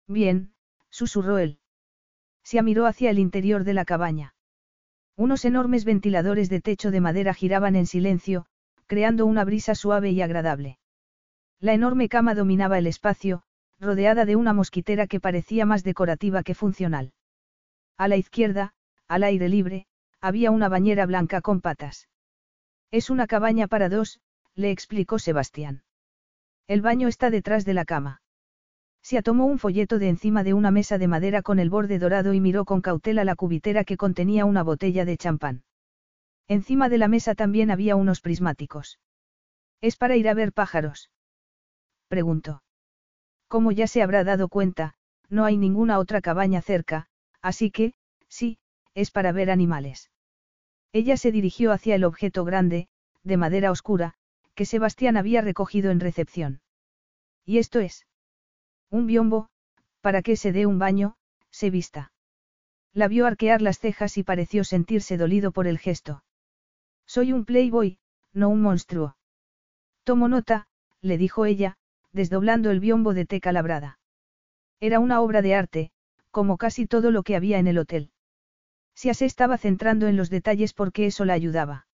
Bien, susurró él. Se miró hacia el interior de la cabaña. Unos enormes ventiladores de techo de madera giraban en silencio, creando una brisa suave y agradable. La enorme cama dominaba el espacio, rodeada de una mosquitera que parecía más decorativa que funcional. A la izquierda, al aire libre, había una bañera blanca con patas. Es una cabaña para dos, le explicó Sebastián. El baño está detrás de la cama. Se tomó un folleto de encima de una mesa de madera con el borde dorado y miró con cautela la cubitera que contenía una botella de champán. Encima de la mesa también había unos prismáticos. ¿Es para ir a ver pájaros? Preguntó. Como ya se habrá dado cuenta, no hay ninguna otra cabaña cerca, así que, sí, es para ver animales. Ella se dirigió hacia el objeto grande, de madera oscura, que Sebastián había recogido en recepción. ¿Y esto es? Un biombo, para que se dé un baño, se vista. La vio arquear las cejas y pareció sentirse dolido por el gesto. Soy un playboy, no un monstruo. Tomo nota, le dijo ella, desdoblando el biombo de teca labrada. Era una obra de arte, como casi todo lo que había en el hotel. Si se estaba centrando en los detalles porque eso la ayudaba.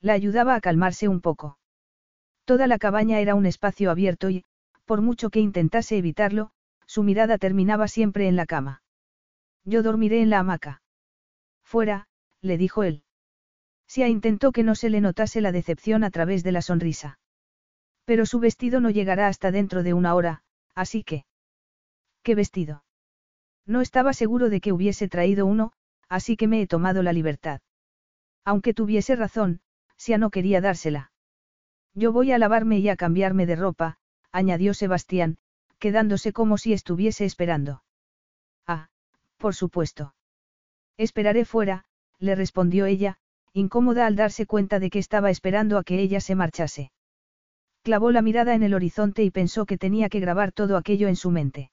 La ayudaba a calmarse un poco. Toda la cabaña era un espacio abierto y, por mucho que intentase evitarlo, su mirada terminaba siempre en la cama. Yo dormiré en la hamaca. Fuera, le dijo él. Sia intentó que no se le notase la decepción a través de la sonrisa. Pero su vestido no llegará hasta dentro de una hora, así que... ¿Qué vestido? No estaba seguro de que hubiese traído uno, así que me he tomado la libertad. Aunque tuviese razón, Sia no quería dársela. Yo voy a lavarme y a cambiarme de ropa, añadió Sebastián, quedándose como si estuviese esperando. Ah, por supuesto. Esperaré fuera, le respondió ella, incómoda al darse cuenta de que estaba esperando a que ella se marchase. Clavó la mirada en el horizonte y pensó que tenía que grabar todo aquello en su mente.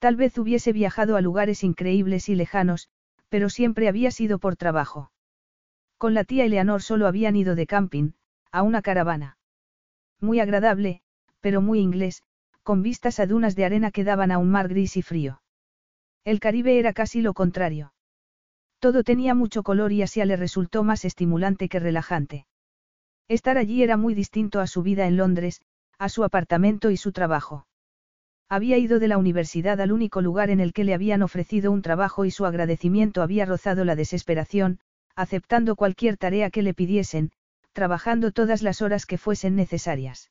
Tal vez hubiese viajado a lugares increíbles y lejanos, pero siempre había sido por trabajo. Con la tía Eleanor solo habían ido de camping, a una caravana. Muy agradable, pero muy inglés, con vistas a dunas de arena que daban a un mar gris y frío. El Caribe era casi lo contrario. Todo tenía mucho color y así le resultó más estimulante que relajante. Estar allí era muy distinto a su vida en Londres, a su apartamento y su trabajo. Había ido de la universidad al único lugar en el que le habían ofrecido un trabajo y su agradecimiento había rozado la desesperación, aceptando cualquier tarea que le pidiesen, trabajando todas las horas que fuesen necesarias.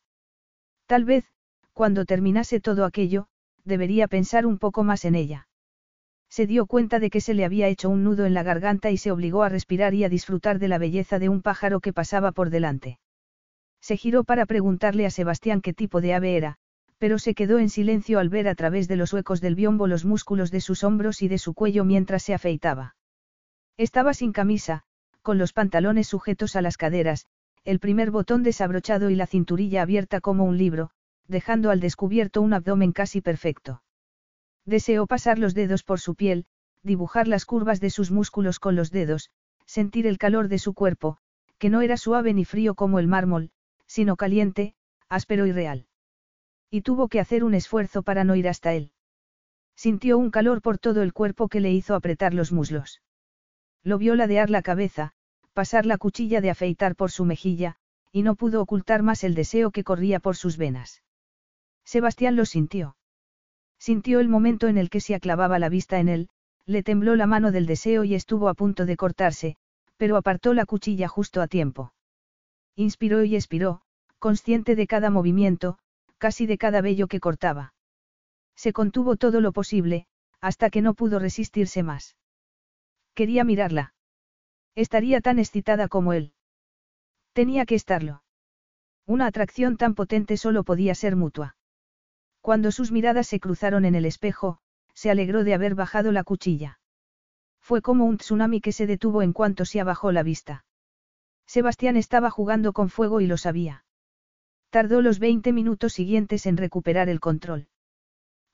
Tal vez, cuando terminase todo aquello, debería pensar un poco más en ella. Se dio cuenta de que se le había hecho un nudo en la garganta y se obligó a respirar y a disfrutar de la belleza de un pájaro que pasaba por delante. Se giró para preguntarle a Sebastián qué tipo de ave era, pero se quedó en silencio al ver a través de los huecos del biombo los músculos de sus hombros y de su cuello mientras se afeitaba. Estaba sin camisa, con los pantalones sujetos a las caderas, el primer botón desabrochado y la cinturilla abierta como un libro, dejando al descubierto un abdomen casi perfecto. Deseó pasar los dedos por su piel, dibujar las curvas de sus músculos con los dedos, sentir el calor de su cuerpo, que no era suave ni frío como el mármol, sino caliente, áspero y real. Y tuvo que hacer un esfuerzo para no ir hasta él. Sintió un calor por todo el cuerpo que le hizo apretar los muslos. Lo vio ladear la cabeza, pasar la cuchilla de afeitar por su mejilla, y no pudo ocultar más el deseo que corría por sus venas. Sebastián lo sintió. Sintió el momento en el que se aclavaba la vista en él, le tembló la mano del deseo y estuvo a punto de cortarse, pero apartó la cuchilla justo a tiempo. Inspiró y expiró, consciente de cada movimiento, casi de cada vello que cortaba. Se contuvo todo lo posible, hasta que no pudo resistirse más. Quería mirarla. Estaría tan excitada como él. Tenía que estarlo. Una atracción tan potente solo podía ser mutua. Cuando sus miradas se cruzaron en el espejo, se alegró de haber bajado la cuchilla. Fue como un tsunami que se detuvo en cuanto se abajó la vista. Sebastián estaba jugando con fuego y lo sabía. Tardó los 20 minutos siguientes en recuperar el control.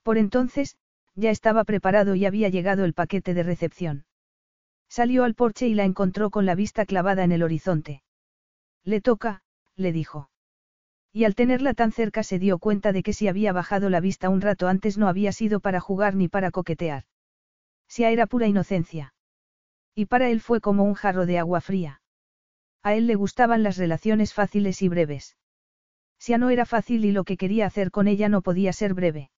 Por entonces, ya estaba preparado y había llegado el paquete de recepción. Salió al porche y la encontró con la vista clavada en el horizonte. Le toca, le dijo. Y al tenerla tan cerca se dio cuenta de que si había bajado la vista un rato antes no había sido para jugar ni para coquetear. Sia era pura inocencia. Y para él fue como un jarro de agua fría. A él le gustaban las relaciones fáciles y breves. Sia no era fácil y lo que quería hacer con ella no podía ser breve.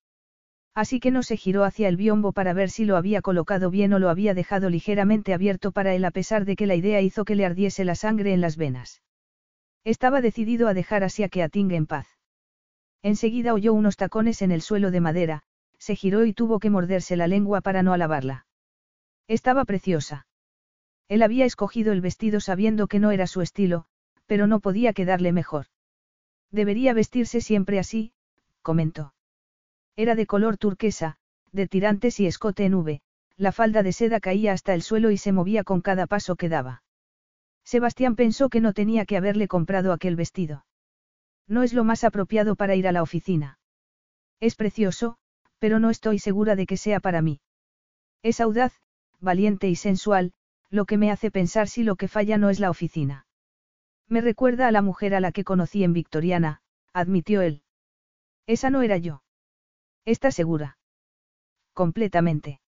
Así que no se giró hacia el biombo para ver si lo había colocado bien o lo había dejado ligeramente abierto para él a pesar de que la idea hizo que le ardiese la sangre en las venas. Estaba decidido a dejar así a Keating en paz. Enseguida oyó unos tacones en el suelo de madera, se giró y tuvo que morderse la lengua para no alabarla. Estaba preciosa. Él había escogido el vestido sabiendo que no era su estilo, pero no podía quedarle mejor. Debería vestirse siempre así, comentó. Era de color turquesa, de tirantes y escote en V, la falda de seda caía hasta el suelo y se movía con cada paso que daba. Sebastián pensó que no tenía que haberle comprado aquel vestido. No es lo más apropiado para ir a la oficina. Es precioso, pero no estoy segura de que sea para mí. Es audaz, valiente y sensual, lo que me hace pensar si lo que falla no es la oficina. Me recuerda a la mujer a la que conocí en Victoriana, admitió él. Esa no era yo. ¿Estás segura? Completamente.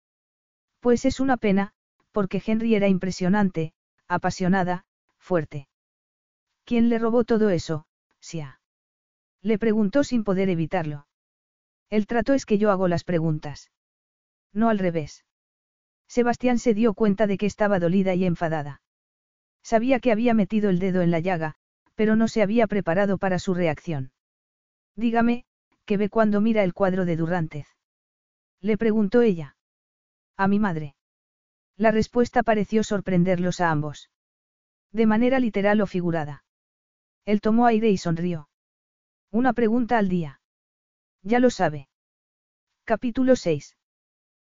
Pues es una pena, porque Henry era impresionante, apasionada, fuerte. ¿Quién le robó todo eso, Sia? Le preguntó sin poder evitarlo. El trato es que yo hago las preguntas. No al revés. Sebastián se dio cuenta de que estaba dolida y enfadada. Sabía que había metido el dedo en la llaga, pero no se había preparado para su reacción. Dígame, ¿qué ve cuando mira el cuadro de Durrantez? Le preguntó ella. A mi madre. La respuesta pareció sorprenderlos a ambos. De manera literal o figurada. Él tomó aire y sonrió. Una pregunta al día. Ya lo sabe. Capítulo 6.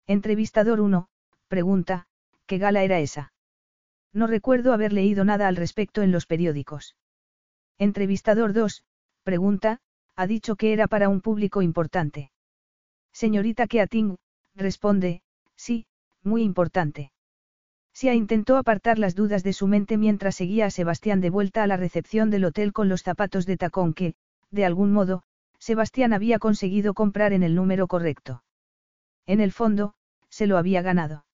Entrevistador 1, pregunta, ¿qué gala era esa? No recuerdo haber leído nada al respecto en los periódicos. Entrevistador 2, pregunta, ha dicho que era para un público importante. Señorita Keating, responde, sí, muy importante. Sia intentó apartar las dudas de su mente mientras seguía a Sebastián de vuelta a la recepción del hotel con los zapatos de tacón que, de algún modo, Sebastián había conseguido comprar en el número correcto. En el fondo, se lo había ganado.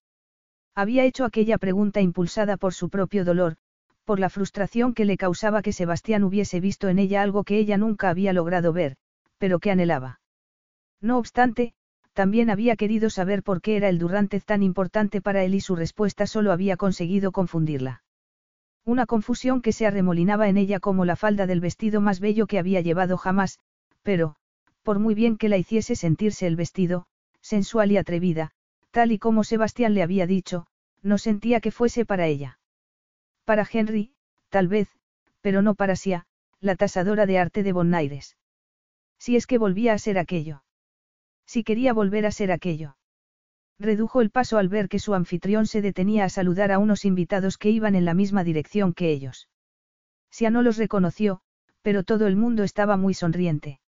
Había hecho aquella pregunta impulsada por su propio dolor, por la frustración que le causaba que Sebastián hubiese visto en ella algo que ella nunca había logrado ver, pero que anhelaba. No obstante, también había querido saber por qué era el Durrantez tan importante para él y su respuesta solo había conseguido confundirla. Una confusión que se arremolinaba en ella como la falda del vestido más bello que había llevado jamás, pero, por muy bien que la hiciese sentirse el vestido, sensual y atrevida, tal y como Sebastián le había dicho, no sentía que fuese para ella. Para Henry, tal vez, pero no para Sia, la tasadora de arte de Bonaires. Si es que volvía a ser aquello. Si quería volver a ser aquello. Redujo el paso al ver que su anfitrión se detenía a saludar a unos invitados que iban en la misma dirección que ellos. Sia no los reconoció, pero todo el mundo estaba muy sonriente.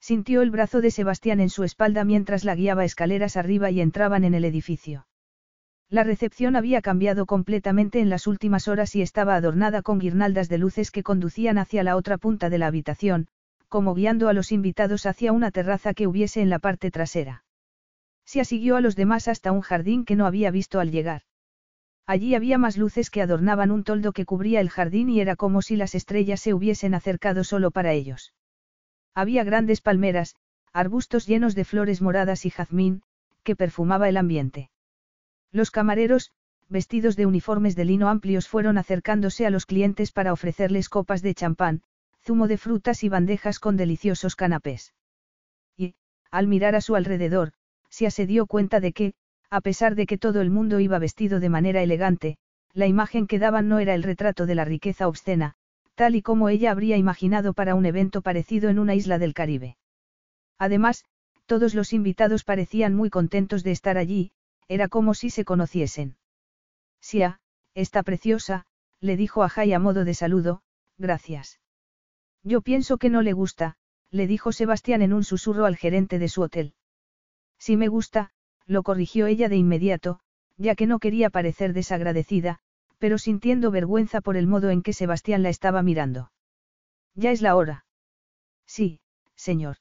Sintió el brazo de Sebastián en su espalda mientras la guiaba escaleras arriba y entraban en el edificio. La recepción había cambiado completamente en las últimas horas y estaba adornada con guirnaldas de luces que conducían hacia la otra punta de la habitación, como guiando a los invitados hacia una terraza que hubiese en la parte trasera. Se siguió a los demás hasta un jardín que no había visto al llegar. Allí había más luces que adornaban un toldo que cubría el jardín y era como si las estrellas se hubiesen acercado solo para ellos. Había grandes palmeras, arbustos llenos de flores moradas y jazmín, que perfumaba el ambiente. Los camareros, vestidos de uniformes de lino amplios, fueron acercándose a los clientes para ofrecerles copas de champán, zumo de frutas y bandejas con deliciosos canapés. Y, al mirar a su alrededor, Sia se dio cuenta de que, a pesar de que todo el mundo iba vestido de manera elegante, la imagen que daban no era el retrato de la riqueza obscena, tal y como ella habría imaginado para un evento parecido en una isla del Caribe. Además, todos los invitados parecían muy contentos de estar allí, era como si se conociesen. Sia, está preciosa, le dijo a Jai a modo de saludo, gracias. Yo pienso que no le gusta, le dijo Sebastián en un susurro al gerente de su hotel. Si me gusta, lo corrigió ella de inmediato, ya que no quería parecer desagradecida, pero sintiendo vergüenza por el modo en que Sebastián la estaba mirando. Ya es la hora. Sí, señor.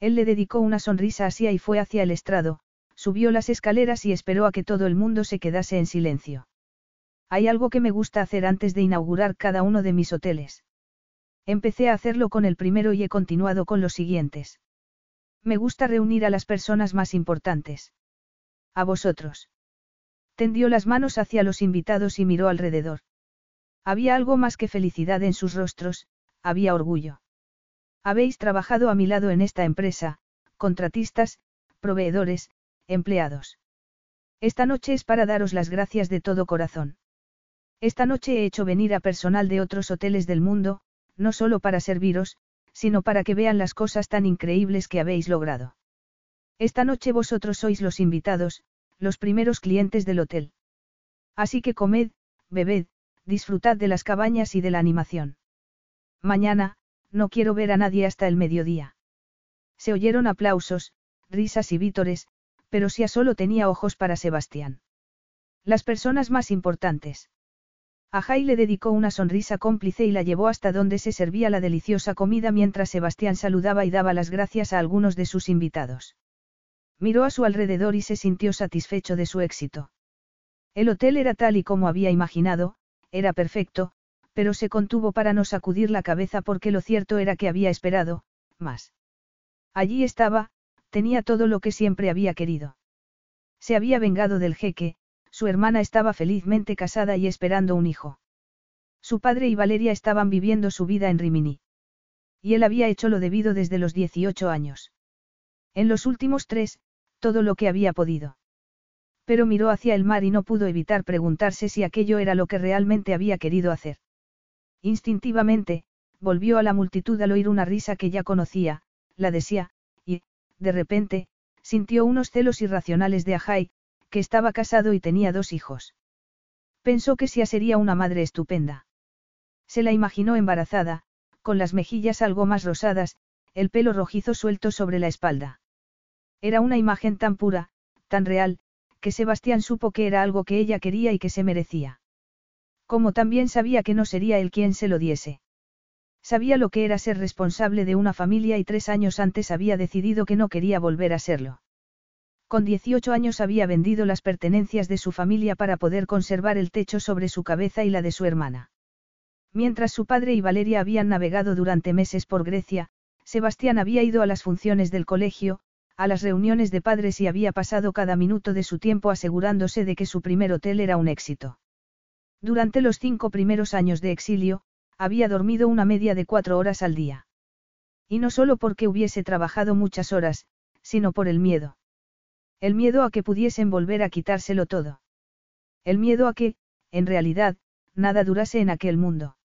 Él le dedicó una sonrisa así y fue hacia el estrado, subió las escaleras y esperó a que todo el mundo se quedase en silencio. Hay algo que me gusta hacer antes de inaugurar cada uno de mis hoteles. Empecé a hacerlo con el primero y he continuado con los siguientes. Me gusta reunir a las personas más importantes. A vosotros. Tendió las manos hacia los invitados y miró alrededor. Había algo más que felicidad en sus rostros, había orgullo. Habéis trabajado a mi lado en esta empresa, contratistas, proveedores, empleados. Esta noche es para daros las gracias de todo corazón. Esta noche he hecho venir a personal de otros hoteles del mundo, no solo para serviros, sino para que vean las cosas tan increíbles que habéis logrado. Esta noche vosotros sois los invitados, los primeros clientes del hotel. Así que comed, bebed, disfrutad de las cabañas y de la animación. Mañana, no quiero ver a nadie hasta el mediodía. Se oyeron aplausos, risas y vítores, pero Sia solo tenía ojos para Sebastián. Las personas más importantes. A Jai le dedicó una sonrisa cómplice y la llevó hasta donde se servía la deliciosa comida mientras Sebastián saludaba y daba las gracias a algunos de sus invitados. Miró a su alrededor y se sintió satisfecho de su éxito. El hotel era tal y como había imaginado, era perfecto, pero se contuvo para no sacudir la cabeza porque lo cierto era que había esperado, más. Allí estaba, tenía todo lo que siempre había querido. Se había vengado del jeque, su hermana estaba felizmente casada y esperando un hijo. Su padre y Valeria estaban viviendo su vida en Rimini. Y él había hecho lo debido desde los 18 años. En los últimos tres, todo lo que había podido. Pero miró hacia el mar y no pudo evitar preguntarse si aquello era lo que realmente había querido hacer. Instintivamente, volvió a la multitud al oír una risa que ya conocía, la decía, y, de repente, sintió unos celos irracionales de Ajay, que estaba casado y tenía dos hijos. Pensó que Sia sería una madre estupenda. Se la imaginó embarazada, con las mejillas algo más rosadas, el pelo rojizo suelto sobre la espalda. Era una imagen tan pura, tan real, que Sebastián supo que era algo que ella quería y que se merecía. Como también sabía que no sería él quien se lo diese. Sabía lo que era ser responsable de una familia y tres años antes había decidido que no quería volver a serlo. Con 18 años había vendido las pertenencias de su familia para poder conservar el techo sobre su cabeza y la de su hermana. Mientras su padre y Valeria habían navegado durante meses por Grecia, Sebastián había ido a las funciones del colegio, a las reuniones de padres y había pasado cada minuto de su tiempo asegurándose de que su primer hotel era un éxito. Durante los cinco primeros años de exilio, había dormido una media de cuatro horas al día. Y no solo porque hubiese trabajado muchas horas, sino por el miedo. El miedo a que pudiesen volver a quitárselo todo. El miedo a que, en realidad, nada durase en aquel mundo.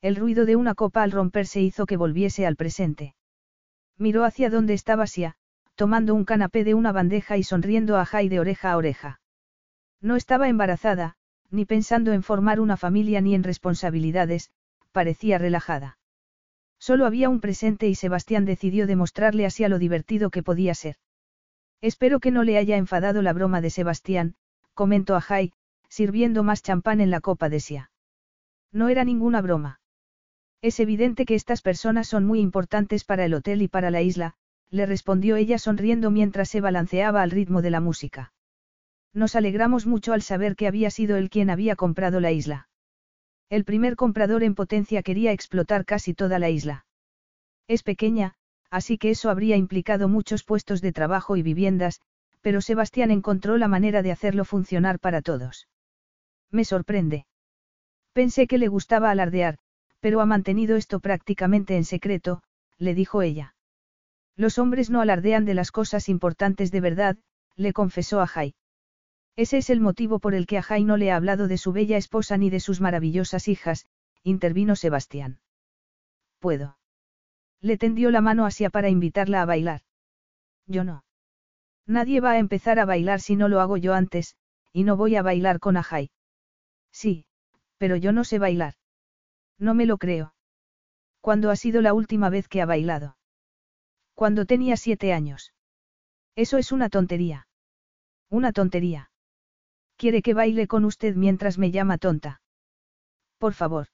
El ruido de una copa al romperse hizo que volviese al presente. Miró hacia donde estaba Sia, tomando un canapé de una bandeja y sonriendo a Jai de oreja a oreja. No estaba embarazada, ni pensando en formar una familia ni en responsabilidades, parecía relajada. Solo había un presente y Sebastián decidió demostrarle así a lo divertido que podía ser. Espero que no le haya enfadado la broma de Sebastián, comentó a Jai, sirviendo más champán en la copa de Sia. No era ninguna broma. Es evidente que estas personas son muy importantes para el hotel y para la isla, le respondió ella sonriendo mientras se balanceaba al ritmo de la música. Nos alegramos mucho al saber que había sido él quien había comprado la isla. El primer comprador en potencia quería explotar casi toda la isla. Es pequeña, así que eso habría implicado muchos puestos de trabajo y viviendas, pero Sebastián encontró la manera de hacerlo funcionar para todos. Me sorprende. Pensé que le gustaba alardear, pero ha mantenido esto prácticamente en secreto, le dijo ella. Los hombres no alardean de las cosas importantes de verdad, le confesó a Jai. Ese es el motivo por el que a Jai no le ha hablado de su bella esposa ni de sus maravillosas hijas, intervino Sebastián. Puedo. Le tendió la mano hacia para invitarla a bailar. Yo no. Nadie va a empezar a bailar si no lo hago yo antes, y no voy a bailar con Ajay. Sí, pero yo no sé bailar. No me lo creo. ¿Cuándo ha sido la última vez que ha bailado? Cuando tenía siete años. Eso es una tontería. Una tontería. Quiere que baile con usted mientras me llama tonta. Por favor.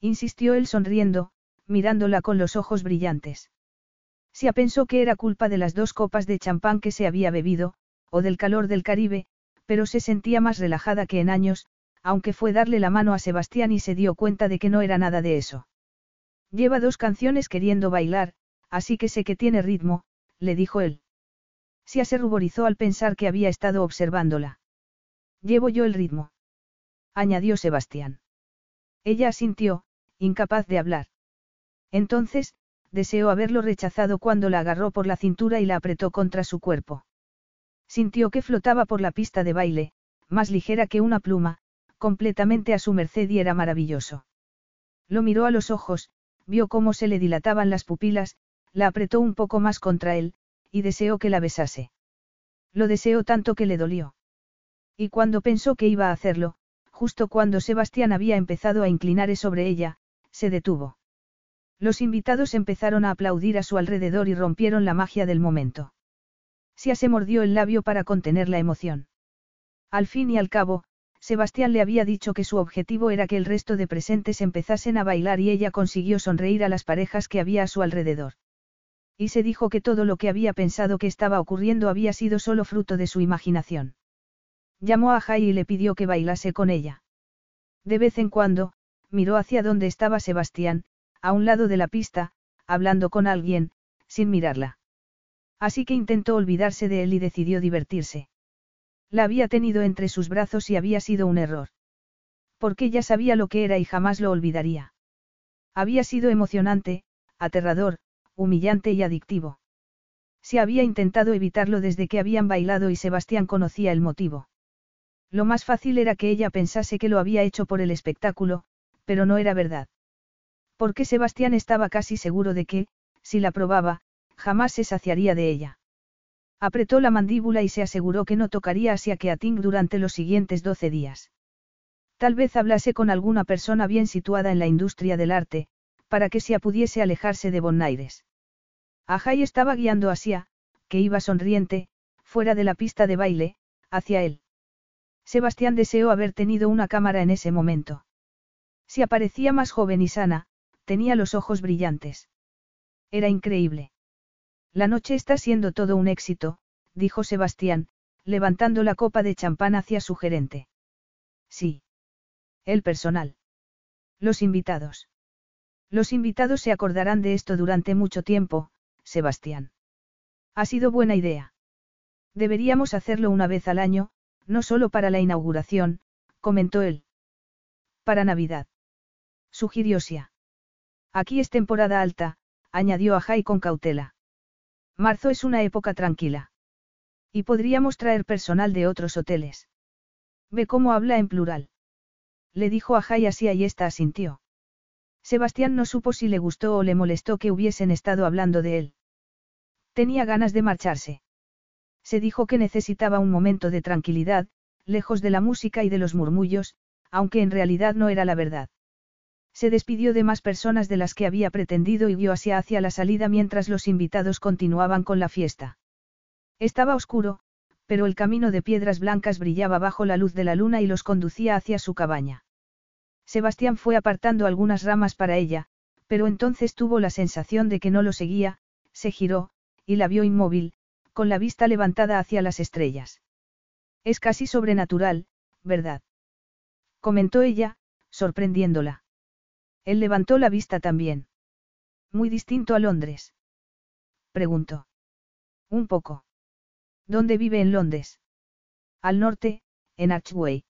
Insistió él sonriendo, mirándola con los ojos brillantes. Sia pensó que era culpa de las dos copas de champán que se había bebido, o del calor del Caribe, pero se sentía más relajada que en años, aunque fue darle la mano a Sebastián y se dio cuenta de que no era nada de eso. Lleva dos canciones queriendo bailar, así que sé que tiene ritmo, le dijo él. Sia se ruborizó al pensar que había estado observándola. Llevo yo el ritmo. Añadió Sebastián. Ella asintió, incapaz de hablar. Entonces, deseó haberlo rechazado cuando la agarró por la cintura y la apretó contra su cuerpo. Sintió que flotaba por la pista de baile, más ligera que una pluma, completamente a su merced y era maravilloso. Lo miró a los ojos, vio cómo se le dilataban las pupilas, la apretó un poco más contra él, y deseó que la besase. Lo deseó tanto que le dolió. Y cuando pensó que iba a hacerlo, justo cuando Sebastián había empezado a inclinar sobre ella, se detuvo. Los invitados empezaron a aplaudir a su alrededor y rompieron la magia del momento. Sia se mordió el labio para contener la emoción. Al fin y al cabo, Sebastián le había dicho que su objetivo era que el resto de presentes empezasen a bailar y ella consiguió sonreír a las parejas que había a su alrededor. Y se dijo que todo lo que había pensado que estaba ocurriendo había sido solo fruto de su imaginación. Llamó a Jai y le pidió que bailase con ella. De vez en cuando, miró hacia donde estaba Sebastián, a un lado de la pista, hablando con alguien, sin mirarla. Así que intentó olvidarse de él y decidió divertirse. La había tenido entre sus brazos y había sido un error. Porque ya sabía lo que era y jamás lo olvidaría. Había sido emocionante, aterrador, humillante y adictivo. Se había intentado evitarlo desde que habían bailado y Sebastián conocía el motivo. Lo más fácil era que ella pensase que lo había hecho por el espectáculo, pero no era verdad. Porque Sebastián estaba casi seguro de que, si la probaba, jamás se saciaría de ella. Apretó la mandíbula y se aseguró que no tocaría a Keating durante los siguientes doce días. Tal vez hablase con alguna persona bien situada en la industria del arte, para que Sia pudiese alejarse de Bonaires. Ajay estaba guiando a Sia, que iba sonriente, fuera de la pista de baile, hacia él. Sebastián deseó haber tenido una cámara en ese momento. Si aparecía más joven y sana, tenía los ojos brillantes. Era increíble. La noche está siendo todo un éxito, dijo Sebastián, levantando la copa de champán hacia su gerente. Sí. El personal. Los invitados. Los invitados se acordarán de esto durante mucho tiempo, Sebastián. Ha sido buena idea. Deberíamos hacerlo una vez al año, no solo para la inauguración, comentó él. Para Navidad. Sugirió Sia. Aquí es temporada alta, añadió a Jai con cautela. Marzo es una época tranquila. Y podríamos traer personal de otros hoteles. Ve cómo habla en plural. Le dijo a Jai así y ésta asintió. Sebastián no supo si le gustó o le molestó que hubiesen estado hablando de él. Tenía ganas de marcharse. Se dijo que necesitaba un momento de tranquilidad, lejos de la música y de los murmullos, aunque en realidad no era la verdad. Se despidió de más personas de las que había pretendido y guió hacia hacia la salida mientras los invitados continuaban con la fiesta. Estaba oscuro, pero el camino de piedras blancas brillaba bajo la luz de la luna y los conducía hacia su cabaña. Sebastián fue apartando algunas ramas para ella, pero entonces tuvo la sensación de que no lo seguía, se giró, y la vio inmóvil, con la vista levantada hacia las estrellas. Es casi sobrenatural, ¿verdad? comentó ella, sorprendiéndola. Él levantó la vista también. Muy distinto a Londres. Preguntó. Un poco. ¿Dónde vive en Londres? Al norte, en Archway.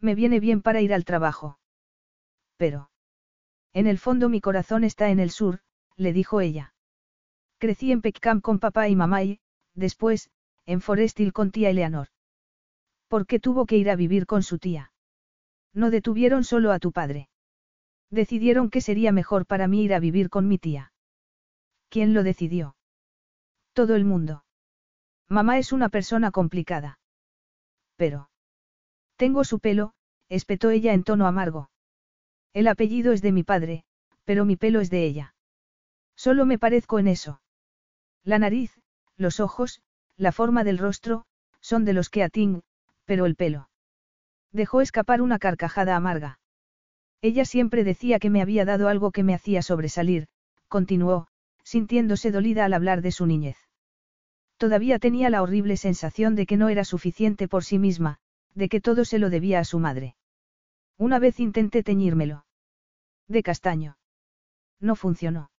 Me viene bien para ir al trabajo. Pero. En el fondo mi corazón está en el sur, le dijo ella. Crecí en Peckham con papá y mamá y, después, en Forest Hill con tía Eleanor. ¿Por qué tuvo que ir a vivir con su tía? No detuvieron solo a tu padre. Decidieron que sería mejor para mí ir a vivir con mi tía. ¿Quién lo decidió? Todo el mundo. Mamá es una persona complicada. Pero. Tengo su pelo, espetó ella en tono amargo. El apellido es de mi padre, pero mi pelo es de ella. Solo me parezco en eso. La nariz, los ojos, la forma del rostro, son de los que Ting, pero el pelo. Dejó escapar una carcajada amarga. Ella siempre decía que me había dado algo que me hacía sobresalir, continuó, sintiéndose dolida al hablar de su niñez. Todavía tenía la horrible sensación de que no era suficiente por sí misma, de que todo se lo debía a su madre. Una vez intenté teñírmelo. De castaño. No funcionó.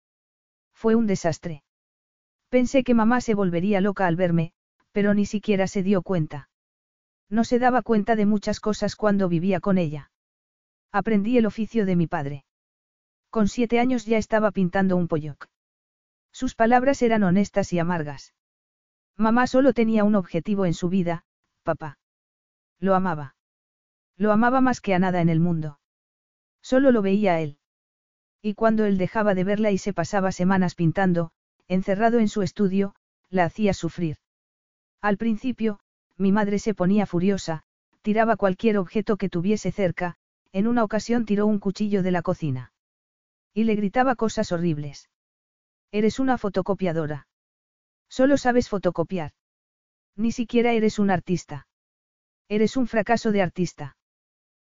Fue un desastre. Pensé que mamá se volvería loca al verme, pero ni siquiera se dio cuenta. No se daba cuenta de muchas cosas cuando vivía con ella. Aprendí el oficio de mi padre. Con siete años ya estaba pintando un polloc. Sus palabras eran honestas y amargas. Mamá solo tenía un objetivo en su vida, papá. Lo amaba. Lo amaba más que a nada en el mundo. Solo lo veía a él. Y cuando él dejaba de verla y se pasaba semanas pintando, encerrado en su estudio, la hacía sufrir. Al principio, mi madre se ponía furiosa, tiraba cualquier objeto que tuviese cerca, en una ocasión tiró un cuchillo de la cocina. Y le gritaba cosas horribles. Eres una fotocopiadora. Solo sabes fotocopiar. Ni siquiera eres un artista. Eres un fracaso de artista.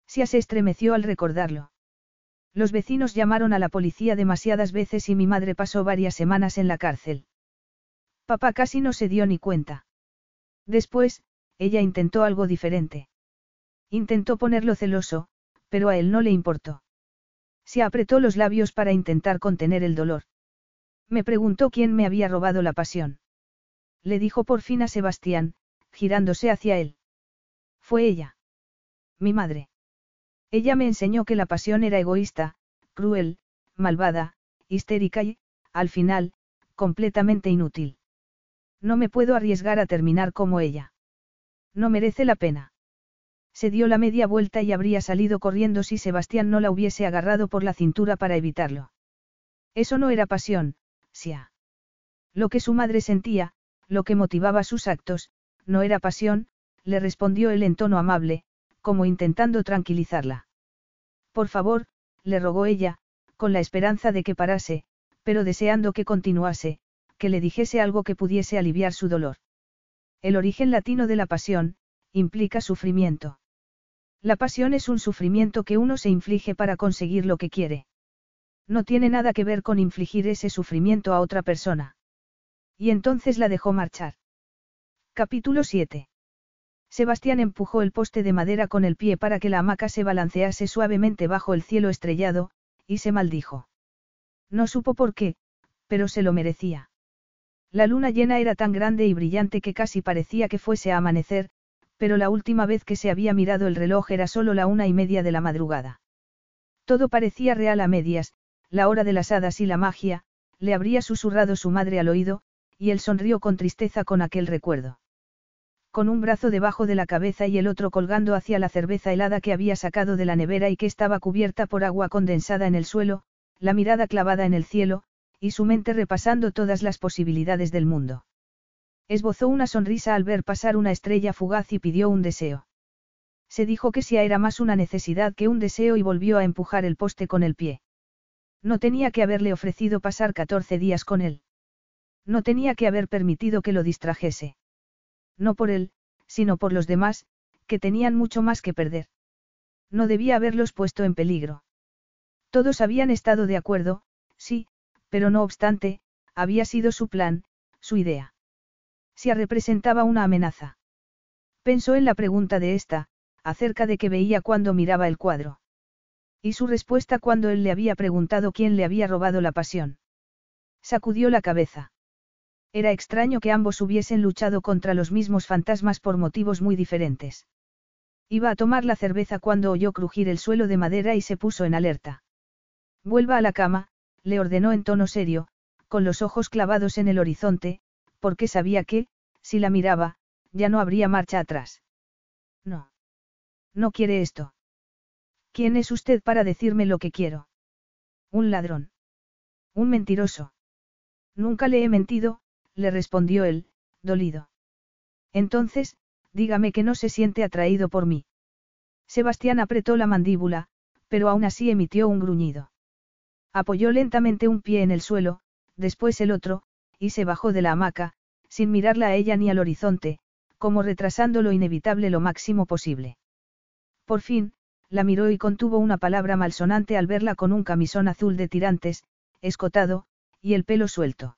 Sia se estremeció al recordarlo. Los vecinos llamaron a la policía demasiadas veces y mi madre pasó varias semanas en la cárcel. Papá casi no se dio ni cuenta. Después, ella intentó algo diferente. Intentó ponerlo celoso, pero a él no le importó. Se apretó los labios para intentar contener el dolor. Me preguntó quién me había robado la pasión le dijo por fin a Sebastián, girándose hacia él. Fue ella. Mi madre. Ella me enseñó que la pasión era egoísta, cruel, malvada, histérica y, al final, completamente inútil. No me puedo arriesgar a terminar como ella. No merece la pena. Se dio la media vuelta y habría salido corriendo si Sebastián no la hubiese agarrado por la cintura para evitarlo. Eso no era pasión, Sia. Lo que su madre sentía, lo que motivaba sus actos, no era pasión, le respondió él en tono amable, como intentando tranquilizarla. Por favor, le rogó ella, con la esperanza de que parase, pero deseando que continuase, que le dijese algo que pudiese aliviar su dolor. El origen latino de la pasión, implica sufrimiento. La pasión es un sufrimiento que uno se inflige para conseguir lo que quiere. No tiene nada que ver con infligir ese sufrimiento a otra persona. Y entonces la dejó marchar. Capítulo 7. Sebastián empujó el poste de madera con el pie para que la hamaca se balancease suavemente bajo el cielo estrellado, y se maldijo. No supo por qué, pero se lo merecía. La luna llena era tan grande y brillante que casi parecía que fuese a amanecer, pero la última vez que se había mirado el reloj era solo la una y media de la madrugada. Todo parecía real a medias, la hora de las hadas y la magia, le habría susurrado su madre al oído, y él sonrió con tristeza con aquel recuerdo. Con un brazo debajo de la cabeza y el otro colgando hacia la cerveza helada que había sacado de la nevera y que estaba cubierta por agua condensada en el suelo, la mirada clavada en el cielo, y su mente repasando todas las posibilidades del mundo. Esbozó una sonrisa al ver pasar una estrella fugaz y pidió un deseo. Se dijo que si era más una necesidad que un deseo y volvió a empujar el poste con el pie. No tenía que haberle ofrecido pasar 14 días con él. No tenía que haber permitido que lo distrajese. No por él, sino por los demás, que tenían mucho más que perder. No debía haberlos puesto en peligro. Todos habían estado de acuerdo, sí, pero no obstante, había sido su plan, su idea. Si representaba una amenaza. Pensó en la pregunta de esta, acerca de qué veía cuando miraba el cuadro. Y su respuesta cuando él le había preguntado quién le había robado la pasión. Sacudió la cabeza. Era extraño que ambos hubiesen luchado contra los mismos fantasmas por motivos muy diferentes. Iba a tomar la cerveza cuando oyó crujir el suelo de madera y se puso en alerta. Vuelva a la cama, le ordenó en tono serio, con los ojos clavados en el horizonte, porque sabía que, si la miraba, ya no habría marcha atrás. No. No quiere esto. ¿Quién es usted para decirme lo que quiero? Un ladrón. Un mentiroso. Nunca le he mentido, le respondió él, dolido. Entonces, dígame que no se siente atraído por mí. Sebastián apretó la mandíbula, pero aún así emitió un gruñido. Apoyó lentamente un pie en el suelo, después el otro, y se bajó de la hamaca, sin mirarla a ella ni al horizonte, como retrasando lo inevitable lo máximo posible. Por fin, la miró y contuvo una palabra malsonante al verla con un camisón azul de tirantes, escotado, y el pelo suelto.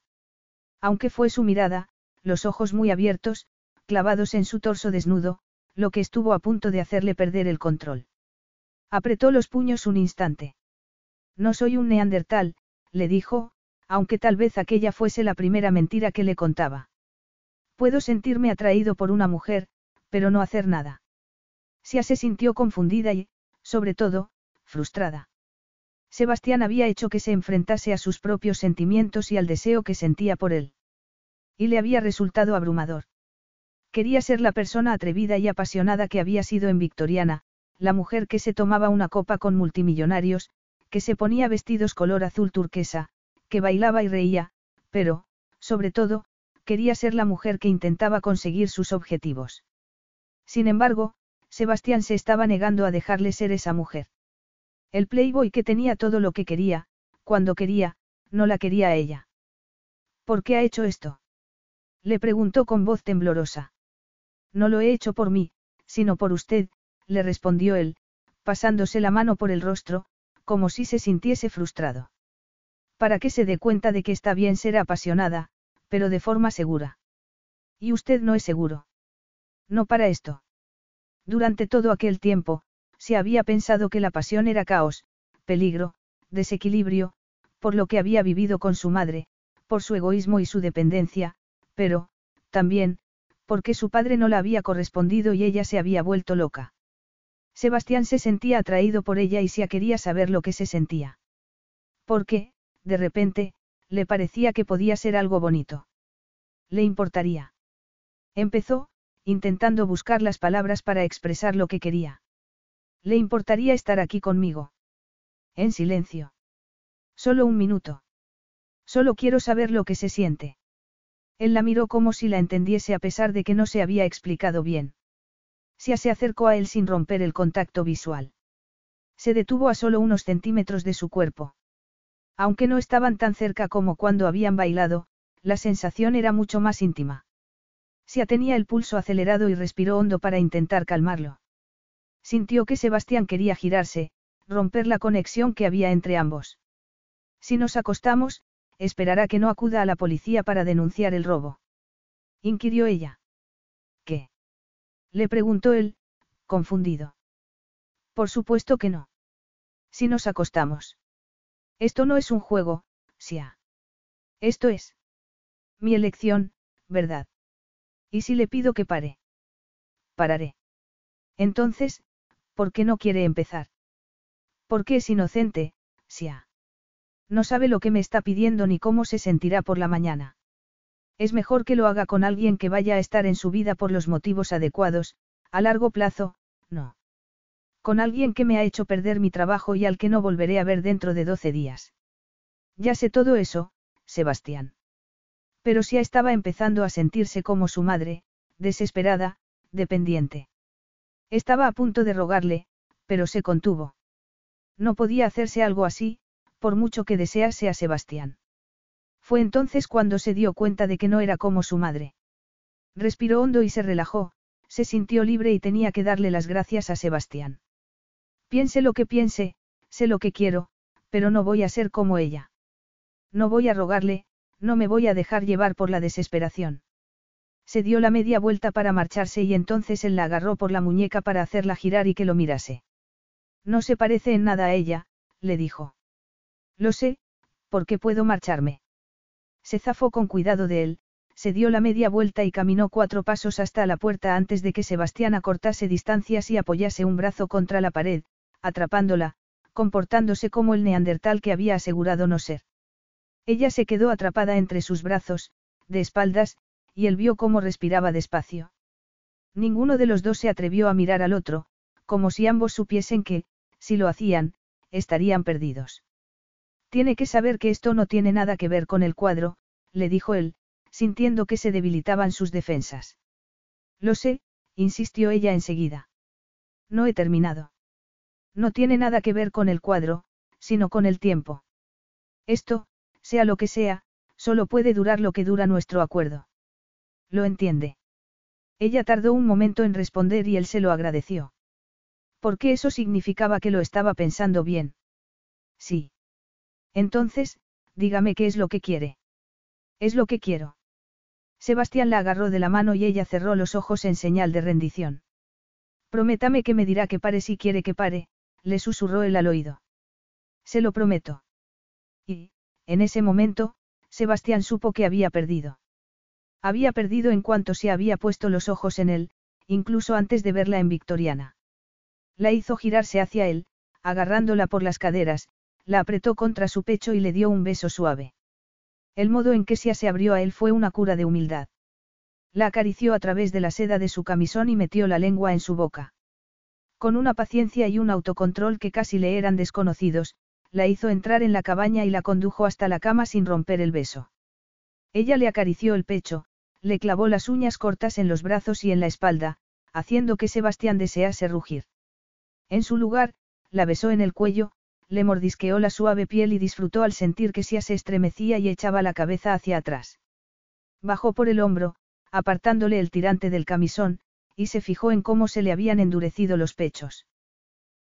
Aunque fue su mirada, los ojos muy abiertos, clavados en su torso desnudo, lo que estuvo a punto de hacerle perder el control. Apretó los puños un instante. No soy un neandertal, le dijo, aunque tal vez aquella fuese la primera mentira que le contaba. Puedo sentirme atraído por una mujer, pero no hacer nada. Sia se sintió confundida y, sobre todo, frustrada. Sebastián había hecho que se enfrentase a sus propios sentimientos y al deseo que sentía por él. Y le había resultado abrumador. Quería ser la persona atrevida y apasionada que había sido en Victoriana, la mujer que se tomaba una copa con multimillonarios, que se ponía vestidos color azul turquesa, que bailaba y reía, pero, sobre todo, quería ser la mujer que intentaba conseguir sus objetivos. Sin embargo, Sebastián se estaba negando a dejarle ser esa mujer. El playboy que tenía todo lo que quería, cuando quería, no la quería a ella. ¿Por qué ha hecho esto? Le preguntó con voz temblorosa. No lo he hecho por mí, sino por usted, le respondió él, pasándose la mano por el rostro, como si se sintiese frustrado. Para que se dé cuenta de que está bien ser apasionada, pero de forma segura. Y usted no es seguro. No para esto. Durante todo aquel tiempo, se había pensado que la pasión era caos, peligro, desequilibrio, por lo que había vivido con su madre, por su egoísmo y su dependencia, pero, también, porque su padre no la había correspondido y ella se había vuelto loca. Sebastián se sentía atraído por ella y se quería saber lo que se sentía. Porque, de repente, le parecía que podía ser algo bonito. Le importaría. Empezó, intentando buscar las palabras para expresar lo que quería. ¿Le importaría estar aquí conmigo? En silencio. Solo un minuto. Solo quiero saber lo que se siente. Él la miró como si la entendiese a pesar de que no se había explicado bien. Sia se acercó a él sin romper el contacto visual. Se detuvo a solo unos centímetros de su cuerpo. Aunque no estaban tan cerca como cuando habían bailado, la sensación era mucho más íntima. Sia tenía el pulso acelerado y respiró hondo para intentar calmarlo. Sintió que Sebastián quería girarse, romper la conexión que había entre ambos. Si nos acostamos, esperará que no acuda a la policía para denunciar el robo. Inquirió ella. ¿Qué? Le preguntó él, confundido. Por supuesto que no. Si nos acostamos. Esto no es un juego, Sia. Esto es. Mi elección, ¿verdad? ¿Y si le pido que pare? Pararé. Entonces, ¿Por qué no quiere empezar? Porque es inocente, Sia. No sabe lo que me está pidiendo ni cómo se sentirá por la mañana. Es mejor que lo haga con alguien que vaya a estar en su vida por los motivos adecuados, a largo plazo, no. Con alguien que me ha hecho perder mi trabajo y al que no volveré a ver dentro de doce días. Ya sé todo eso, Sebastián. Pero Sia estaba empezando a sentirse como su madre, desesperada, dependiente. Estaba a punto de rogarle, pero se contuvo. No podía hacerse algo así, por mucho que desease a Sebastián. Fue entonces cuando se dio cuenta de que no era como su madre. Respiró hondo y se relajó, se sintió libre y tenía que darle las gracias a Sebastián. Piense lo que piense, sé lo que quiero, pero no voy a ser como ella. No voy a rogarle, no me voy a dejar llevar por la desesperación. Se dio la media vuelta para marcharse y entonces él la agarró por la muñeca para hacerla girar y que lo mirase. No se parece en nada a ella, le dijo. Lo sé, porque puedo marcharme. Se zafó con cuidado de él, se dio la media vuelta y caminó cuatro pasos hasta la puerta antes de que Sebastián acortase distancias y apoyase un brazo contra la pared, atrapándola, comportándose como el neandertal que había asegurado no ser. Ella se quedó atrapada entre sus brazos, de espaldas, y él vio cómo respiraba despacio. Ninguno de los dos se atrevió a mirar al otro, como si ambos supiesen que, si lo hacían, estarían perdidos. Tiene que saber que esto no tiene nada que ver con el cuadro, le dijo él, sintiendo que se debilitaban sus defensas. Lo sé, insistió ella enseguida. No he terminado. No tiene nada que ver con el cuadro, sino con el tiempo. Esto, sea lo que sea, solo puede durar lo que dura nuestro acuerdo. ¿Lo entiende? Ella tardó un momento en responder y él se lo agradeció. Porque eso significaba que lo estaba pensando bien. Sí. Entonces, dígame qué es lo que quiere. Es lo que quiero. Sebastián la agarró de la mano y ella cerró los ojos en señal de rendición. Prométame que me dirá que pare si quiere que pare, le susurró él al oído. Se lo prometo. Y, en ese momento, Sebastián supo que había perdido. Había perdido en cuanto se había puesto los ojos en él, incluso antes de verla en Victoriana. La hizo girarse hacia él, agarrándola por las caderas, la apretó contra su pecho y le dio un beso suave. El modo en que Sia se abrió a él fue una cura de humildad. La acarició a través de la seda de su camisón y metió la lengua en su boca. Con una paciencia y un autocontrol que casi le eran desconocidos, la hizo entrar en la cabaña y la condujo hasta la cama sin romper el beso. Ella le acarició el pecho, le clavó las uñas cortas en los brazos y en la espalda, haciendo que Sebastián desease rugir. En su lugar, la besó en el cuello, le mordisqueó la suave piel y disfrutó al sentir que Sia se estremecía y echaba la cabeza hacia atrás. Bajó por el hombro, apartándole el tirante del camisón, y se fijó en cómo se le habían endurecido los pechos.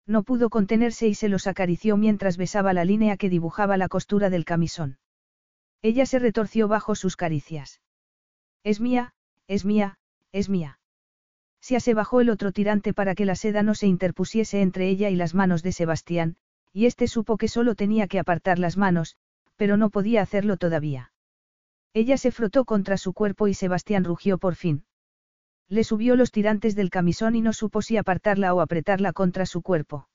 No pudo contenerse y se los acarició mientras besaba la línea que dibujaba la costura del camisón. Ella se retorció bajo sus caricias. Es mía, es mía, es mía. Sia se bajó el otro tirante para que la seda no se interpusiese entre ella y las manos de Sebastián, y éste supo que solo tenía que apartar las manos, pero no podía hacerlo todavía. Ella se frotó contra su cuerpo y Sebastián rugió por fin. Le subió los tirantes del camisón y no supo si apartarla o apretarla contra su cuerpo.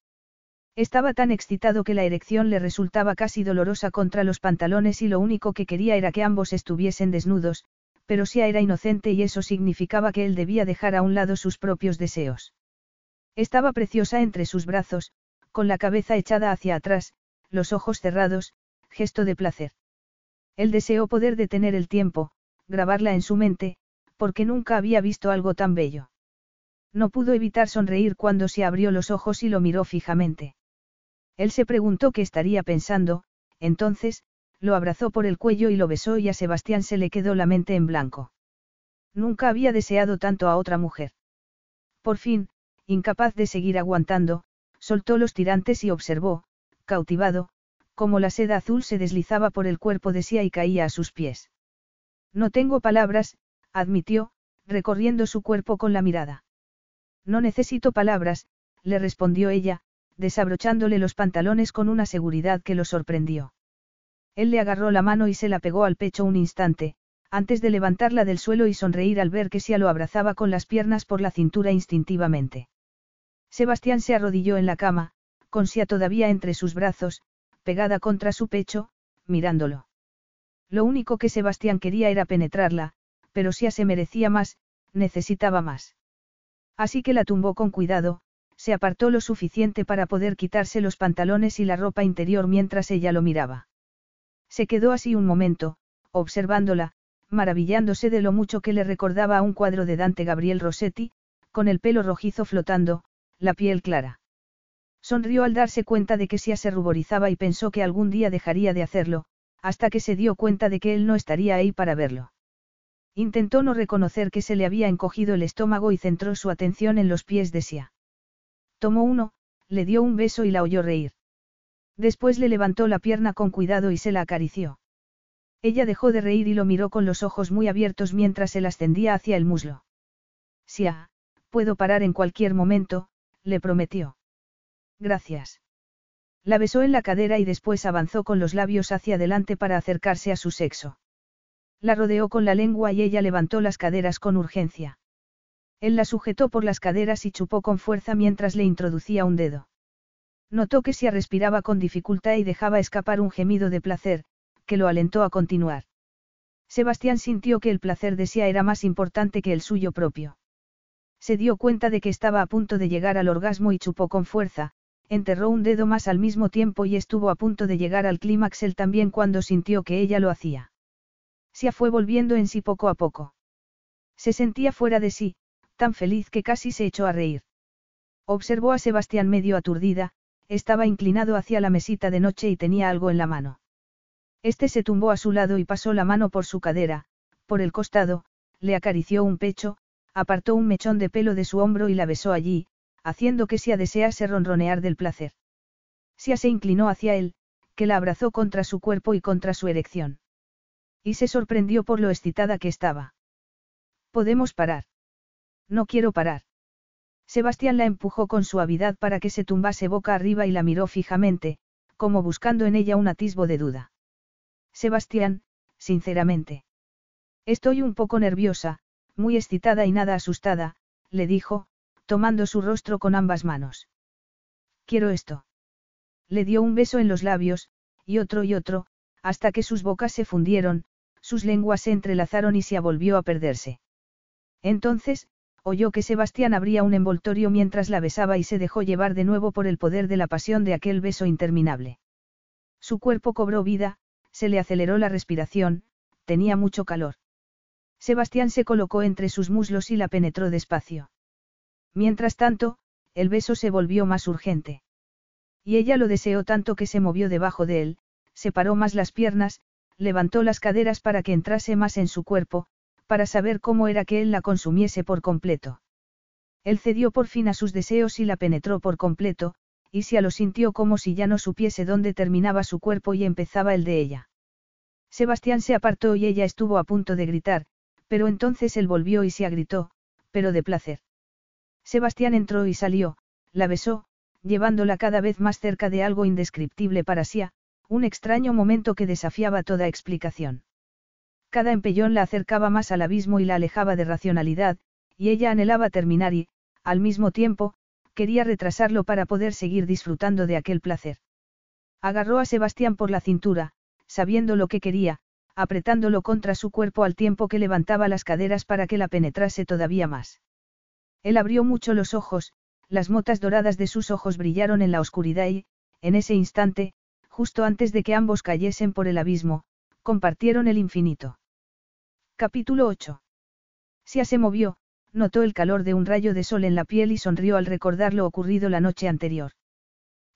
Estaba tan excitado que la erección le resultaba casi dolorosa contra los pantalones y lo único que quería era que ambos estuviesen desnudos, pero Sia era inocente y eso significaba que él debía dejar a un lado sus propios deseos. Estaba preciosa entre sus brazos, con la cabeza echada hacia atrás, los ojos cerrados, gesto de placer. Él deseó poder detener el tiempo, grabarla en su mente, porque nunca había visto algo tan bello. No pudo evitar sonreír cuando se abrió los ojos y lo miró fijamente. Él se preguntó qué estaría pensando, entonces, lo abrazó por el cuello y lo besó y a Sebastián se le quedó la mente en blanco. Nunca había deseado tanto a otra mujer. Por fin, incapaz de seguir aguantando, soltó los tirantes y observó, cautivado, cómo la seda azul se deslizaba por el cuerpo de Sia y caía a sus pies. No tengo palabras, admitió, recorriendo su cuerpo con la mirada. No necesito palabras, le respondió ella, desabrochándole los pantalones con una seguridad que lo sorprendió. Él le agarró la mano y se la pegó al pecho un instante, antes de levantarla del suelo y sonreír al ver que Sia lo abrazaba con las piernas por la cintura instintivamente. Sebastián se arrodilló en la cama, con Sia todavía entre sus brazos, pegada contra su pecho, mirándolo. Lo único que Sebastián quería era penetrarla, pero si se merecía más, necesitaba más. Así que la tumbó con cuidado, se apartó lo suficiente para poder quitarse los pantalones y la ropa interior mientras ella lo miraba. Se quedó así un momento, observándola, maravillándose de lo mucho que le recordaba a un cuadro de Dante Gabriel Rossetti, con el pelo rojizo flotando, la piel clara. Sonrió al darse cuenta de que Sia se ruborizaba y pensó que algún día dejaría de hacerlo, hasta que se dio cuenta de que él no estaría ahí para verlo. Intentó no reconocer que se le había encogido el estómago y centró su atención en los pies de Sia. Tomó uno, le dio un beso y la oyó reír. Después le levantó la pierna con cuidado y se la acarició. Ella dejó de reír y lo miró con los ojos muy abiertos mientras él ascendía hacia el muslo. Sia, puedo parar en cualquier momento, le prometió. Gracias. La besó en la cadera y después avanzó con los labios hacia adelante para acercarse a su sexo. La rodeó con la lengua y ella levantó las caderas con urgencia. Él la sujetó por las caderas y chupó con fuerza mientras le introducía un dedo. Notó que se respiraba con dificultad y dejaba escapar un gemido de placer, que lo alentó a continuar. Sebastián sintió que el placer de Sia era más importante que el suyo propio. Se dio cuenta de que estaba a punto de llegar al orgasmo y chupó con fuerza, enterró un dedo más al mismo tiempo y estuvo a punto de llegar al clímax él también cuando sintió que ella lo hacía. Sia fue volviendo en sí poco a poco. Se sentía fuera de sí, tan feliz que casi se echó a reír. Observó a Sebastián medio aturdida, estaba inclinado hacia la mesita de noche y tenía algo en la mano. Este se tumbó a su lado y pasó la mano por su cadera, por el costado, le acarició un pecho, apartó un mechón de pelo de su hombro y la besó allí, haciendo que Sia desease ronronear del placer. Sia se inclinó hacia él, que la abrazó contra su cuerpo y contra su erección. Y se sorprendió por lo excitada que estaba. Podemos parar. No quiero parar. Sebastián la empujó con suavidad para que se tumbase boca arriba y la miró fijamente, como buscando en ella un atisbo de duda. Sebastián, sinceramente. Estoy un poco nerviosa, muy excitada y nada asustada, le dijo, tomando su rostro con ambas manos. Quiero esto. Le dio un beso en los labios, y otro y otro, hasta que sus bocas se fundieron, sus lenguas se entrelazaron y se volvió a perderse. Entonces, oyó que Sebastián abría un envoltorio mientras la besaba y se dejó llevar de nuevo por el poder de la pasión de aquel beso interminable. Su cuerpo cobró vida, se le aceleró la respiración, tenía mucho calor. Sebastián se colocó entre sus muslos y la penetró despacio. Mientras tanto, el beso se volvió más urgente. Y ella lo deseó tanto que se movió debajo de él, separó más las piernas, levantó las caderas para que entrase más en su cuerpo, para saber cómo era que él la consumiese por completo. Él cedió por fin a sus deseos y la penetró por completo, y Sia lo sintió como si ya no supiese dónde terminaba su cuerpo y empezaba el de ella. Sebastián se apartó y ella estuvo a punto de gritar, pero entonces él volvió y Sia gritó, pero de placer. Sebastián entró y salió, la besó, llevándola cada vez más cerca de algo indescriptible para Sia, un extraño momento que desafiaba toda explicación. Cada empellón la acercaba más al abismo y la alejaba de racionalidad, y ella anhelaba terminar y, al mismo tiempo, quería retrasarlo para poder seguir disfrutando de aquel placer. Agarró a Sebastián por la cintura, sabiendo lo que quería, apretándolo contra su cuerpo al tiempo que levantaba las caderas para que la penetrase todavía más. Él abrió mucho los ojos, las motas doradas de sus ojos brillaron en la oscuridad y, en ese instante, justo antes de que ambos cayesen por el abismo, compartieron el infinito. Capítulo 8. Sia se movió, notó el calor de un rayo de sol en la piel y sonrió al recordar lo ocurrido la noche anterior.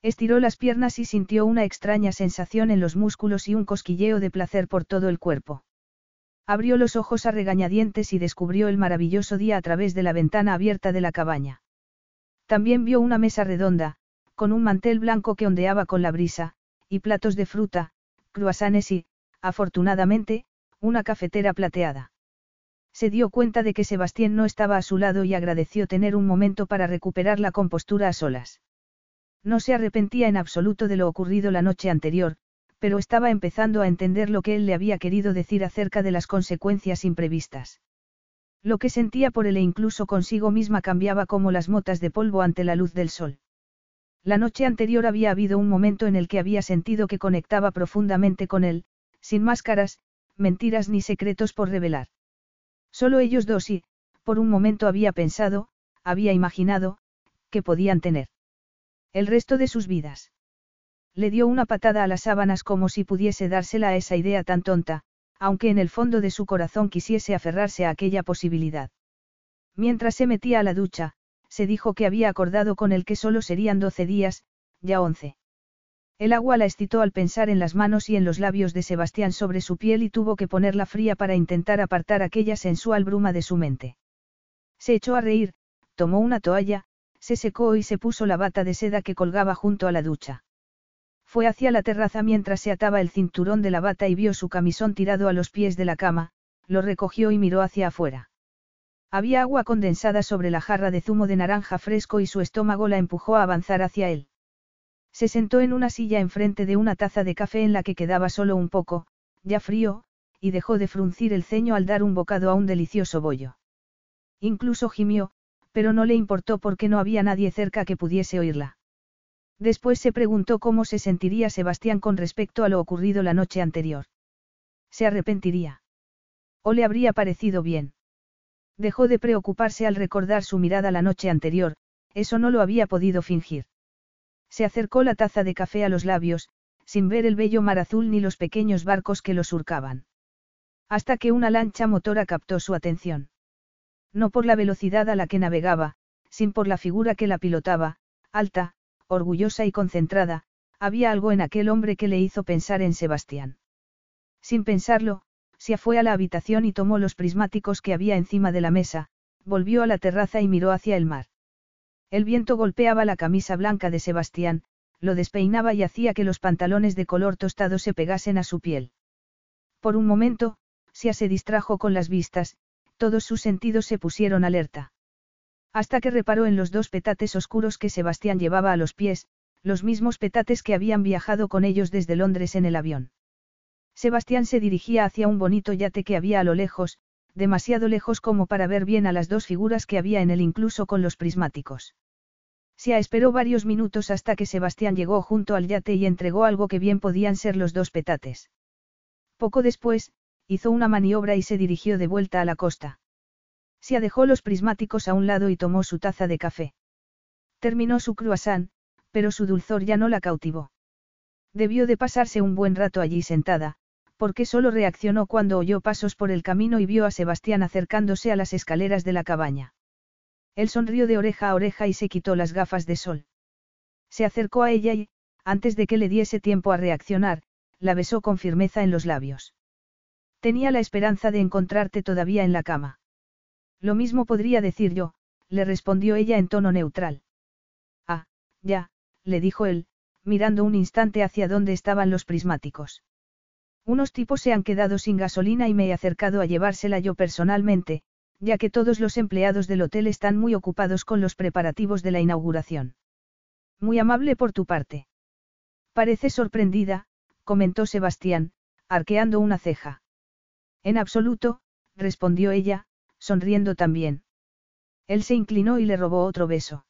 Estiró las piernas y sintió una extraña sensación en los músculos y un cosquilleo de placer por todo el cuerpo. Abrió los ojos a regañadientes y descubrió el maravilloso día a través de la ventana abierta de la cabaña. También vio una mesa redonda, con un mantel blanco que ondeaba con la brisa, y platos de fruta, cruasanes y, afortunadamente, una cafetera plateada. Se dio cuenta de que Sebastián no estaba a su lado y agradeció tener un momento para recuperar la compostura a solas. No se arrepentía en absoluto de lo ocurrido la noche anterior, pero estaba empezando a entender lo que él le había querido decir acerca de las consecuencias imprevistas. Lo que sentía por él e incluso consigo misma cambiaba como las motas de polvo ante la luz del sol. La noche anterior había habido un momento en el que había sentido que conectaba profundamente con él, sin máscaras, mentiras ni secretos por revelar. Solo ellos dos y, por un momento había pensado, había imaginado, que podían tener. El resto de sus vidas. Le dio una patada a las sábanas como si pudiese dársela a esa idea tan tonta, aunque en el fondo de su corazón quisiese aferrarse a aquella posibilidad. Mientras se metía a la ducha, se dijo que había acordado con él que solo serían doce días, ya once. El agua la excitó al pensar en las manos y en los labios de Sebastián sobre su piel y tuvo que ponerla fría para intentar apartar aquella sensual bruma de su mente. Se echó a reír, tomó una toalla, se secó y se puso la bata de seda que colgaba junto a la ducha. Fue hacia la terraza mientras se ataba el cinturón de la bata y vio su camisón tirado a los pies de la cama, lo recogió y miró hacia afuera. Había agua condensada sobre la jarra de zumo de naranja fresco y su estómago la empujó a avanzar hacia él. Se sentó en una silla enfrente de una taza de café en la que quedaba solo un poco, ya frío, y dejó de fruncir el ceño al dar un bocado a un delicioso bollo. Incluso gimió, pero no le importó porque no había nadie cerca que pudiese oírla. Después se preguntó cómo se sentiría Sebastián con respecto a lo ocurrido la noche anterior. ¿Se arrepentiría? ¿O le habría parecido bien? Dejó de preocuparse al recordar su mirada la noche anterior, eso no lo había podido fingir. Se acercó la taza de café a los labios, sin ver el bello mar azul ni los pequeños barcos que lo surcaban. Hasta que una lancha motora captó su atención. No por la velocidad a la que navegaba, sin por la figura que la pilotaba, alta, orgullosa y concentrada, había algo en aquel hombre que le hizo pensar en Sebastián. Sin pensarlo, se fue a la habitación y tomó los prismáticos que había encima de la mesa, volvió a la terraza y miró hacia el mar. El viento golpeaba la camisa blanca de Sebastián, lo despeinaba y hacía que los pantalones de color tostado se pegasen a su piel. Por un momento, Sia se distrajo con las vistas, todos sus sentidos se pusieron alerta. Hasta que reparó en los dos petates oscuros que Sebastián llevaba a los pies, los mismos petates que habían viajado con ellos desde Londres en el avión. Sebastián se dirigía hacia un bonito yate que había a lo lejos, demasiado lejos como para ver bien a las dos figuras que había en él incluso con los prismáticos. Se esperó varios minutos hasta que Sebastián llegó junto al yate y entregó algo que bien podían ser los dos petates. Poco después, hizo una maniobra y se dirigió de vuelta a la costa. Se dejó los prismáticos a un lado y tomó su taza de café. Terminó su croissant, pero su dulzor ya no la cautivó. Debió de pasarse un buen rato allí sentada, porque solo reaccionó cuando oyó pasos por el camino y vio a Sebastián acercándose a las escaleras de la cabaña. Él sonrió de oreja a oreja y se quitó las gafas de sol. Se acercó a ella y, antes de que le diese tiempo a reaccionar, la besó con firmeza en los labios. Tenía la esperanza de encontrarte todavía en la cama. Lo mismo podría decir yo, le respondió ella en tono neutral. Ah, ya, le dijo él, mirando un instante hacia donde estaban los prismáticos. Unos tipos se han quedado sin gasolina y me he acercado a llevársela yo personalmente, ya que todos los empleados del hotel están muy ocupados con los preparativos de la inauguración. Muy amable por tu parte. Parece sorprendida, comentó Sebastián, arqueando una ceja. En absoluto, respondió ella, sonriendo también. Él se inclinó y le robó otro beso.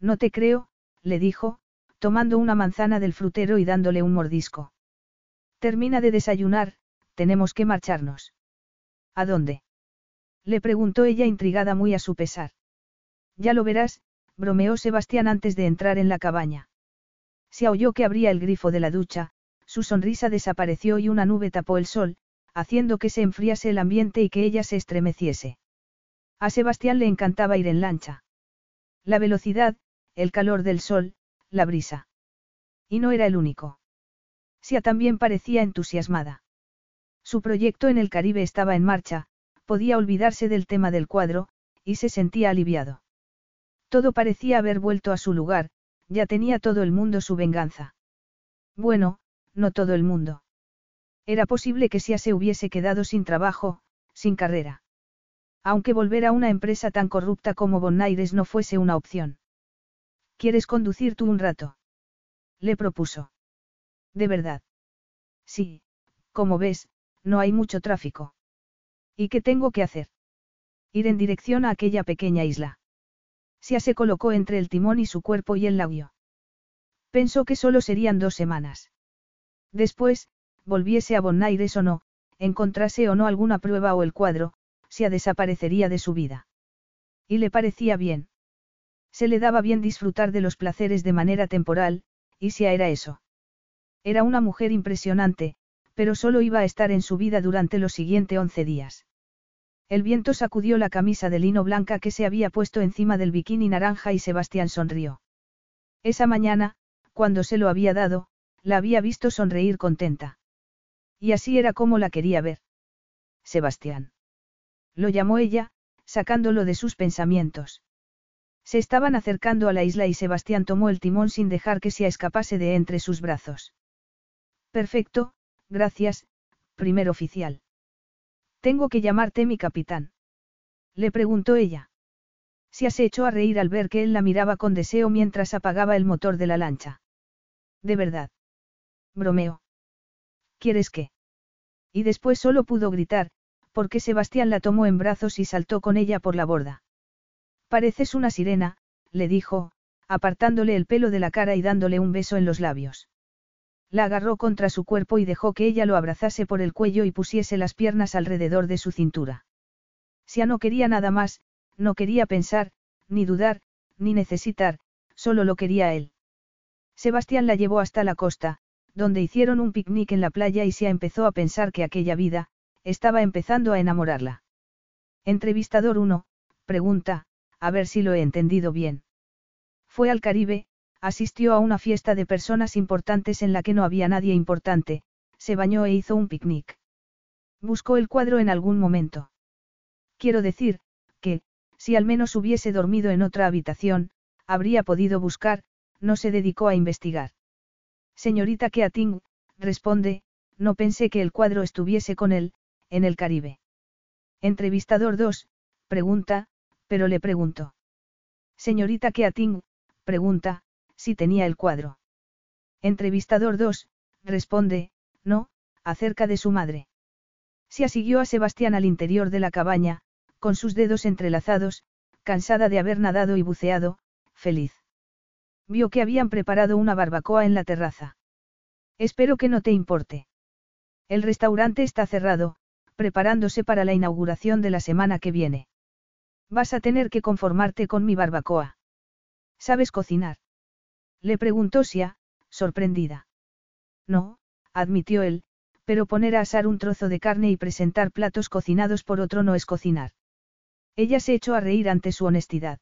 No te creo, le dijo, tomando una manzana del frutero y dándole un mordisco. Termina de desayunar, tenemos que marcharnos. ¿A dónde? Le preguntó ella intrigada muy a su pesar. Ya lo verás, bromeó Sebastián antes de entrar en la cabaña. Se oyó que abría el grifo de la ducha, su sonrisa desapareció y una nube tapó el sol, haciendo que se enfriase el ambiente y que ella se estremeciese. A Sebastián le encantaba ir en lancha. La velocidad, el calor del sol, la brisa. Y no era el único. Sia también parecía entusiasmada. Su proyecto en el Caribe estaba en marcha, podía olvidarse del tema del cuadro, y se sentía aliviado. Todo parecía haber vuelto a su lugar, ya tenía todo el mundo su venganza. Bueno, no todo el mundo. Era posible que Sia se hubiese quedado sin trabajo, sin carrera. Aunque volver a una empresa tan corrupta como Bonaires no fuese una opción. ¿Quieres conducir tú un rato? Le propuso. ¿De verdad? Sí, como ves, no hay mucho tráfico. ¿Y qué tengo que hacer? Ir en dirección a aquella pequeña isla. Sia se colocó entre el timón y su cuerpo y él la vio. Pensó que solo serían dos semanas. Después, volviese a Bonaires o no, encontrase o no alguna prueba o el cuadro, se desaparecería de su vida. Y le parecía bien. Se le daba bien disfrutar de los placeres de manera temporal, y si era eso. Era una mujer impresionante, pero solo iba a estar en su vida durante los siguientes once días. El viento sacudió la camisa de lino blanca que se había puesto encima del bikini naranja y Sebastián sonrió. Esa mañana, cuando se lo había dado, la había visto sonreír contenta. Y así era como la quería ver. Sebastián. Lo llamó ella, sacándolo de sus pensamientos. Se estaban acercando a la isla y Sebastián tomó el timón sin dejar que se escapase de entre sus brazos. Perfecto, gracias, primer oficial. Tengo que llamarte mi capitán. Le preguntó ella. Se has hecho a reír al ver que él la miraba con deseo mientras apagaba el motor de la lancha. De verdad. Bromeo. ¿Quieres qué? Y después solo pudo gritar, porque Sebastián la tomó en brazos y saltó con ella por la borda. Pareces una sirena, le dijo, apartándole el pelo de la cara y dándole un beso en los labios. La agarró contra su cuerpo y dejó que ella lo abrazase por el cuello y pusiese las piernas alrededor de su cintura. Sia no quería nada más, no quería pensar, ni dudar, ni necesitar, solo lo quería él. Sebastián la llevó hasta la costa, donde hicieron un picnic en la playa y Sia empezó a pensar que aquella vida, estaba empezando a enamorarla. Entrevistador 1, pregunta, a ver si lo he entendido bien. Fue al Caribe, asistió a una fiesta de personas importantes en la que no había nadie importante, se bañó e hizo un picnic. Buscó el cuadro en algún momento. Quiero decir, que, si al menos hubiese dormido en otra habitación, habría podido buscar, no se dedicó a investigar. Señorita Keating, responde, no pensé que el cuadro estuviese con él, en el Caribe. Entrevistador 2, pregunta, pero le pregunto. Señorita Keating, pregunta, si tenía el cuadro. Entrevistador 2, responde, no, acerca de su madre. Si siguió a Sebastián al interior de la cabaña, con sus dedos entrelazados, cansada de haber nadado y buceado, feliz. Vio que habían preparado una barbacoa en la terraza. Espero que no te importe. El restaurante está cerrado, preparándose para la inauguración de la semana que viene. Vas a tener que conformarte con mi barbacoa. ¿Sabes cocinar? Le preguntó Sia, sorprendida. No, admitió él, pero poner a asar un trozo de carne y presentar platos cocinados por otro no es cocinar. Ella se echó a reír ante su honestidad.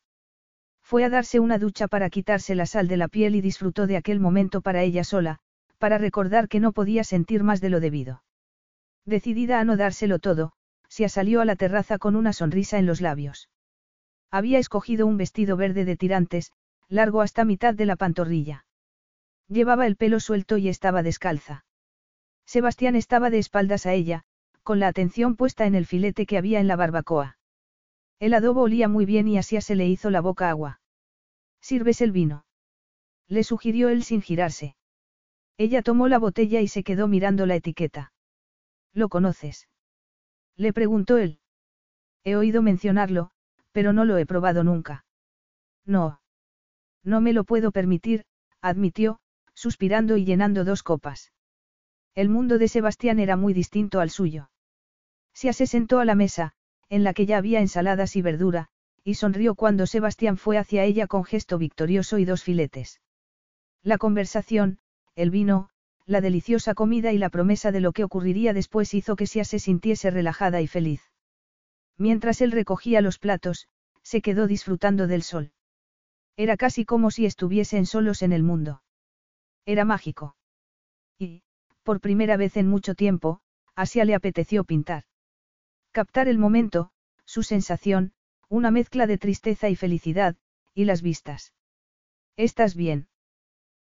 Fue a darse una ducha para quitarse la sal de la piel y disfrutó de aquel momento para ella sola, para recordar que no podía sentir más de lo debido. Decidida a no dárselo todo, se salió a la terraza con una sonrisa en los labios. Había escogido un vestido verde de tirantes, largo hasta mitad de la pantorrilla. Llevaba el pelo suelto y estaba descalza. Sebastián estaba de espaldas a ella, con la atención puesta en el filete que había en la barbacoa. El adobo olía muy bien y así se le hizo la boca agua. ¿Sirves el vino? Le sugirió él sin girarse. Ella tomó la botella y se quedó mirando la etiqueta. ¿Lo conoces? Le preguntó él. He oído mencionarlo, pero no lo he probado nunca. No. No me lo puedo permitir, admitió, suspirando y llenando dos copas. El mundo de Sebastián era muy distinto al suyo. Se sentó a la mesa, en la que ya había ensaladas y verdura, y sonrió cuando Sebastián fue hacia ella con gesto victorioso y dos filetes. La conversación, el vino, la deliciosa comida y la promesa de lo que ocurriría después hizo que Sia se sintiese relajada y feliz. Mientras él recogía los platos, se quedó disfrutando del sol. Era casi como si estuviesen solos en el mundo. Era mágico. Y, por primera vez en mucho tiempo, a Sia le apeteció pintar. Captar el momento, su sensación, una mezcla de tristeza y felicidad, y las vistas. ¿Estás bien?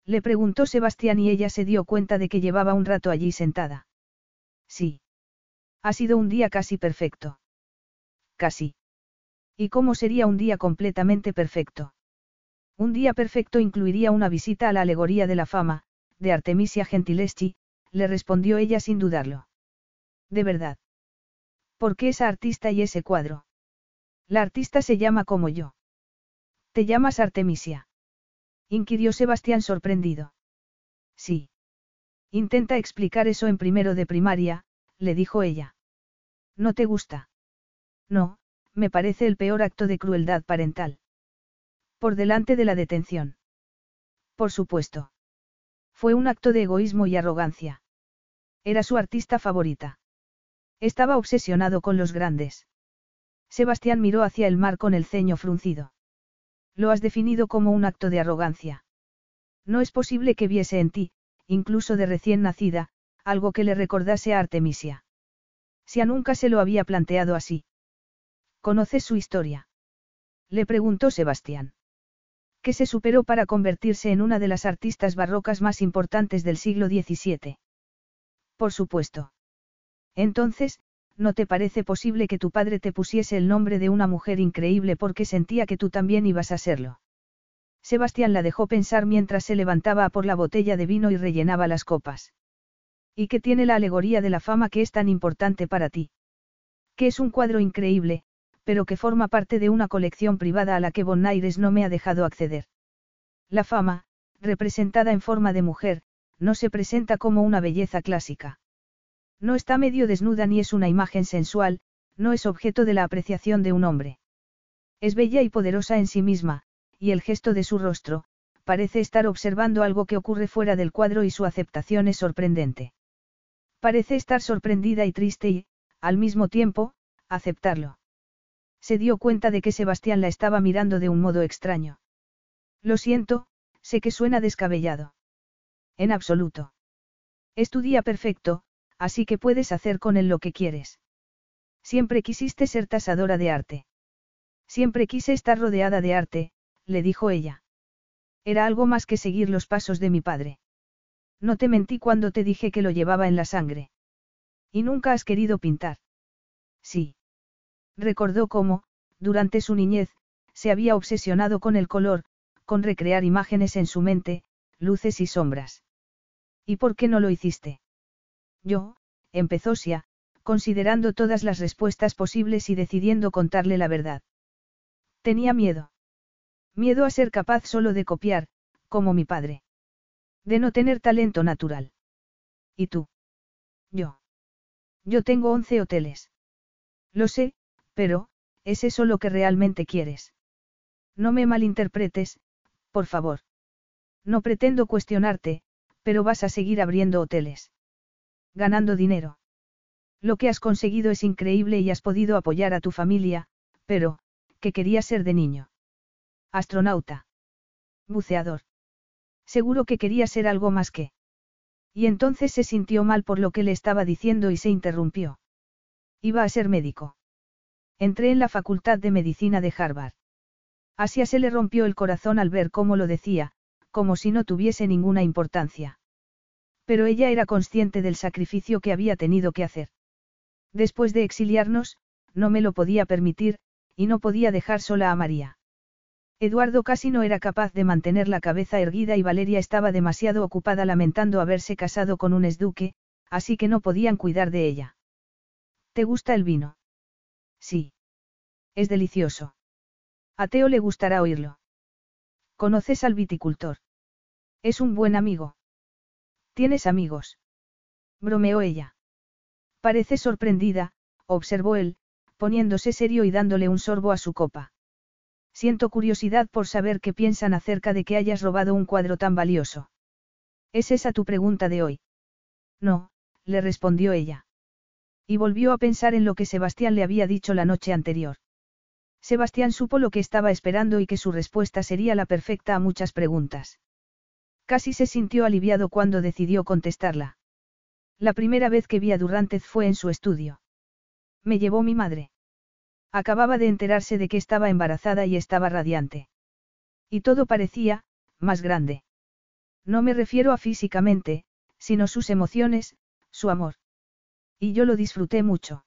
Le preguntó Sebastián y ella se dio cuenta de que llevaba un rato allí sentada. Sí. Ha sido un día casi perfecto. Casi. ¿Y cómo sería un día completamente perfecto? Un día perfecto incluiría una visita a la alegoría de la fama, de Artemisia Gentileschi, le respondió ella sin dudarlo. De verdad. ¿Por qué esa artista y ese cuadro? La artista se llama como yo. ¿Te llamas Artemisia? inquirió Sebastián sorprendido. Sí. Intenta explicar eso en primero de primaria, le dijo ella. ¿No te gusta? No, me parece el peor acto de crueldad parental. Por delante de la detención. Por supuesto. Fue un acto de egoísmo y arrogancia. Era su artista favorita. Estaba obsesionado con los grandes. Sebastián miró hacia el mar con el ceño fruncido. Lo has definido como un acto de arrogancia. No es posible que viese en ti, incluso de recién nacida, algo que le recordase a Artemisia. Si a nunca se lo había planteado así. ¿Conoces su historia? Le preguntó Sebastián. Que se superó para convertirse en una de las artistas barrocas más importantes del siglo XVII. Por supuesto. Entonces, ¿no te parece posible que tu padre te pusiese el nombre de una mujer increíble porque sentía que tú también ibas a serlo? Sebastián la dejó pensar mientras se levantaba por la botella de vino y rellenaba las copas. ¿Y qué tiene la alegoría de la fama que es tan importante para ti? Que es un cuadro increíble, pero que forma parte de una colección privada a la que Bonaires no me ha dejado acceder. La fama, representada en forma de mujer, no se presenta como una belleza clásica. No está medio desnuda ni es una imagen sensual, no es objeto de la apreciación de un hombre. Es bella y poderosa en sí misma, y el gesto de su rostro, parece estar observando algo que ocurre fuera del cuadro y su aceptación es sorprendente. Parece estar sorprendida y triste y, al mismo tiempo, aceptarlo. Se dio cuenta de que Sebastián la estaba mirando de un modo extraño. Lo siento, sé que suena descabellado. En absoluto. Es tu día perfecto, así que puedes hacer con él lo que quieres. Siempre quisiste ser tasadora de arte. Siempre quise estar rodeada de arte, le dijo ella. Era algo más que seguir los pasos de mi padre. No te mentí cuando te dije que lo llevaba en la sangre. Y nunca has querido pintar. Sí. Recordó cómo, durante su niñez, se había obsesionado con el color, con recrear imágenes en su mente, luces y sombras. ¿Y por qué no lo hiciste? Yo, empezó Sia, considerando todas las respuestas posibles y decidiendo contarle la verdad. Tenía miedo. Miedo a ser capaz solo de copiar, como mi padre. De no tener talento natural. ¿Y tú? Yo. Yo tengo once hoteles. Lo sé, pero, ¿es eso lo que realmente quieres? No me malinterpretes, por favor. No pretendo cuestionarte, pero vas a seguir abriendo hoteles. Ganando dinero. Lo que has conseguido es increíble y has podido apoyar a tu familia, pero, ¿qué querías ser de niño? Astronauta. Buceador. Seguro que quería ser algo más que. Y entonces se sintió mal por lo que le estaba diciendo y se interrumpió. Iba a ser médico. Entré en la Facultad de Medicina de Harvard. Asia se le rompió el corazón al ver cómo lo decía, como si no tuviese ninguna importancia. Pero ella era consciente del sacrificio que había tenido que hacer. Después de exiliarnos, no me lo podía permitir, y no podía dejar sola a María. Eduardo casi no era capaz de mantener la cabeza erguida y Valeria estaba demasiado ocupada lamentando haberse casado con un esduque, así que no podían cuidar de ella. ¿Te gusta el vino? Sí. Es delicioso. A Teo le gustará oírlo. ¿Conoces al viticultor? Es un buen amigo. ¿Tienes amigos? Bromeó ella. Parece sorprendida, observó él, poniéndose serio y dándole un sorbo a su copa. Siento curiosidad por saber qué piensan acerca de que hayas robado un cuadro tan valioso. ¿Es esa tu pregunta de hoy? No, le respondió ella. Y volvió a pensar en lo que Sebastián le había dicho la noche anterior. Sebastián supo lo que estaba esperando y que su respuesta sería la perfecta a muchas preguntas. Casi se sintió aliviado cuando decidió contestarla. La primera vez que vi a Durrantez fue en su estudio. Me llevó mi madre. Acababa de enterarse de que estaba embarazada y estaba radiante. Y todo parecía, más grande. No me refiero a físicamente, sino sus emociones, su amor. Y yo lo disfruté mucho.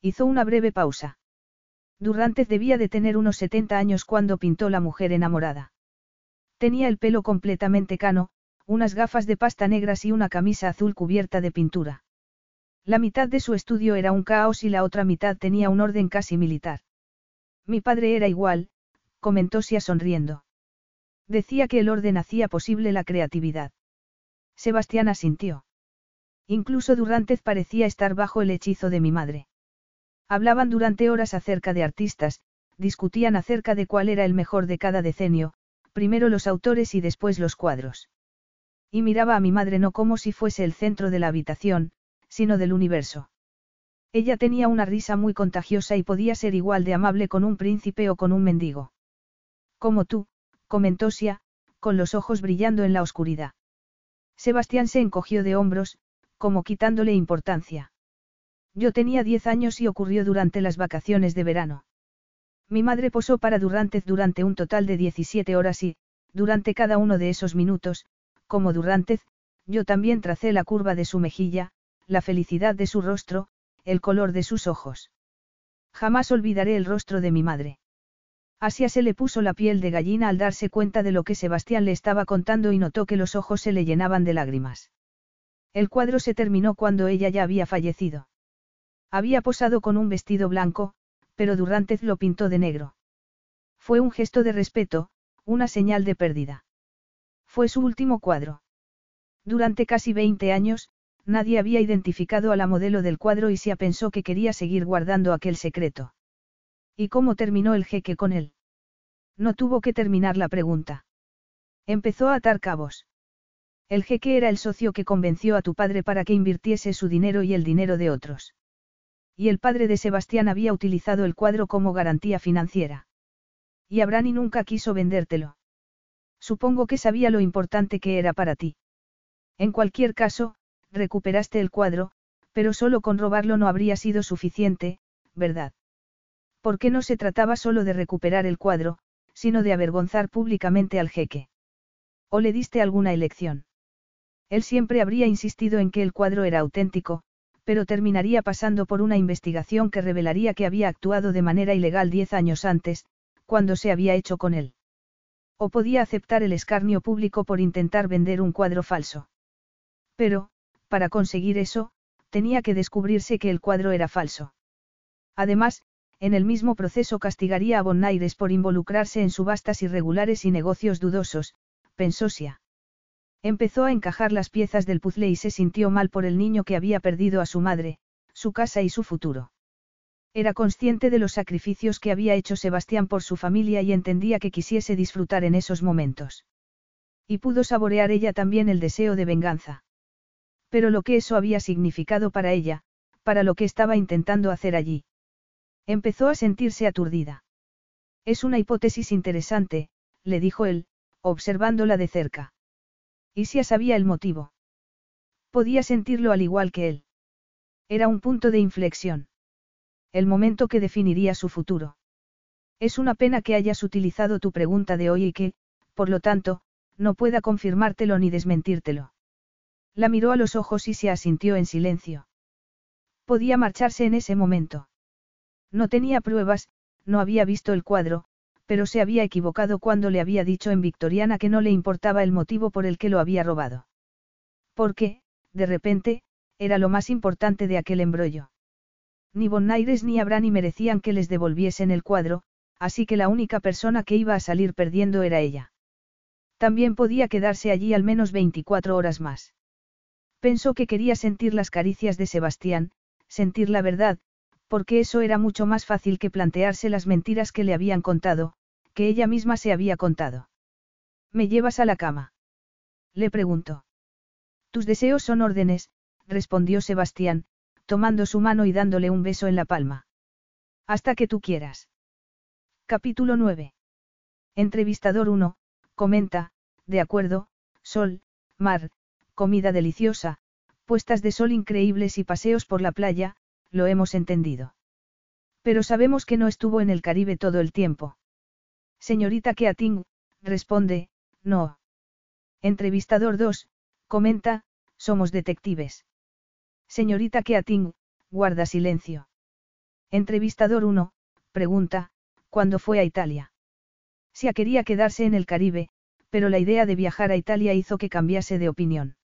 Hizo una breve pausa. Durrantez debía de tener unos 70 años cuando pintó La mujer enamorada. Tenía el pelo completamente cano, unas gafas de pasta negras y una camisa azul cubierta de pintura. La mitad de su estudio era un caos y la otra mitad tenía un orden casi militar. Mi padre era igual, comentó Sia sonriendo. Decía que el orden hacía posible la creatividad. Sebastián asintió. Incluso Durantez parecía estar bajo el hechizo de mi madre. Hablaban durante horas acerca de artistas, discutían acerca de cuál era el mejor de cada decenio, primero los autores y después los cuadros. Y miraba a mi madre no como si fuese el centro de la habitación, sino del universo. Ella tenía una risa muy contagiosa y podía ser igual de amable con un príncipe o con un mendigo. Como tú, comentó Sia, con los ojos brillando en la oscuridad. Sebastián se encogió de hombros, como quitándole importancia. Yo tenía diez años y ocurrió durante las vacaciones de verano. Mi madre posó para Durrantez durante un total de 17 horas y, durante cada uno de esos minutos, como Durrantez, yo también tracé la curva de su mejilla, la felicidad de su rostro, el color de sus ojos. Jamás olvidaré el rostro de mi madre. Asia se le puso la piel de gallina al darse cuenta de lo que Sebastián le estaba contando y notó que los ojos se le llenaban de lágrimas. El cuadro se terminó cuando ella ya había fallecido. Había posado con un vestido blanco, pero Durrantez lo pintó de negro. Fue un gesto de respeto, una señal de pérdida. Fue su último cuadro. Durante casi 20 años, nadie había identificado a la modelo del cuadro y se pensó que quería seguir guardando aquel secreto. ¿Y cómo terminó el jeque con él? No tuvo que terminar la pregunta. Empezó a atar cabos. El jeque era el socio que convenció a tu padre para que invirtiese su dinero y el dinero de otros. Y el padre de Sebastián había utilizado el cuadro como garantía financiera. Y Abrani nunca quiso vendértelo. Supongo que sabía lo importante que era para ti. En cualquier caso, recuperaste el cuadro, pero solo con robarlo no habría sido suficiente, ¿verdad? Porque no se trataba solo de recuperar el cuadro, sino de avergonzar públicamente al jeque. ¿O le diste alguna elección? Él siempre habría insistido en que el cuadro era auténtico, pero terminaría pasando por una investigación que revelaría que había actuado de manera ilegal diez años antes, cuando se había hecho con él. O podía aceptar el escarnio público por intentar vender un cuadro falso. Pero, para conseguir eso, tenía que descubrirse que el cuadro era falso. Además, en el mismo proceso castigaría a Bonaires por involucrarse en subastas irregulares y negocios dudosos, pensó Sia. Empezó a encajar las piezas del puzzle y se sintió mal por el niño que había perdido a su madre, su casa y su futuro. Era consciente de los sacrificios que había hecho Sebastián por su familia y entendía que quisiese disfrutar en esos momentos. Y pudo saborear ella también el deseo de venganza. Pero lo que eso había significado para ella, para lo que estaba intentando hacer allí. Empezó a sentirse aturdida. Es una hipótesis interesante, le dijo él, observándola de cerca. ¿Y si sabía el motivo? Podía sentirlo al igual que él. Era un punto de inflexión. El momento que definiría su futuro. Es una pena que hayas utilizado tu pregunta de hoy y que, por lo tanto, no pueda confirmártelo ni desmentírtelo. La miró a los ojos y se asintió en silencio. Podía marcharse en ese momento. No tenía pruebas, no había visto el cuadro, pero se había equivocado cuando le había dicho en Victoriana que no le importaba el motivo por el que lo había robado. Porque, de repente, era lo más importante de aquel embrollo. Ni Bonaires ni Abrani merecían que les devolviesen el cuadro, así que la única persona que iba a salir perdiendo era ella. También podía quedarse allí al menos 24 horas más. Pensó que quería sentir las caricias de Sebastián, sentir la verdad, porque eso era mucho más fácil que plantearse las mentiras que le habían contado, que ella misma se había contado. ¿Me llevas a la cama? Le preguntó. Tus deseos son órdenes, respondió Sebastián, tomando su mano y dándole un beso en la palma. Hasta que tú quieras. Capítulo 9. Entrevistador 1, comenta, de acuerdo, Sol, Mar, comida deliciosa, puestas de sol increíbles y paseos por la playa, lo hemos entendido. Pero sabemos que no estuvo en el Caribe todo el tiempo. Señorita Keating, responde, no. Entrevistador 2, comenta, somos detectives. Señorita Keating, guarda silencio. Entrevistador 1, pregunta, ¿cuándo fue a Italia? Si quería quedarse en el Caribe, pero la idea de viajar a Italia hizo que cambiase de opinión.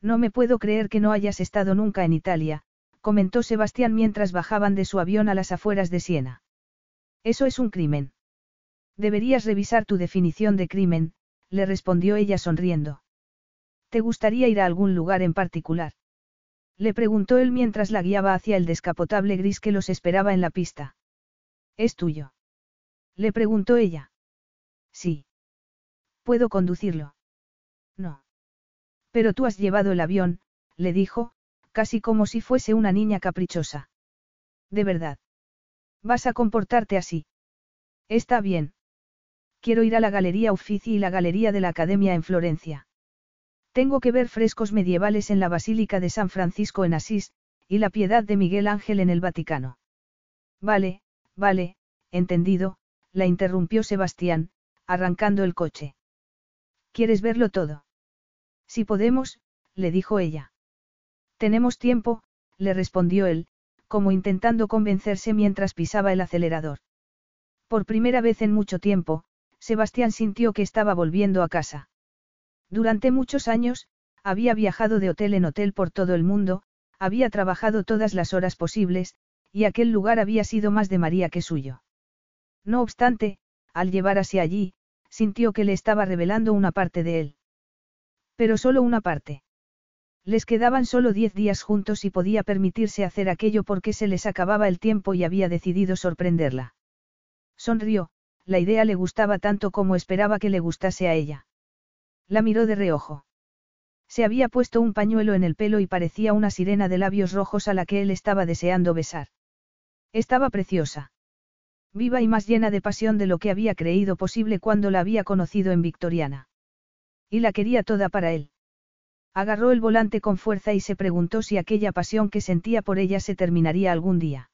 No me puedo creer que no hayas estado nunca en Italia, comentó Sebastián mientras bajaban de su avión a las afueras de Siena. Eso es un crimen. Deberías revisar tu definición de crimen, le respondió ella sonriendo. ¿Te gustaría ir a algún lugar en particular? Le preguntó él mientras la guiaba hacia el descapotable gris que los esperaba en la pista. ¿Es tuyo? Le preguntó ella. Sí. ¿Puedo conducirlo? No. Pero tú has llevado el avión, le dijo, casi como si fuese una niña caprichosa. De verdad. ¿Vas a comportarte así? Está bien. Quiero ir a la Galería Uffizi y la Galería de la Academia en Florencia. Tengo que ver frescos medievales en la Basílica de San Francisco en Asís, y la Piedad de Miguel Ángel en el Vaticano. Vale, vale, entendido, la interrumpió Sebastián, arrancando el coche. ¿Quieres verlo todo? Si podemos, le dijo ella. Tenemos tiempo, le respondió él, como intentando convencerse mientras pisaba el acelerador. Por primera vez en mucho tiempo, Sebastián sintió que estaba volviendo a casa. Durante muchos años, había viajado de hotel en hotel por todo el mundo, había trabajado todas las horas posibles, y aquel lugar había sido más de María que suyo. No obstante, al llevar hacia allí, sintió que le estaba revelando una parte de él. Pero solo una parte. Les quedaban solo diez días juntos y podía permitirse hacer aquello porque se les acababa el tiempo y había decidido sorprenderla. Sonrió, la idea le gustaba tanto como esperaba que le gustase a ella. La miró de reojo. Se había puesto un pañuelo en el pelo y parecía una sirena de labios rojos a la que él estaba deseando besar. Estaba preciosa. Viva y más llena de pasión de lo que había creído posible cuando la había conocido en Victoriana. Y la quería toda para él. Agarró el volante con fuerza y se preguntó si aquella pasión que sentía por ella se terminaría algún día.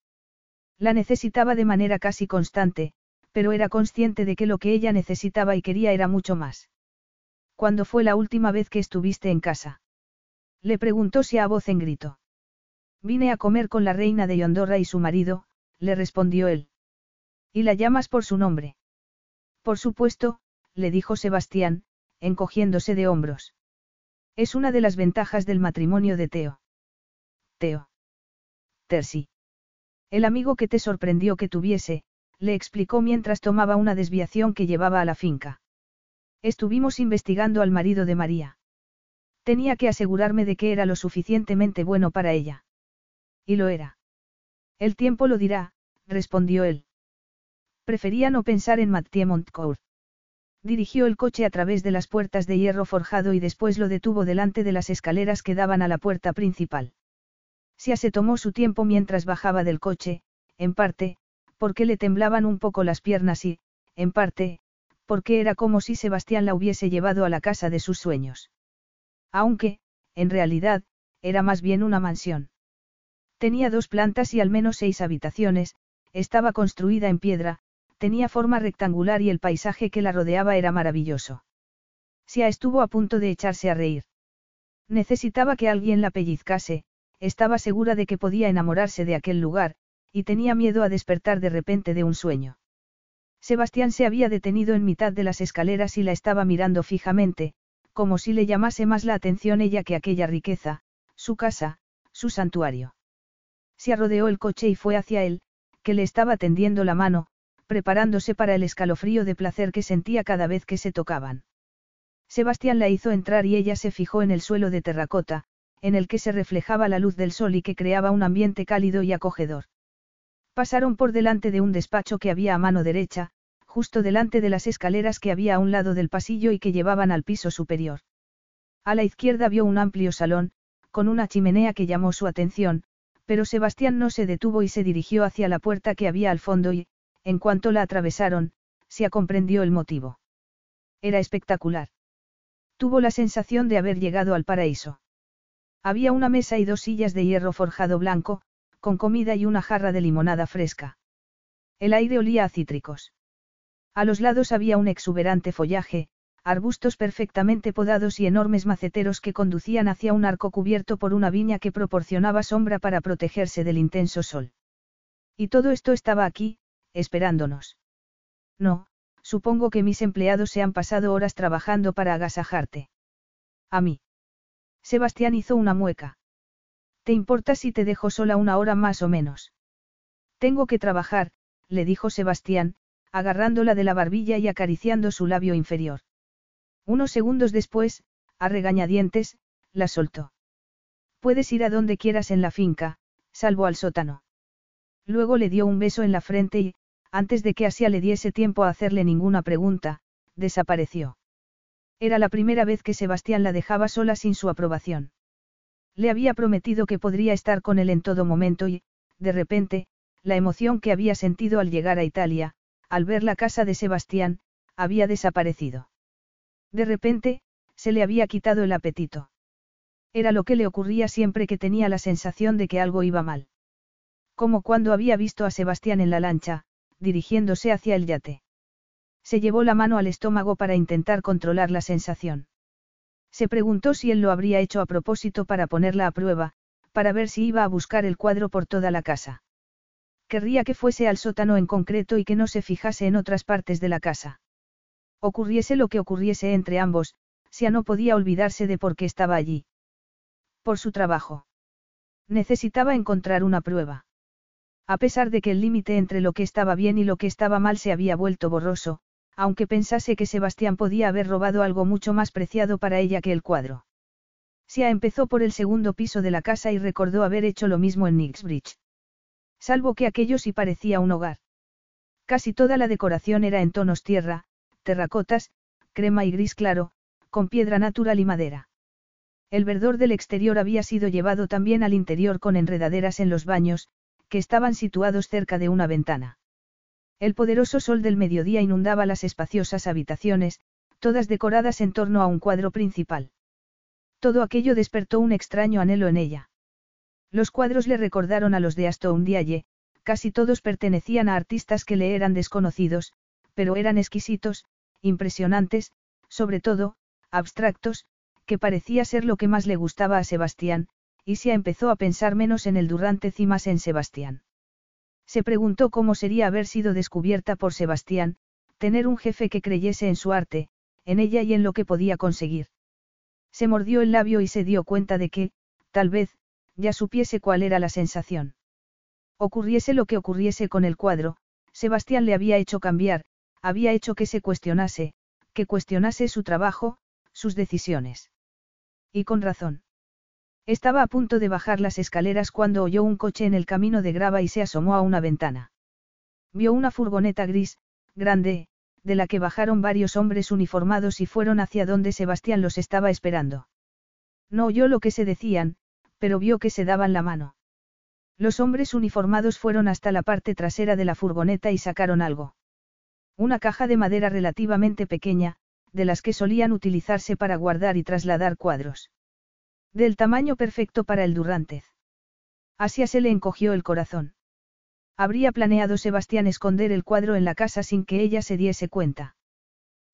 La necesitaba de manera casi constante, pero era consciente de que lo que ella necesitaba y quería era mucho más. ¿Cuándo fue la última vez que estuviste en casa? Le preguntó si a voz en grito. Vine a comer con la reina de Yondorra y su marido, le respondió él. ¿Y la llamas por su nombre? Por supuesto, le dijo Sebastián, encogiéndose de hombros. Es una de las ventajas del matrimonio de Teo. Teo. Tersi. El amigo que te sorprendió que tuviese, le explicó mientras tomaba una desviación que llevaba a la finca. Estuvimos investigando al marido de María. Tenía que asegurarme de que era lo suficientemente bueno para ella. Y lo era. El tiempo lo dirá, respondió él. Prefería no pensar en Mathieu Montcourt. Dirigió el coche a través de las puertas de hierro forjado y después lo detuvo delante de las escaleras que daban a la puerta principal. Sia se tomó su tiempo mientras bajaba del coche, en parte, porque le temblaban un poco las piernas y, en parte, porque era como si Sebastián la hubiese llevado a la casa de sus sueños. Aunque, en realidad, era más bien una mansión. Tenía dos plantas y al menos seis habitaciones, estaba construida en piedra, tenía forma rectangular y el paisaje que la rodeaba era maravilloso. Sia estuvo a punto de echarse a reír. Necesitaba que alguien la pellizcase, estaba segura de que podía enamorarse de aquel lugar, y tenía miedo a despertar de repente de un sueño. Sebastián se había detenido en mitad de las escaleras y la estaba mirando fijamente, como si le llamase más la atención ella que aquella riqueza, su casa, su santuario. Se arrodeó el coche y fue hacia él, que le estaba tendiendo la mano, preparándose para el escalofrío de placer que sentía cada vez que se tocaban. Sebastián la hizo entrar y ella se fijó en el suelo de terracota, en el que se reflejaba la luz del sol y que creaba un ambiente cálido y acogedor. Pasaron por delante de un despacho que había a mano derecha, justo delante de las escaleras que había a un lado del pasillo y que llevaban al piso superior. A la izquierda vio un amplio salón, con una chimenea que llamó su atención, pero Sebastián no se detuvo y se dirigió hacia la puerta que había al fondo y, en cuanto la atravesaron, se comprendió el motivo. Era espectacular. Tuvo la sensación de haber llegado al paraíso. Había una mesa y dos sillas de hierro forjado blanco, con comida y una jarra de limonada fresca. El aire olía a cítricos. A los lados había un exuberante follaje, arbustos perfectamente podados y enormes maceteros que conducían hacia un arco cubierto por una viña que proporcionaba sombra para protegerse del intenso sol. Y todo esto estaba aquí, esperándonos. No, supongo que mis empleados se han pasado horas trabajando para agasajarte. A mí. Sebastián hizo una mueca. ¿Te importa si te dejo sola una hora más o menos? Tengo que trabajar, le dijo Sebastián, agarrándola de la barbilla y acariciando su labio inferior. Unos segundos después, a regañadientes, la soltó. Puedes ir a donde quieras en la finca, salvo al sótano. Luego le dio un beso en la frente y, antes de que Asia le diese tiempo a hacerle ninguna pregunta, desapareció. Era la primera vez que Sebastián la dejaba sola sin su aprobación. Le había prometido que podría estar con él en todo momento y, de repente, la emoción que había sentido al llegar a Italia, al ver la casa de Sebastián, había desaparecido. De repente, se le había quitado el apetito. Era lo que le ocurría siempre que tenía la sensación de que algo iba mal. Como cuando había visto a Sebastián en la lancha, dirigiéndose hacia el yate. Se llevó la mano al estómago para intentar controlar la sensación. Se preguntó si él lo habría hecho a propósito para ponerla a prueba, para ver si iba a buscar el cuadro por toda la casa. Querría que fuese al sótano en concreto y que no se fijase en otras partes de la casa. Ocurriese lo que ocurriese entre ambos, Sia no podía olvidarse de por qué estaba allí. Por su trabajo. Necesitaba encontrar una prueba. A pesar de que el límite entre lo que estaba bien y lo que estaba mal se había vuelto borroso, aunque pensase que Sebastián podía haber robado algo mucho más preciado para ella que el cuadro. Sia empezó por el segundo piso de la casa y recordó haber hecho lo mismo en Nixbridge. Salvo que aquello sí parecía un hogar. Casi toda la decoración era en tonos tierra, terracotas, crema y gris claro, con piedra natural y madera. El verdor del exterior había sido llevado también al interior con enredaderas en los baños, que estaban situados cerca de una ventana. El poderoso sol del mediodía inundaba las espaciosas habitaciones, todas decoradas en torno a un cuadro principal. Todo aquello despertó un extraño anhelo en ella. Los cuadros le recordaron a los de Aston Dialle, casi todos pertenecían a artistas que le eran desconocidos, pero eran exquisitos, impresionantes, sobre todo, abstractos, que parecía ser lo que más le gustaba a Sebastián, y se empezó a pensar menos en el Durante y más en Sebastián. Se preguntó cómo sería haber sido descubierta por Sebastián, tener un jefe que creyese en su arte, en ella y en lo que podía conseguir. Se mordió el labio y se dio cuenta de que, tal vez, ya supiese cuál era la sensación. Ocurriese lo que ocurriese con el cuadro, Sebastián le había hecho cambiar, había hecho que se cuestionase, que cuestionase su trabajo, sus decisiones. Y con razón. Estaba a punto de bajar las escaleras cuando oyó un coche en el camino de grava y se asomó a una ventana. Vio una furgoneta gris, grande, de la que bajaron varios hombres uniformados y fueron hacia donde Sebastián los estaba esperando. No oyó lo que se decían, pero vio que se daban la mano. Los hombres uniformados fueron hasta la parte trasera de la furgoneta y sacaron algo. Una caja de madera relativamente pequeña, de las que solían utilizarse para guardar y trasladar cuadros. Del tamaño perfecto para el Durrantez. Asia se le encogió el corazón. Habría planeado Sebastián esconder el cuadro en la casa sin que ella se diese cuenta.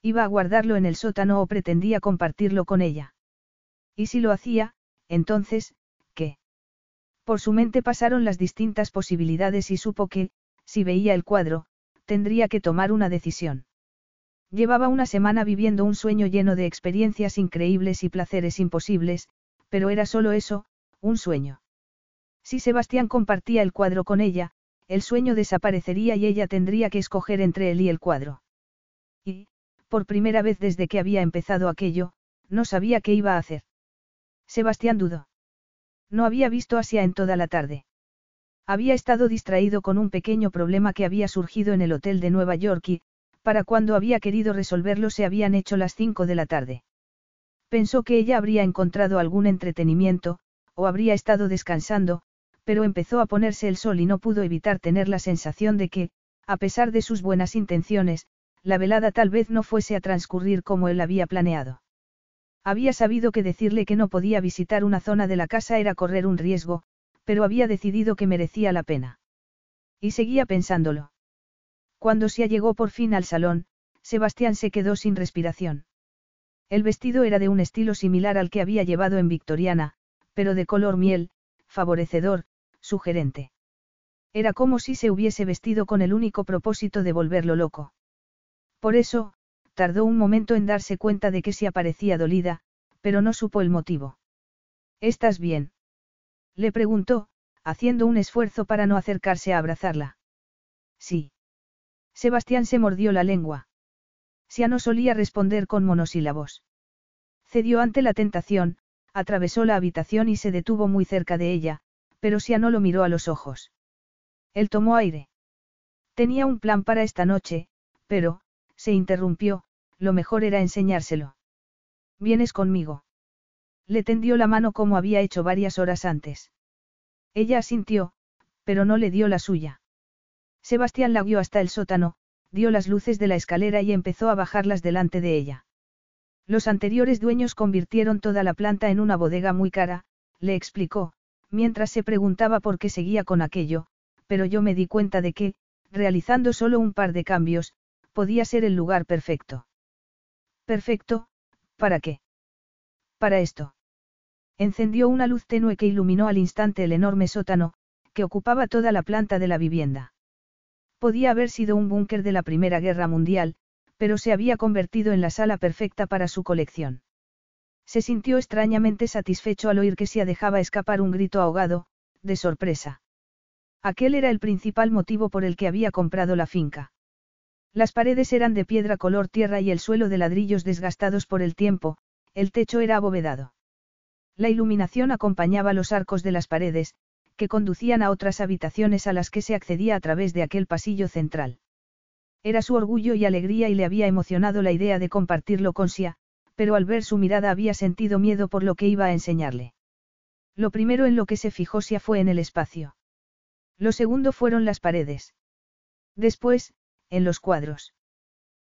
Iba a guardarlo en el sótano o pretendía compartirlo con ella. Y si lo hacía, entonces, ¿qué? Por su mente pasaron las distintas posibilidades y supo que, si veía el cuadro, tendría que tomar una decisión. Llevaba una semana viviendo un sueño lleno de experiencias increíbles y placeres imposibles, pero era solo eso, un sueño. Si Sebastián compartía el cuadro con ella, el sueño desaparecería y ella tendría que escoger entre él y el cuadro. Y, por primera vez desde que había empezado aquello, no sabía qué iba a hacer. Sebastián dudó. No había visto Asia en toda la tarde. Había estado distraído con un pequeño problema que había surgido en el hotel de Nueva York y, para cuando había querido resolverlo se habían hecho las cinco de la tarde. Pensó que ella habría encontrado algún entretenimiento, o habría estado descansando, pero empezó a ponerse el sol y no pudo evitar tener la sensación de que, a pesar de sus buenas intenciones, la velada tal vez no fuese a transcurrir como él había planeado. Había sabido que decirle que no podía visitar una zona de la casa era correr un riesgo, pero había decidido que merecía la pena. Y seguía pensándolo. Cuando se llegó por fin al salón, Sebastián se quedó sin respiración. El vestido era de un estilo similar al que había llevado en Victoriana, pero de color miel, favorecedor, sugerente. Era como si se hubiese vestido con el único propósito de volverlo loco. Por eso, tardó un momento en darse cuenta de que se aparecía dolida, pero no supo el motivo. ¿Estás bien? Le preguntó, haciendo un esfuerzo para no acercarse a abrazarla. Sí. Sebastián se mordió la lengua. Sia no solía responder con monosílabos. Cedió ante la tentación, atravesó la habitación y se detuvo muy cerca de ella, pero Sia no lo miró a los ojos. Él tomó aire. Tenía un plan para esta noche, pero, se interrumpió, lo mejor era enseñárselo. ¿Vienes conmigo? Le tendió la mano como había hecho varias horas antes. Ella asintió, pero no le dio la suya. Sebastián la guió hasta el sótano, dio las luces de la escalera y empezó a bajarlas delante de ella. Los anteriores dueños convirtieron toda la planta en una bodega muy cara, le explicó, mientras se preguntaba por qué seguía con aquello, pero yo me di cuenta de que, realizando solo un par de cambios, podía ser el lugar perfecto. Perfecto, ¿para qué? Para esto. Encendió una luz tenue que iluminó al instante el enorme sótano, que ocupaba toda la planta de la vivienda. Podía haber sido un búnker de la Primera Guerra Mundial, pero se había convertido en la sala perfecta para su colección. Se sintió extrañamente satisfecho al oír que Sia dejaba escapar un grito ahogado, de sorpresa. Aquel era el principal motivo por el que había comprado la finca. Las paredes eran de piedra color tierra y el suelo de ladrillos desgastados por el tiempo, el techo era abovedado. La iluminación acompañaba los arcos de las paredes, que conducían a otras habitaciones a las que se accedía a través de aquel pasillo central. Era su orgullo y alegría y le había emocionado la idea de compartirlo con Sia, pero al ver su mirada había sentido miedo por lo que iba a enseñarle. Lo primero en lo que se fijó Sia fue en el espacio. Lo segundo fueron las paredes. Después, en los cuadros.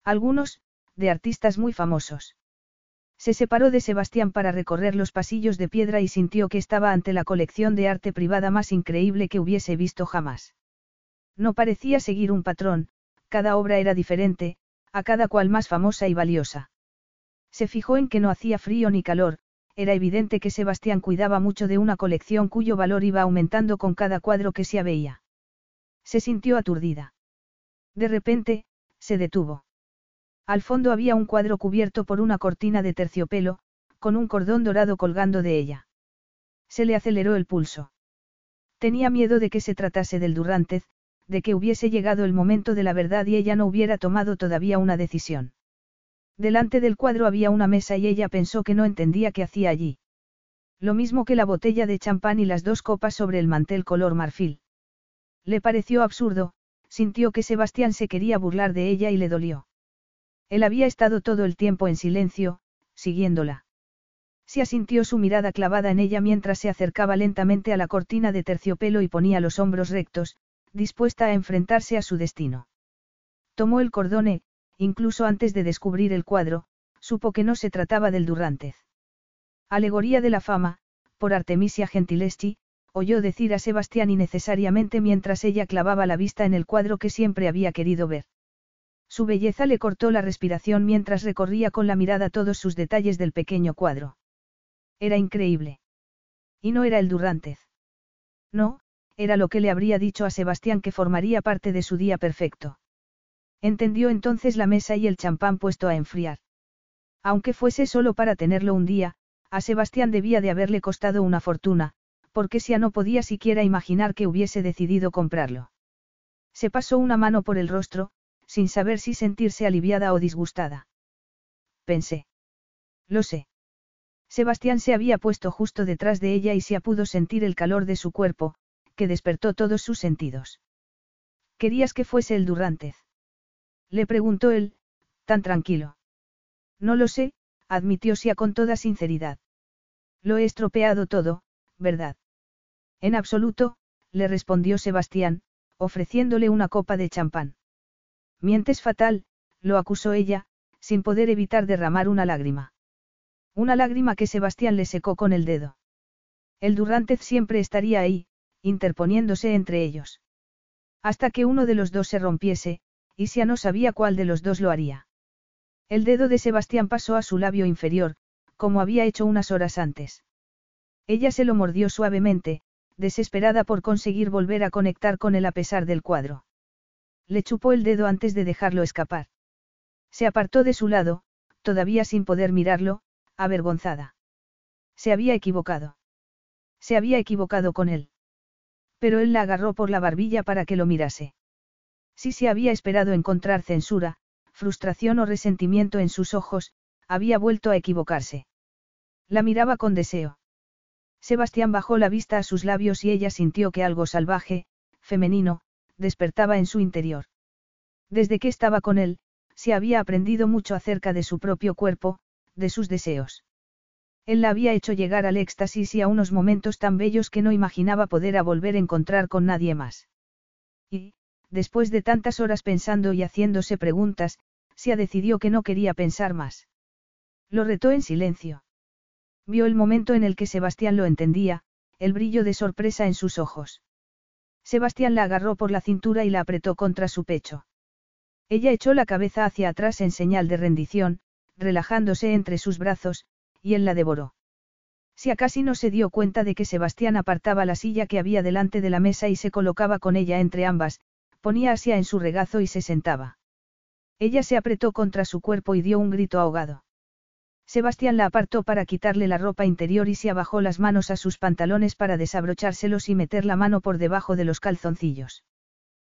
Algunos, de artistas muy famosos. Se separó de Sebastián para recorrer los pasillos de piedra y sintió que estaba ante la colección de arte privada más increíble que hubiese visto jamás. No parecía seguir un patrón, cada obra era diferente, a cada cual más famosa y valiosa. Se fijó en que no hacía frío ni calor, era evidente que Sebastián cuidaba mucho de una colección cuyo valor iba aumentando con cada cuadro que se veía. Se sintió aturdida. De repente, se detuvo. Al fondo había un cuadro cubierto por una cortina de terciopelo, con un cordón dorado colgando de ella. Se le aceleró el pulso. Tenía miedo de que se tratase del Durrantez, de que hubiese llegado el momento de la verdad y ella no hubiera tomado todavía una decisión. Delante del cuadro había una mesa y ella pensó que no entendía qué hacía allí. Lo mismo que la botella de champán y las dos copas sobre el mantel color marfil. Le pareció absurdo, sintió que Sebastián se quería burlar de ella y le dolió. Él había estado todo el tiempo en silencio, siguiéndola. Se asintió su mirada clavada en ella mientras se acercaba lentamente a la cortina de terciopelo y ponía los hombros rectos, dispuesta a enfrentarse a su destino. Tomó el cordone, incluso antes de descubrir el cuadro, supo que no se trataba del Durrantez. Alegoría de la fama, por Artemisia Gentileschi, oyó decir a Sebastián innecesariamente mientras ella clavaba la vista en el cuadro que siempre había querido ver. Su belleza le cortó la respiración mientras recorría con la mirada todos sus detalles del pequeño cuadro. Era increíble. Y no era el Durrantez. No, era lo que le habría dicho a Sebastián que formaría parte de su día perfecto. Entendió entonces la mesa y el champán puesto a enfriar. Aunque fuese solo para tenerlo un día, a Sebastián debía de haberle costado una fortuna, porque Sia no podía siquiera imaginar que hubiese decidido comprarlo. Se pasó una mano por el rostro, sin saber si sentirse aliviada o disgustada. Pensé. Lo sé. Sebastián se había puesto justo detrás de ella y se pudo sentir el calor de su cuerpo, que despertó todos sus sentidos. ¿Querías que fuese el Durrantez? Le preguntó él, tan tranquilo. No lo sé, admitió Sia con toda sinceridad. Lo he estropeado todo, ¿verdad? En absoluto, le respondió Sebastián, ofreciéndole una copa de champán. Mientes fatal, lo acusó ella, sin poder evitar derramar una lágrima. Una lágrima que Sebastián le secó con el dedo. El Durrantez siempre estaría ahí, interponiéndose entre ellos. Hasta que uno de los dos se rompiese, y Sia no sabía cuál de los dos lo haría. El dedo de Sebastián pasó a su labio inferior, como había hecho unas horas antes. Ella se lo mordió suavemente, desesperada por conseguir volver a conectar con él a pesar del cuadro. Le chupó el dedo antes de dejarlo escapar. Se apartó de su lado, todavía sin poder mirarlo, avergonzada. Se había equivocado. Se había equivocado con él. Pero él la agarró por la barbilla para que lo mirase. Si se había esperado encontrar censura, frustración o resentimiento en sus ojos, había vuelto a equivocarse. La miraba con deseo. Sebastián bajó la vista a sus labios y ella sintió que algo salvaje, femenino, despertaba en su interior. Desde que estaba con él, se había aprendido mucho acerca de su propio cuerpo, de sus deseos. Él la había hecho llegar al éxtasis y a unos momentos tan bellos que no imaginaba poder a volver a encontrar con nadie más. Y, después de tantas horas pensando y haciéndose preguntas, se decidió que no quería pensar más. Lo retó en silencio. Vio el momento en el que Sebastián lo entendía, el brillo de sorpresa en sus ojos. Sebastián la agarró por la cintura y la apretó contra su pecho. Ella echó la cabeza hacia atrás en señal de rendición, relajándose entre sus brazos, y él la devoró. Si casi no se dio cuenta de que Sebastián apartaba la silla que había delante de la mesa y se colocaba con ella entre ambas, ponía Asia en su regazo y se sentaba. Ella se apretó contra su cuerpo y dio un grito ahogado. Sebastián la apartó para quitarle la ropa interior y se abajó las manos a sus pantalones para desabrochárselos y meter la mano por debajo de los calzoncillos.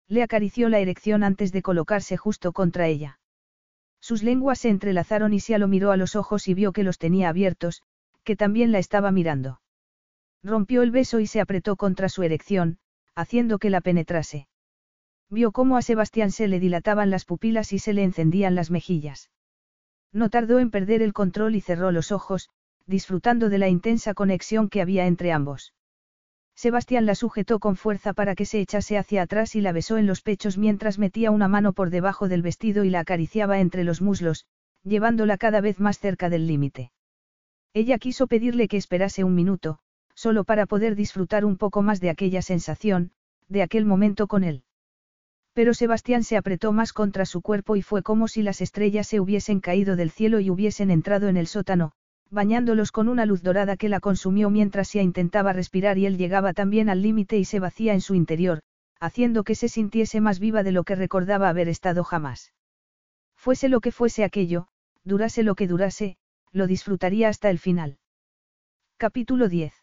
Le acarició la erección antes de colocarse justo contra ella. Sus lenguas se entrelazaron y Sia lo miró a los ojos y vio que los tenía abiertos, que también la estaba mirando. Rompió el beso y se apretó contra su erección, haciendo que la penetrase. Vio cómo a Sebastián se le dilataban las pupilas y se le encendían las mejillas. No tardó en perder el control y cerró los ojos, disfrutando de la intensa conexión que había entre ambos. Sebastián la sujetó con fuerza para que se echase hacia atrás y la besó en los pechos mientras metía una mano por debajo del vestido y la acariciaba entre los muslos, llevándola cada vez más cerca del límite. Ella quiso pedirle que esperase un minuto, solo para poder disfrutar un poco más de aquella sensación, de aquel momento con él. Pero Sebastián se apretó más contra su cuerpo y fue como si las estrellas se hubiesen caído del cielo y hubiesen entrado en el sótano, bañándolos con una luz dorada que la consumió mientras se intentaba respirar y él llegaba también al límite y se vacía en su interior, haciendo que se sintiese más viva de lo que recordaba haber estado jamás. Fuese lo que fuese aquello, durase lo que durase, lo disfrutaría hasta el final. Capítulo 10.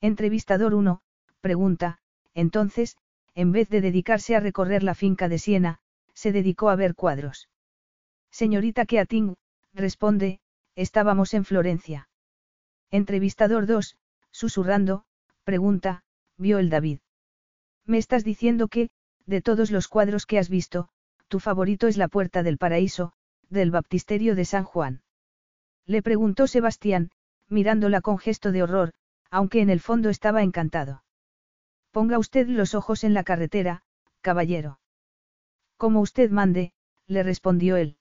Entrevistador 1, pregunta, entonces, en vez de dedicarse a recorrer la finca de Siena, se dedicó a ver cuadros. Señorita Keating, responde, Estábamos en Florencia. Entrevistador 2, susurrando, pregunta, vio el David. Me estás diciendo que, de todos los cuadros que has visto, tu favorito es la Puerta del Paraíso, del Baptisterio de San Juan. Le preguntó Sebastián, mirándola con gesto de horror, aunque en el fondo estaba encantado. Ponga usted los ojos en la carretera, caballero. Como usted mande, le respondió él.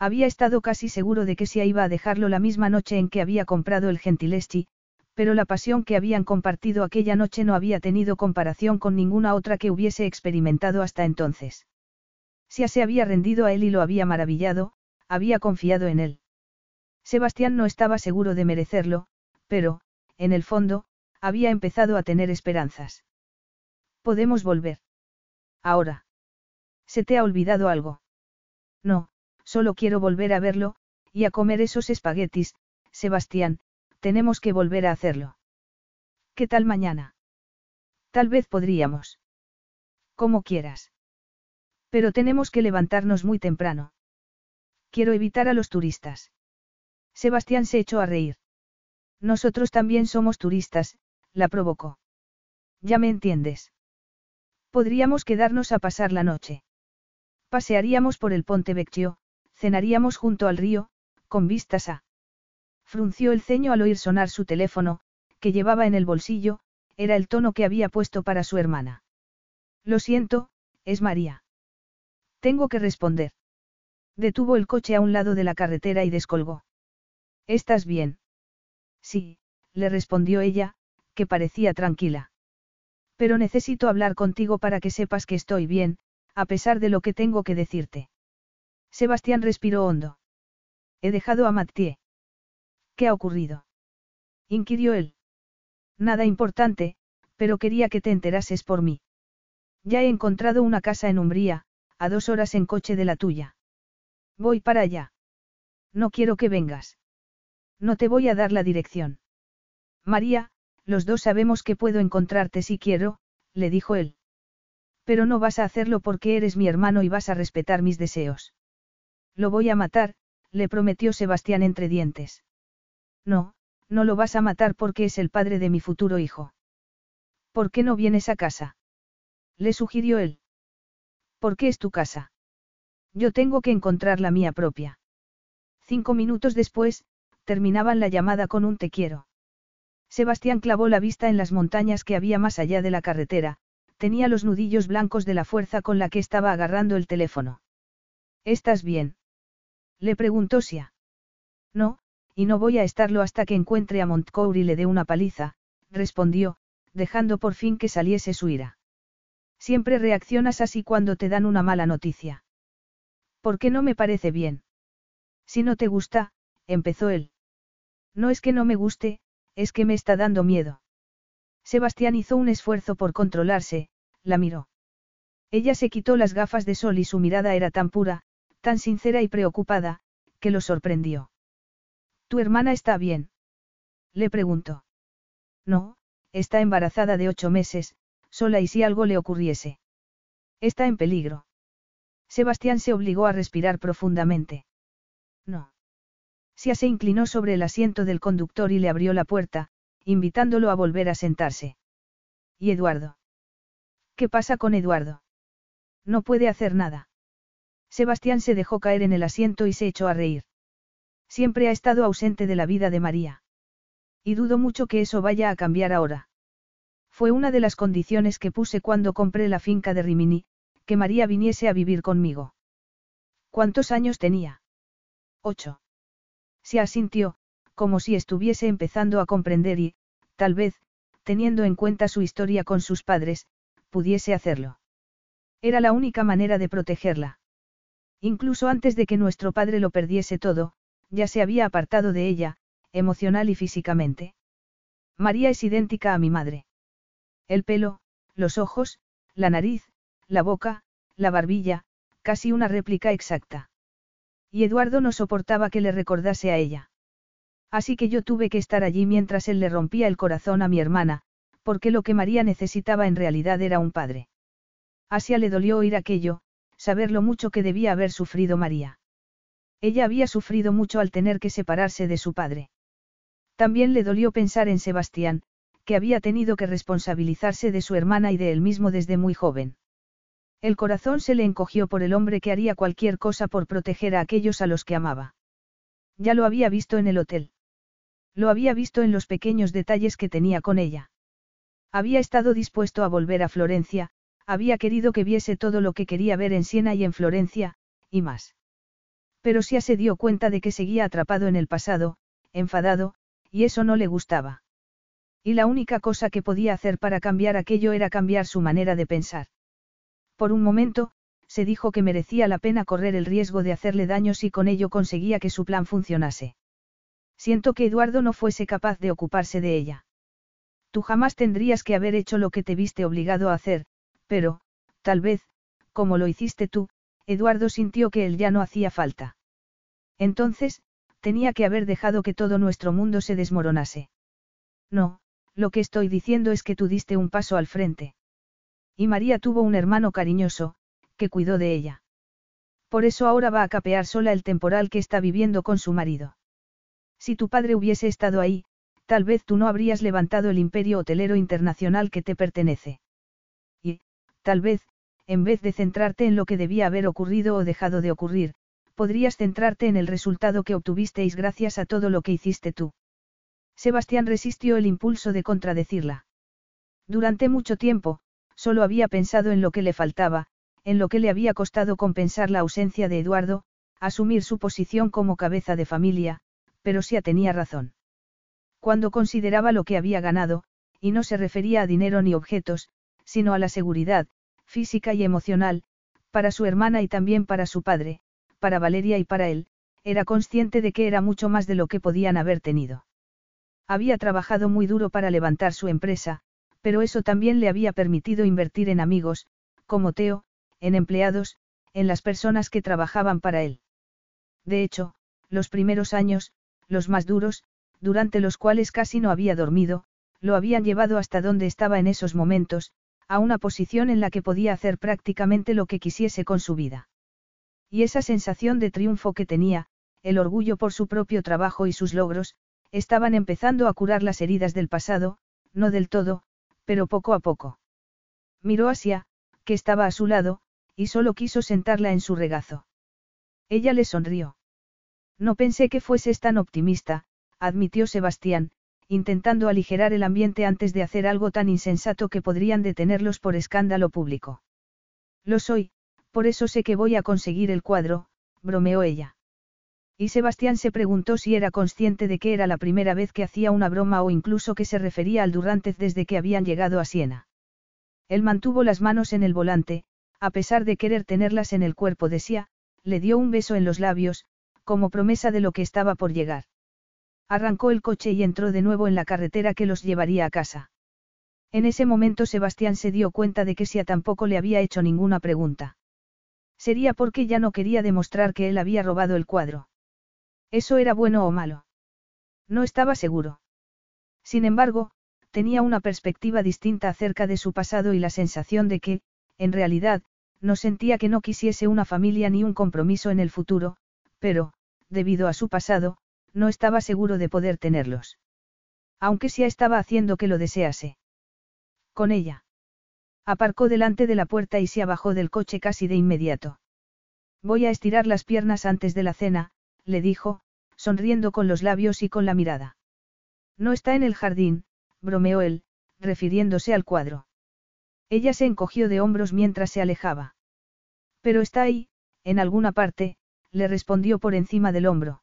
Había estado casi seguro de que se iba a dejarlo la misma noche en que había comprado el Gentileschi, pero la pasión que habían compartido aquella noche no había tenido comparación con ninguna otra que hubiese experimentado hasta entonces. Sia se había rendido a él y lo había maravillado, había confiado en él. Sebastián no estaba seguro de merecerlo, pero, en el fondo, había empezado a tener esperanzas. Podemos volver. Ahora. ¿Se te ha olvidado algo? No, solo quiero volver a verlo, y a comer esos espaguetis, Sebastián, tenemos que volver a hacerlo. ¿Qué tal mañana? Tal vez podríamos. Como quieras. Pero tenemos que levantarnos muy temprano. Quiero evitar a los turistas. Sebastián se echó a reír. Nosotros también somos turistas, la provocó. Ya me entiendes. Podríamos quedarnos a pasar la noche. Pasearíamos por el Ponte Vecchio, cenaríamos junto al río, con vistas a... Frunció el ceño al oír sonar su teléfono, que llevaba en el bolsillo, era el tono que había puesto para su hermana. Lo siento, es María. Tengo que responder. Detuvo el coche a un lado de la carretera y descolgó. ¿Estás bien? Sí, le respondió ella, que parecía tranquila. Pero necesito hablar contigo para que sepas que estoy bien, a pesar de lo que tengo que decirte. Sebastián respiró hondo. He dejado a Mathieu. ¿Qué ha ocurrido? inquirió él. Nada importante, pero quería que te enterases por mí. Ya he encontrado una casa en Umbría, a dos horas en coche de la tuya. Voy para allá. No quiero que vengas. No te voy a dar la dirección. María, los dos sabemos que puedo encontrarte si quiero, le dijo él. Pero no vas a hacerlo porque eres mi hermano y vas a respetar mis deseos. Lo voy a matar, le prometió Sebastián entre dientes. No, no lo vas a matar porque es el padre de mi futuro hijo. ¿Por qué no vienes a casa? Le sugirió él. ¿Por qué es tu casa? Yo tengo que encontrar la mía propia. Cinco minutos después, terminaban la llamada con un te quiero. Sebastián clavó la vista en las montañas que había más allá de la carretera, tenía los nudillos blancos de la fuerza con la que estaba agarrando el teléfono. ¿Estás bien? Le preguntó Sia. No, y no voy a estarlo hasta que encuentre a Montcourt y le dé una paliza, respondió, dejando por fin que saliese su ira. Siempre reaccionas así cuando te dan una mala noticia. ¿Por qué no me parece bien? Si no te gusta, empezó él. No es que no me guste, es que me está dando miedo. Sebastián hizo un esfuerzo por controlarse, la miró. Ella se quitó las gafas de sol y su mirada era tan pura, tan sincera y preocupada, que lo sorprendió. ¿Tu hermana está bien? Le preguntó. No, está embarazada de ocho meses, sola y si algo le ocurriese. Está en peligro. Sebastián se obligó a respirar profundamente. No. Sia se inclinó sobre el asiento del conductor y le abrió la puerta, invitándolo a volver a sentarse. ¿Y Eduardo? ¿Qué pasa con Eduardo? No puede hacer nada. Sebastián se dejó caer en el asiento y se echó a reír. Siempre ha estado ausente de la vida de María. Y dudo mucho que eso vaya a cambiar ahora. Fue una de las condiciones que puse cuando compré la finca de Rimini, que María viniese a vivir conmigo. ¿Cuántos años tenía? Ocho. Se asintió, como si estuviese empezando a comprender y, tal vez, teniendo en cuenta su historia con sus padres, pudiese hacerlo. Era la única manera de protegerla. Incluso antes de que nuestro padre lo perdiese todo, ya se había apartado de ella, emocional y físicamente. María es idéntica a mi madre. El pelo, los ojos, la nariz, la boca, la barbilla, casi una réplica exacta. Y Eduardo no soportaba que le recordase a ella. Así que yo tuve que estar allí mientras él le rompía el corazón a mi hermana, porque lo que María necesitaba en realidad era un padre. Asia le dolió oír aquello, saber lo mucho que debía haber sufrido María. Ella había sufrido mucho al tener que separarse de su padre. También le dolió pensar en Sebastián, que había tenido que responsabilizarse de su hermana y de él mismo desde muy joven. El corazón se le encogió por el hombre que haría cualquier cosa por proteger a aquellos a los que amaba. Ya lo había visto en el hotel. Lo había visto en los pequeños detalles que tenía con ella. Había estado dispuesto a volver a Florencia, había querido que viese todo lo que quería ver en Siena y en Florencia, y más. Pero Sia se dio cuenta de que seguía atrapado en el pasado, enfadado, y eso no le gustaba. Y la única cosa que podía hacer para cambiar aquello era cambiar su manera de pensar. Por un momento, se dijo que merecía la pena correr el riesgo de hacerle daño si con ello conseguía que su plan funcionase. Siento que Eduardo no fuese capaz de ocuparse de ella. Tú jamás tendrías que haber hecho lo que te viste obligado a hacer, pero, tal vez, como lo hiciste tú, Eduardo sintió que él ya no hacía falta. Entonces, tenía que haber dejado que todo nuestro mundo se desmoronase. No, lo que estoy diciendo es que tú diste un paso al frente. Y María tuvo un hermano cariñoso, que cuidó de ella. Por eso ahora va a capear sola el temporal que está viviendo con su marido. Si tu padre hubiese estado ahí, tal vez tú no habrías levantado el imperio hotelero internacional que te pertenece. Y, tal vez, en vez de centrarte en lo que debía haber ocurrido o dejado de ocurrir, podrías centrarte en el resultado que obtuvisteis gracias a todo lo que hiciste tú. Sebastián resistió el impulso de contradecirla. Durante mucho tiempo, solo había pensado en lo que le faltaba, en lo que le había costado compensar la ausencia de Eduardo, asumir su posición como cabeza de familia, pero sí tenía razón. Cuando consideraba lo que había ganado, y no se refería a dinero ni objetos, sino a la seguridad, física y emocional, para su hermana y también para su padre, para Valeria y para él, era consciente de que era mucho más de lo que podían haber tenido. Había trabajado muy duro para levantar su empresa, pero eso también le había permitido invertir en amigos, como Teo, en empleados, en las personas que trabajaban para él. De hecho, los primeros años, los más duros, durante los cuales casi no había dormido, lo habían llevado hasta donde estaba en esos momentos, a una posición en la que podía hacer prácticamente lo que quisiese con su vida. Y esa sensación de triunfo que tenía, el orgullo por su propio trabajo y sus logros, estaban empezando a curar las heridas del pasado, no del todo, pero poco a poco. Miró Asia, que estaba a su lado, y solo quiso sentarla en su regazo. Ella le sonrió. No pensé que fueses tan optimista, admitió Sebastián, intentando aligerar el ambiente antes de hacer algo tan insensato que podrían detenerlos por escándalo público. Lo soy, por eso sé que voy a conseguir el cuadro, bromeó ella. Y Sebastián se preguntó si era consciente de que era la primera vez que hacía una broma o incluso que se refería al Durantez desde que habían llegado a Siena. Él mantuvo las manos en el volante, a pesar de querer tenerlas en el cuerpo de Sia, le dio un beso en los labios, como promesa de lo que estaba por llegar. Arrancó el coche y entró de nuevo en la carretera que los llevaría a casa. En ese momento Sebastián se dio cuenta de que Sia tampoco le había hecho ninguna pregunta. Sería porque ya no quería demostrar que él había robado el cuadro. ¿Eso era bueno o malo? No estaba seguro. Sin embargo, tenía una perspectiva distinta acerca de su pasado y la sensación de que, en realidad, no sentía que no quisiese una familia ni un compromiso en el futuro, pero, debido a su pasado, no estaba seguro de poder tenerlos. Aunque sí estaba haciendo que lo desease. Con ella. Aparcó delante de la puerta y se bajó del coche casi de inmediato. Voy a estirar las piernas antes de la cena, le dijo, sonriendo con los labios y con la mirada. No está en el jardín, bromeó él, refiriéndose al cuadro. Ella se encogió de hombros mientras se alejaba. Pero está ahí, en alguna parte, le respondió por encima del hombro.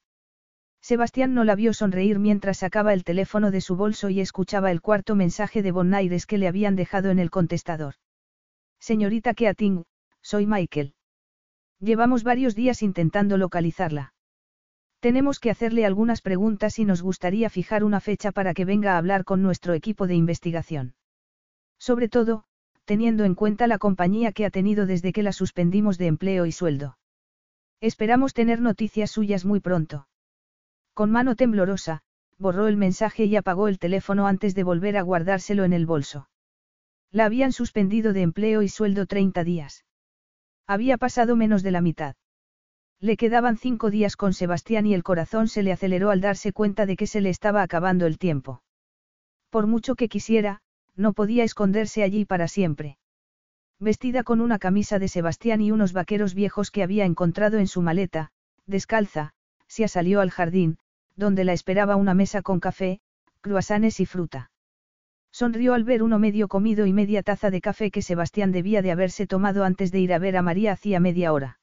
Sebastián no la vio sonreír mientras sacaba el teléfono de su bolso y escuchaba el cuarto mensaje de Bonaires que le habían dejado en el contestador. Señorita Keating, soy Michael. Llevamos varios días intentando localizarla. Tenemos que hacerle algunas preguntas y nos gustaría fijar una fecha para que venga a hablar con nuestro equipo de investigación. Sobre todo, teniendo en cuenta la compañía que ha tenido desde que la suspendimos de empleo y sueldo. Esperamos tener noticias suyas muy pronto. Con mano temblorosa, borró el mensaje y apagó el teléfono antes de volver a guardárselo en el bolso. La habían suspendido de empleo y sueldo 30 días. Había pasado menos de la mitad. Le quedaban cinco días con Sebastián y el corazón se le aceleró al darse cuenta de que se le estaba acabando el tiempo. Por mucho que quisiera, no podía esconderse allí para siempre. Vestida con una camisa de Sebastián y unos vaqueros viejos que había encontrado en su maleta, descalza, se salió al jardín, donde la esperaba una mesa con café, cruasanes y fruta. Sonrió al ver uno medio comido y media taza de café que Sebastián debía de haberse tomado antes de ir a ver a María hacía media hora.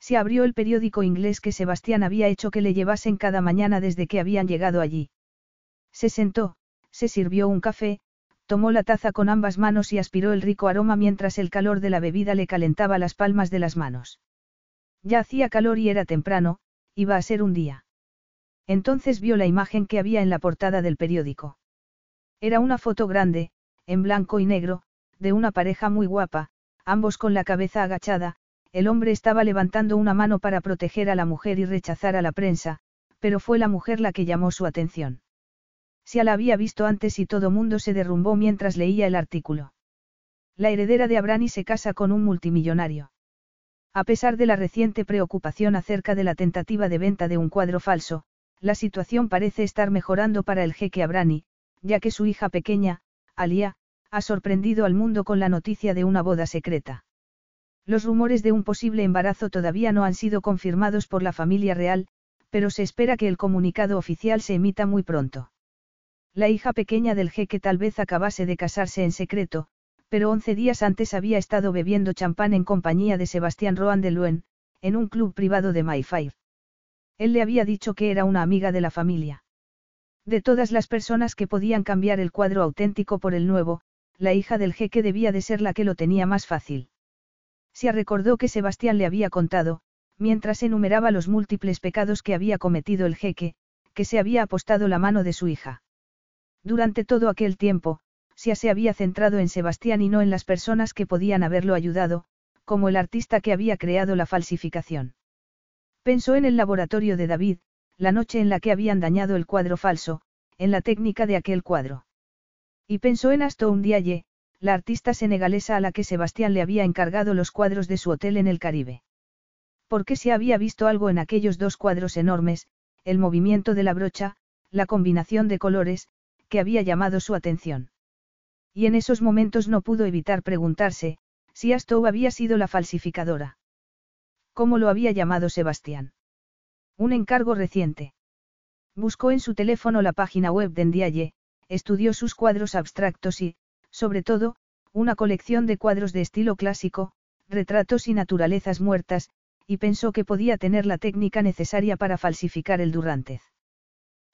Se abrió el periódico inglés que Sebastián había hecho que le llevasen cada mañana desde que habían llegado allí. Se sentó, se sirvió un café, tomó la taza con ambas manos y aspiró el rico aroma mientras el calor de la bebida le calentaba las palmas de las manos. Ya hacía calor y era temprano, iba a ser un día. Entonces vio la imagen que había en la portada del periódico. Era una foto grande, en blanco y negro, de una pareja muy guapa, ambos con la cabeza agachada, el hombre estaba levantando una mano para proteger a la mujer y rechazar a la prensa, pero fue la mujer la que llamó su atención. Si la había visto antes y todo mundo se derrumbó mientras leía el artículo. La heredera de Abrani se casa con un multimillonario. A pesar de la reciente preocupación acerca de la tentativa de venta de un cuadro falso, la situación parece estar mejorando para el jeque Abrani, ya que su hija pequeña, Alia, ha sorprendido al mundo con la noticia de una boda secreta. Los rumores de un posible embarazo todavía no han sido confirmados por la familia real, pero se espera que el comunicado oficial se emita muy pronto. La hija pequeña del jeque tal vez acabase de casarse en secreto, pero once días antes había estado bebiendo champán en compañía de Sebastián Roan de Luen, en un club privado de Mayfair. Él le había dicho que era una amiga de la familia. De todas las personas que podían cambiar el cuadro auténtico por el nuevo, la hija del jeque debía de ser la que lo tenía más fácil. Se recordó que Sebastián le había contado, mientras enumeraba los múltiples pecados que había cometido el jeque, que se había apostado la mano de su hija. Durante todo aquel tiempo, Sia se había centrado en Sebastián y no en las personas que podían haberlo ayudado, como el artista que había creado la falsificación. Pensó en el laboratorio de David, la noche en la que habían dañado el cuadro falso, en la técnica de aquel cuadro. Y pensó en Aston Diaye, la artista senegalesa a la que Sebastián le había encargado los cuadros de su hotel en el Caribe. Porque se había visto algo en aquellos dos cuadros enormes, el movimiento de la brocha, la combinación de colores, que había llamado su atención. Y en esos momentos no pudo evitar preguntarse, si Astow había sido la falsificadora. ¿Cómo lo había llamado Sebastián? Un encargo reciente. Buscó en su teléfono la página web de Ndiaye, estudió sus cuadros abstractos y, sobre todo, una colección de cuadros de estilo clásico, retratos y naturalezas muertas, y pensó que podía tener la técnica necesaria para falsificar el Durrantez.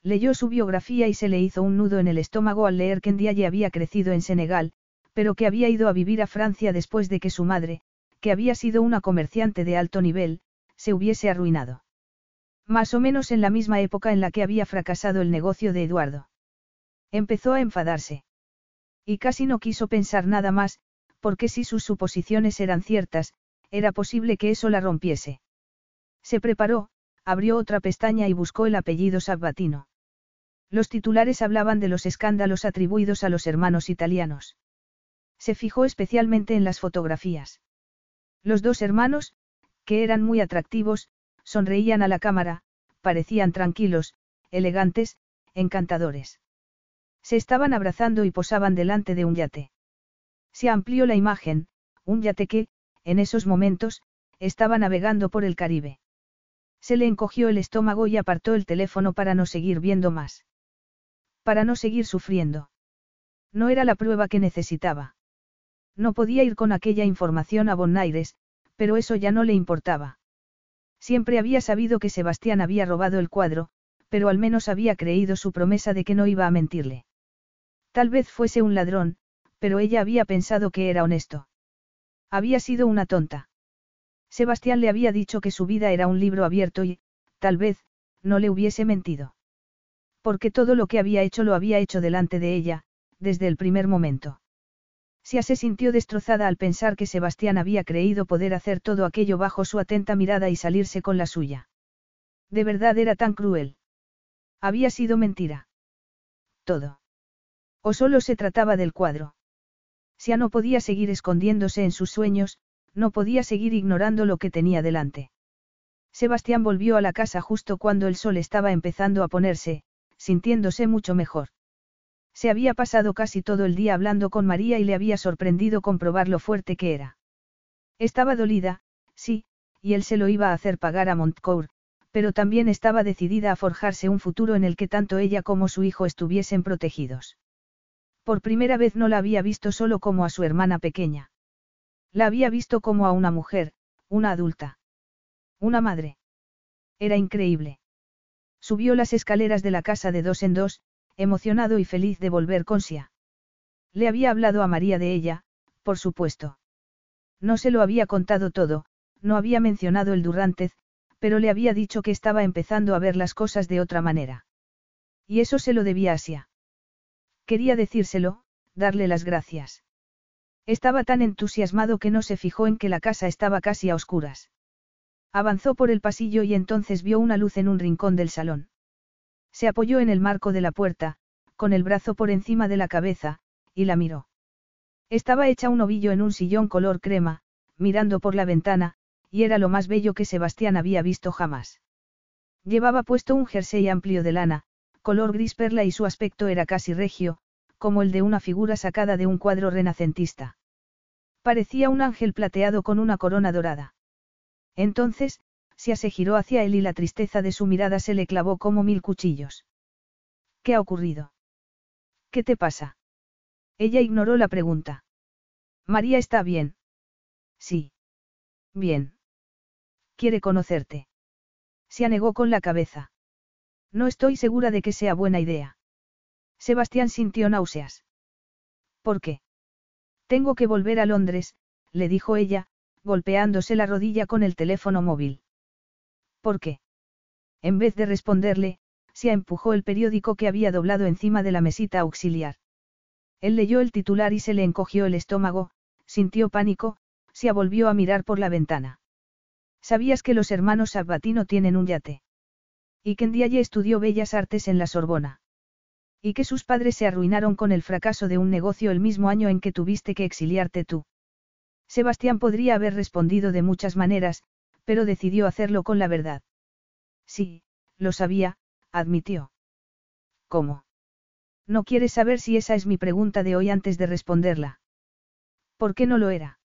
Leyó su biografía y se le hizo un nudo en el estómago al leer que Ndiaye había crecido en Senegal, pero que había ido a vivir a Francia después de que su madre, que había sido una comerciante de alto nivel, se hubiese arruinado. Más o menos en la misma época en la que había fracasado el negocio de Eduardo. Empezó a enfadarse. Y casi no quiso pensar nada más, porque si sus suposiciones eran ciertas, era posible que eso la rompiese. Se preparó, abrió otra pestaña y buscó el apellido Sabatino. Los titulares hablaban de los escándalos atribuidos a los hermanos italianos. Se fijó especialmente en las fotografías. Los dos hermanos, que eran muy atractivos, sonreían a la cámara, parecían tranquilos, elegantes, encantadores. Se estaban abrazando y posaban delante de un yate. Se amplió la imagen, un yate que, en esos momentos, estaba navegando por el Caribe. Se le encogió el estómago y apartó el teléfono para no seguir viendo más. Para no seguir sufriendo. No era la prueba que necesitaba. No podía ir con aquella información a Bonaires, pero eso ya no le importaba. Siempre había sabido que Sebastián había robado el cuadro, pero al menos había creído su promesa de que no iba a mentirle. Tal vez fuese un ladrón, pero ella había pensado que era honesto. Había sido una tonta. Sebastián le había dicho que su vida era un libro abierto y, tal vez, no le hubiese mentido. Porque todo lo que había hecho lo había hecho delante de ella, desde el primer momento. Sia se sintió destrozada al pensar que Sebastián había creído poder hacer todo aquello bajo su atenta mirada y salirse con la suya. De verdad era tan cruel. Había sido mentira. Todo. O solo se trataba del cuadro. Sia no podía seguir escondiéndose en sus sueños, no podía seguir ignorando lo que tenía delante. Sebastián volvió a la casa justo cuando el sol estaba empezando a ponerse, sintiéndose mucho mejor. Se había pasado casi todo el día hablando con María y le había sorprendido comprobar lo fuerte que era. Estaba dolida, sí, y él se lo iba a hacer pagar a Montcourt, pero también estaba decidida a forjarse un futuro en el que tanto ella como su hijo estuviesen protegidos. Por primera vez no la había visto solo como a su hermana pequeña. La había visto como a una mujer, una adulta. Una madre. Era increíble. Subió las escaleras de la casa de dos en dos, emocionado y feliz de volver con Sia. Le había hablado a María de ella, por supuesto. No se lo había contado todo, no había mencionado el Durrantez, pero le había dicho que estaba empezando a ver las cosas de otra manera. Y eso se lo debía a Sia. Quería decírselo, darle las gracias. Estaba tan entusiasmado que no se fijó en que la casa estaba casi a oscuras. Avanzó por el pasillo y entonces vio una luz en un rincón del salón. Se apoyó en el marco de la puerta, con el brazo por encima de la cabeza, y la miró. Estaba hecha un ovillo en un sillón color crema, mirando por la ventana, y era lo más bello que Sebastián había visto jamás. Llevaba puesto un jersey amplio de lana, color gris perla y su aspecto era casi regio, como el de una figura sacada de un cuadro renacentista. Parecía un ángel plateado con una corona dorada. Entonces, Sia se giró hacia él y la tristeza de su mirada se le clavó como mil cuchillos. ¿Qué ha ocurrido? ¿Qué te pasa? Ella ignoró la pregunta. María está bien. Sí. Bien. Quiere conocerte. Se negó con la cabeza. No estoy segura de que sea buena idea. Sebastián sintió náuseas. ¿Por qué? Tengo que volver a Londres, le dijo ella, golpeándose la rodilla con el teléfono móvil. ¿Por qué? En vez de responderle, se empujó el periódico que había doblado encima de la mesita auxiliar. Él leyó el titular y se le encogió el estómago, sintió pánico, se volvió a mirar por la ventana. ¿Sabías que los hermanos Sabatino tienen un yate? Y que Ndiaye estudió Bellas Artes en la Sorbona. Y que sus padres se arruinaron con el fracaso de un negocio el mismo año en que tuviste que exiliarte tú. Sebastián podría haber respondido de muchas maneras, pero decidió hacerlo con la verdad. Sí, lo sabía, admitió. ¿Cómo? ¿No quieres saber si esa es mi pregunta de hoy antes de responderla? ¿Por qué no lo era?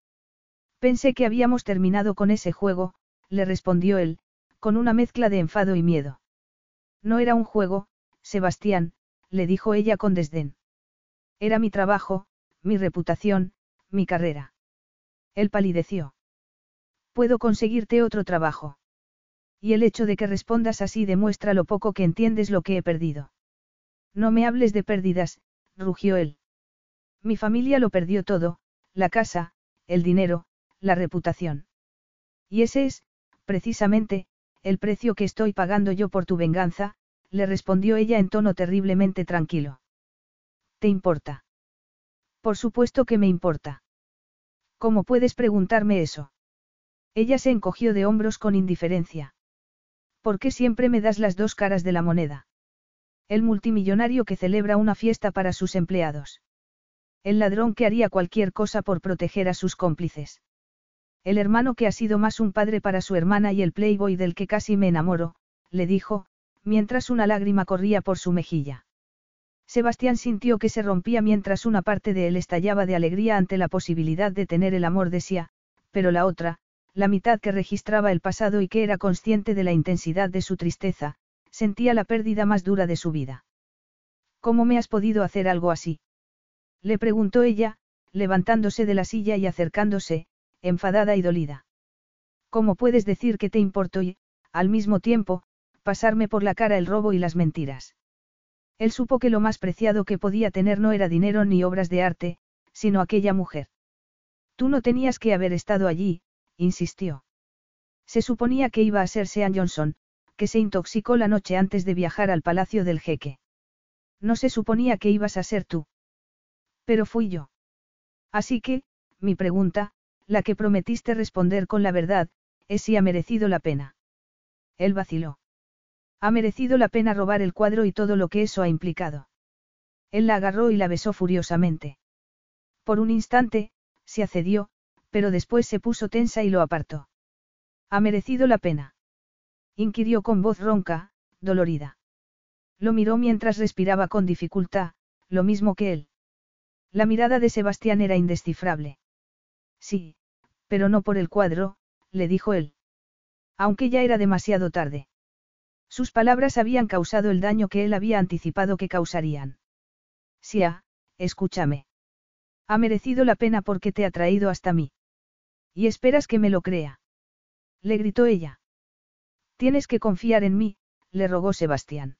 Pensé que habíamos terminado con ese juego, le respondió él, con una mezcla de enfado y miedo. No era un juego, Sebastián, le dijo ella con desdén. Era mi trabajo, mi reputación, mi carrera. Él palideció. Puedo conseguirte otro trabajo. Y el hecho de que respondas así demuestra lo poco que entiendes lo que he perdido. No me hables de pérdidas, rugió él. Mi familia lo perdió todo, la casa, el dinero, la reputación. Y ese es, precisamente, el precio que estoy pagando yo por tu venganza, le respondió ella en tono terriblemente tranquilo. ¿Te importa? Por supuesto que me importa. ¿Cómo puedes preguntarme eso? Ella se encogió de hombros con indiferencia. ¿Por qué siempre me das las dos caras de la moneda? El multimillonario que celebra una fiesta para sus empleados. El ladrón que haría cualquier cosa por proteger a sus cómplices. El hermano que ha sido más un padre para su hermana y el playboy del que casi me enamoro, le dijo, mientras una lágrima corría por su mejilla. Sebastián sintió que se rompía mientras una parte de él estallaba de alegría ante la posibilidad de tener el amor de Sia, pero la otra, la mitad que registraba el pasado y que era consciente de la intensidad de su tristeza, sentía la pérdida más dura de su vida. ¿Cómo me has podido hacer algo así? Le preguntó ella, levantándose de la silla y acercándose, enfadada y dolida. ¿Cómo puedes decir que te importo y, al mismo tiempo, pasarme por la cara el robo y las mentiras? Él supo que lo más preciado que podía tener no era dinero ni obras de arte, sino aquella mujer. Tú no tenías que haber estado allí, insistió. Se suponía que iba a ser Sean Johnson, que se intoxicó la noche antes de viajar al palacio del jeque. No se suponía que ibas a ser tú. Pero fui yo. Así que, mi pregunta, la que prometiste responder con la verdad, es si ha merecido la pena. Él vaciló. Ha merecido la pena robar el cuadro y todo lo que eso ha implicado. Él la agarró y la besó furiosamente. Por un instante, se accedió, pero después se puso tensa y lo apartó. ¿Ha merecido la pena? inquirió con voz ronca, dolorida. Lo miró mientras respiraba con dificultad, lo mismo que él. La mirada de Sebastián era indescifrable. Sí, pero no por el cuadro, le dijo él. Aunque ya era demasiado tarde. Sus palabras habían causado el daño que él había anticipado que causarían. Sia, escúchame. Ha merecido la pena porque te ha traído hasta mí. Y esperas que me lo crea. Le gritó ella. Tienes que confiar en mí, le rogó Sebastián.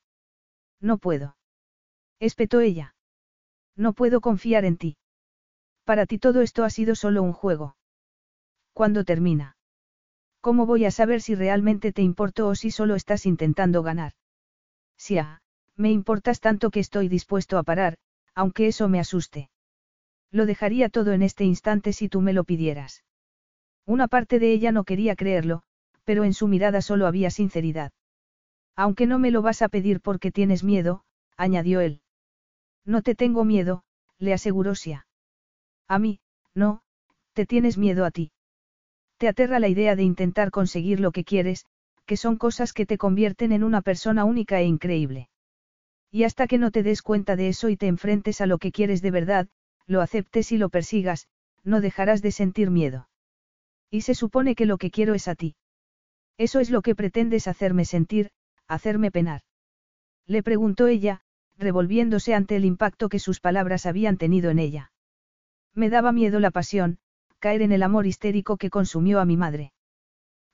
No puedo. Espetó ella. No puedo confiar en ti. Para ti todo esto ha sido solo un juego. ¿Cuándo termina? ¿Cómo voy a saber si realmente te importo o si solo estás intentando ganar? Si me importas tanto que estoy dispuesto a parar, aunque eso me asuste. Lo dejaría todo en este instante si tú me lo pidieras. Una parte de ella no quería creerlo, pero en su mirada solo había sinceridad. Aunque no me lo vas a pedir porque tienes miedo, añadió él. No te tengo miedo, le aseguró Sia. A mí, no, te tienes miedo a ti. Te aterra la idea de intentar conseguir lo que quieres, que son cosas que te convierten en una persona única e increíble. Y hasta que no te des cuenta de eso y te enfrentes a lo que quieres de verdad, lo aceptes y lo persigas, no dejarás de sentir miedo. Y se supone que lo que quiero es a ti. Eso es lo que pretendes hacerme sentir, hacerme penar. Le preguntó ella, revolviéndose ante el impacto que sus palabras habían tenido en ella. Me daba miedo la pasión, caer en el amor histérico que consumió a mi madre.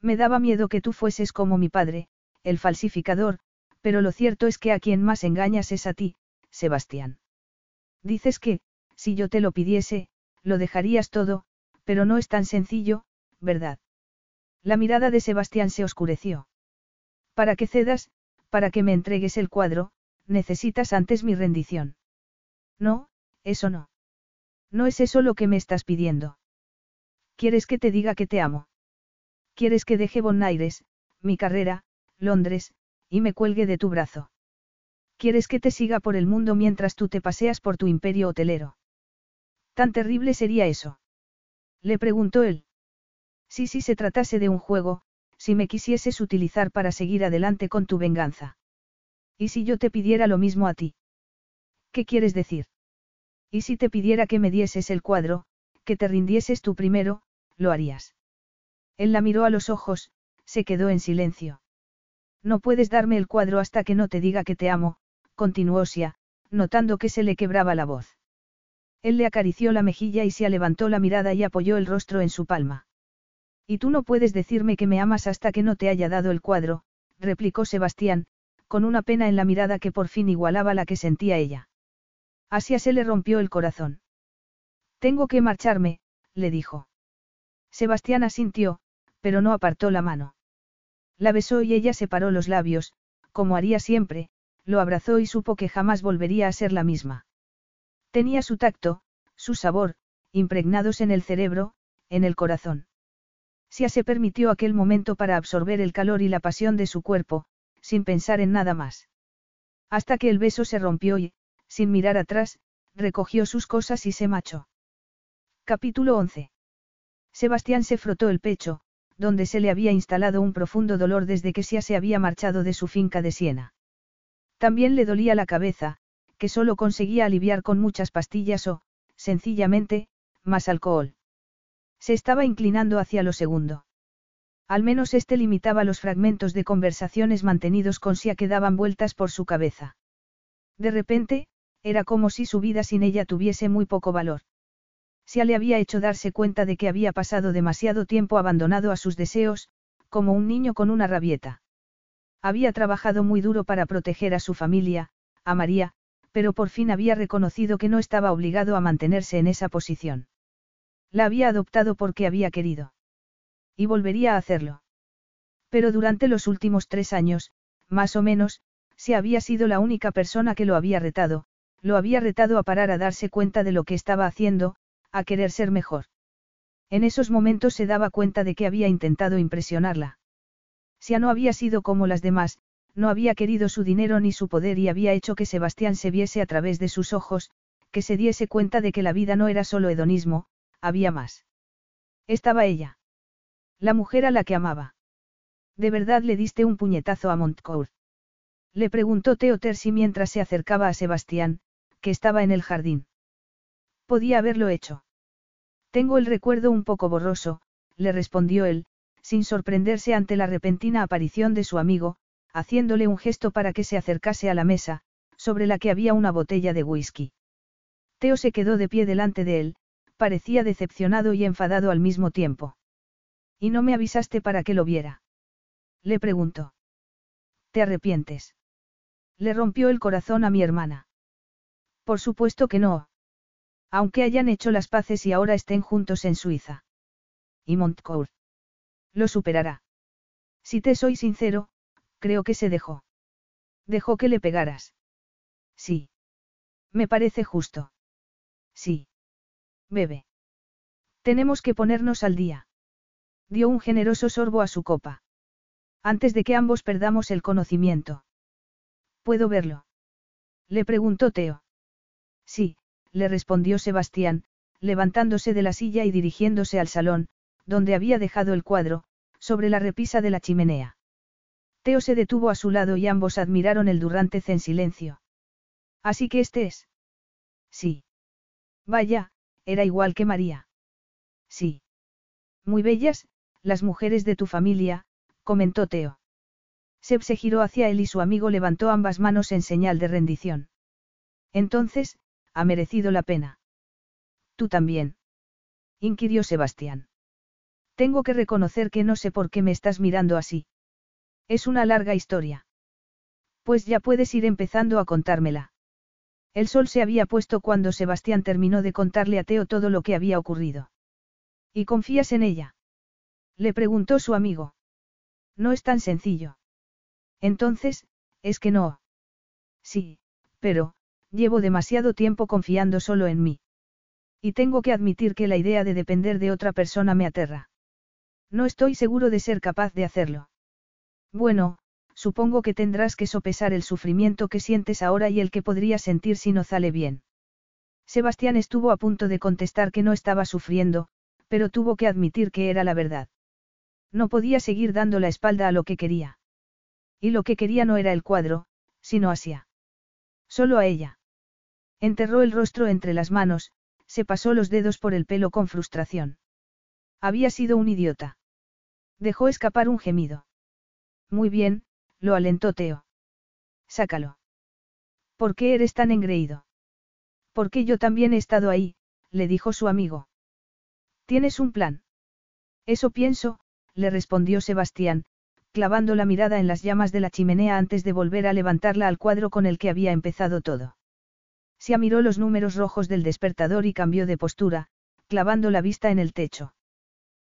Me daba miedo que tú fueses como mi padre, el falsificador, pero lo cierto es que a quien más engañas es a ti, Sebastián. Dices que, si yo te lo pidiese, lo dejarías todo, pero no es tan sencillo, ¿verdad? La mirada de Sebastián se oscureció. Para que cedas, para que me entregues el cuadro, necesitas antes mi rendición. No, eso no. No es eso lo que me estás pidiendo. ¿Quieres que te diga que te amo? ¿Quieres que deje Bonaires, mi carrera, Londres, y me cuelgue de tu brazo? ¿Quieres que te siga por el mundo mientras tú te paseas por tu imperio hotelero? ¿Tan terrible sería eso? Le preguntó él. Si si se tratase de un juego, si me quisieses utilizar para seguir adelante con tu venganza. ¿Y si yo te pidiera lo mismo a ti? ¿Qué quieres decir? ¿Y si te pidiera que me dieses el cuadro, que te rindieses tú primero, lo harías? Él la miró a los ojos, se quedó en silencio. No puedes darme el cuadro hasta que no te diga que te amo, continuó Sia, notando que se le quebraba la voz. Él le acarició la mejilla y se levantó la mirada y apoyó el rostro en su palma. Y tú no puedes decirme que me amas hasta que no te haya dado el cuadro, replicó Sebastián, con una pena en la mirada que por fin igualaba la que sentía ella. Asia se le rompió el corazón. Tengo que marcharme, le dijo. Sebastián asintió, pero no apartó la mano. La besó y ella separó los labios, como haría siempre, lo abrazó y supo que jamás volvería a ser la misma. Tenía su tacto, su sabor, impregnados en el cerebro, en el corazón. Sia se permitió aquel momento para absorber el calor y la pasión de su cuerpo, sin pensar en nada más. Hasta que el beso se rompió y, sin mirar atrás, recogió sus cosas y se marchó. Capítulo 11. Sebastián se frotó el pecho, donde se le había instalado un profundo dolor desde que Sia se había marchado de su finca de Siena. También le dolía la cabeza, que solo conseguía aliviar con muchas pastillas o, sencillamente, más alcohol. Se estaba inclinando hacia lo segundo. Al menos este limitaba los fragmentos de conversaciones mantenidos con Sia que daban vueltas por su cabeza. De repente, era como si su vida sin ella tuviese muy poco valor. Sia le había hecho darse cuenta de que había pasado demasiado tiempo abandonado a sus deseos, como un niño con una rabieta. Había trabajado muy duro para proteger a su familia, a María, pero por fin había reconocido que no estaba obligado a mantenerse en esa posición. La había adoptado porque había querido. Y volvería a hacerlo. Pero durante los últimos tres años, más o menos, se había sido la única persona que lo había retado, lo había retado a parar a darse cuenta de lo que estaba haciendo, a querer ser mejor. En esos momentos se daba cuenta de que había intentado impresionarla. Si no había sido como las demás, no había querido su dinero ni su poder y había hecho que Sebastián se viese a través de sus ojos, que se diese cuenta de que la vida no era solo hedonismo, había más. Estaba ella. La mujer a la que amaba. ¿De verdad le diste un puñetazo a Montcourt? Le preguntó Theo mientras se acercaba a Sebastián, que estaba en el jardín. Podía haberlo hecho. Tengo el recuerdo un poco borroso, le respondió él, sin sorprenderse ante la repentina aparición de su amigo, haciéndole un gesto para que se acercase a la mesa, sobre la que había una botella de whisky. Teo se quedó de pie delante de él, parecía decepcionado y enfadado al mismo tiempo. ¿Y no me avisaste para que lo viera? Le preguntó. ¿Te arrepientes? Le rompió el corazón a mi hermana. Por supuesto que no, aunque hayan hecho las paces y ahora estén juntos en Suiza. Y Montcourt. Lo superará. Si te soy sincero, creo que se dejó. Dejó que le pegaras. Sí. Me parece justo. Sí. Bebe. Tenemos que ponernos al día. Dio un generoso sorbo a su copa. Antes de que ambos perdamos el conocimiento. ¿Puedo verlo? Le preguntó Teo. Sí, le respondió Sebastián, levantándose de la silla y dirigiéndose al salón, donde había dejado el cuadro, sobre la repisa de la chimenea. Teo se detuvo a su lado y ambos admiraron el Durrantez en silencio. Así que este es. Sí. Vaya, era igual que María. Sí. Muy bellas, las mujeres de tu familia, comentó Teo. Seb se giró hacia él y su amigo levantó ambas manos en señal de rendición. Entonces, ha merecido la pena. Tú también. inquirió Sebastián. Tengo que reconocer que no sé por qué me estás mirando así. Es una larga historia. Pues ya puedes ir empezando a contármela. El sol se había puesto cuando Sebastián terminó de contarle a Teo todo lo que había ocurrido. ¿Y confías en ella? Le preguntó su amigo. No es tan sencillo. Entonces, es que no. Sí, pero, llevo demasiado tiempo confiando solo en mí. Y tengo que admitir que la idea de depender de otra persona me aterra. No estoy seguro de ser capaz de hacerlo. Bueno, supongo que tendrás que sopesar el sufrimiento que sientes ahora y el que podrías sentir si no sale bien. Sebastián estuvo a punto de contestar que no estaba sufriendo, pero tuvo que admitir que era la verdad. No podía seguir dando la espalda a lo que quería. Y lo que quería no era el cuadro, sino Asia. Solo a ella. Enterró el rostro entre las manos, se pasó los dedos por el pelo con frustración. Había sido un idiota. Dejó escapar un gemido. Muy bien, lo alentó Teo. Sácalo. ¿Por qué eres tan engreído? Porque yo también he estado ahí, le dijo su amigo. ¿Tienes un plan? Eso pienso, le respondió Sebastián, clavando la mirada en las llamas de la chimenea antes de volver a levantarla al cuadro con el que había empezado todo. Se miró los números rojos del despertador y cambió de postura, clavando la vista en el techo.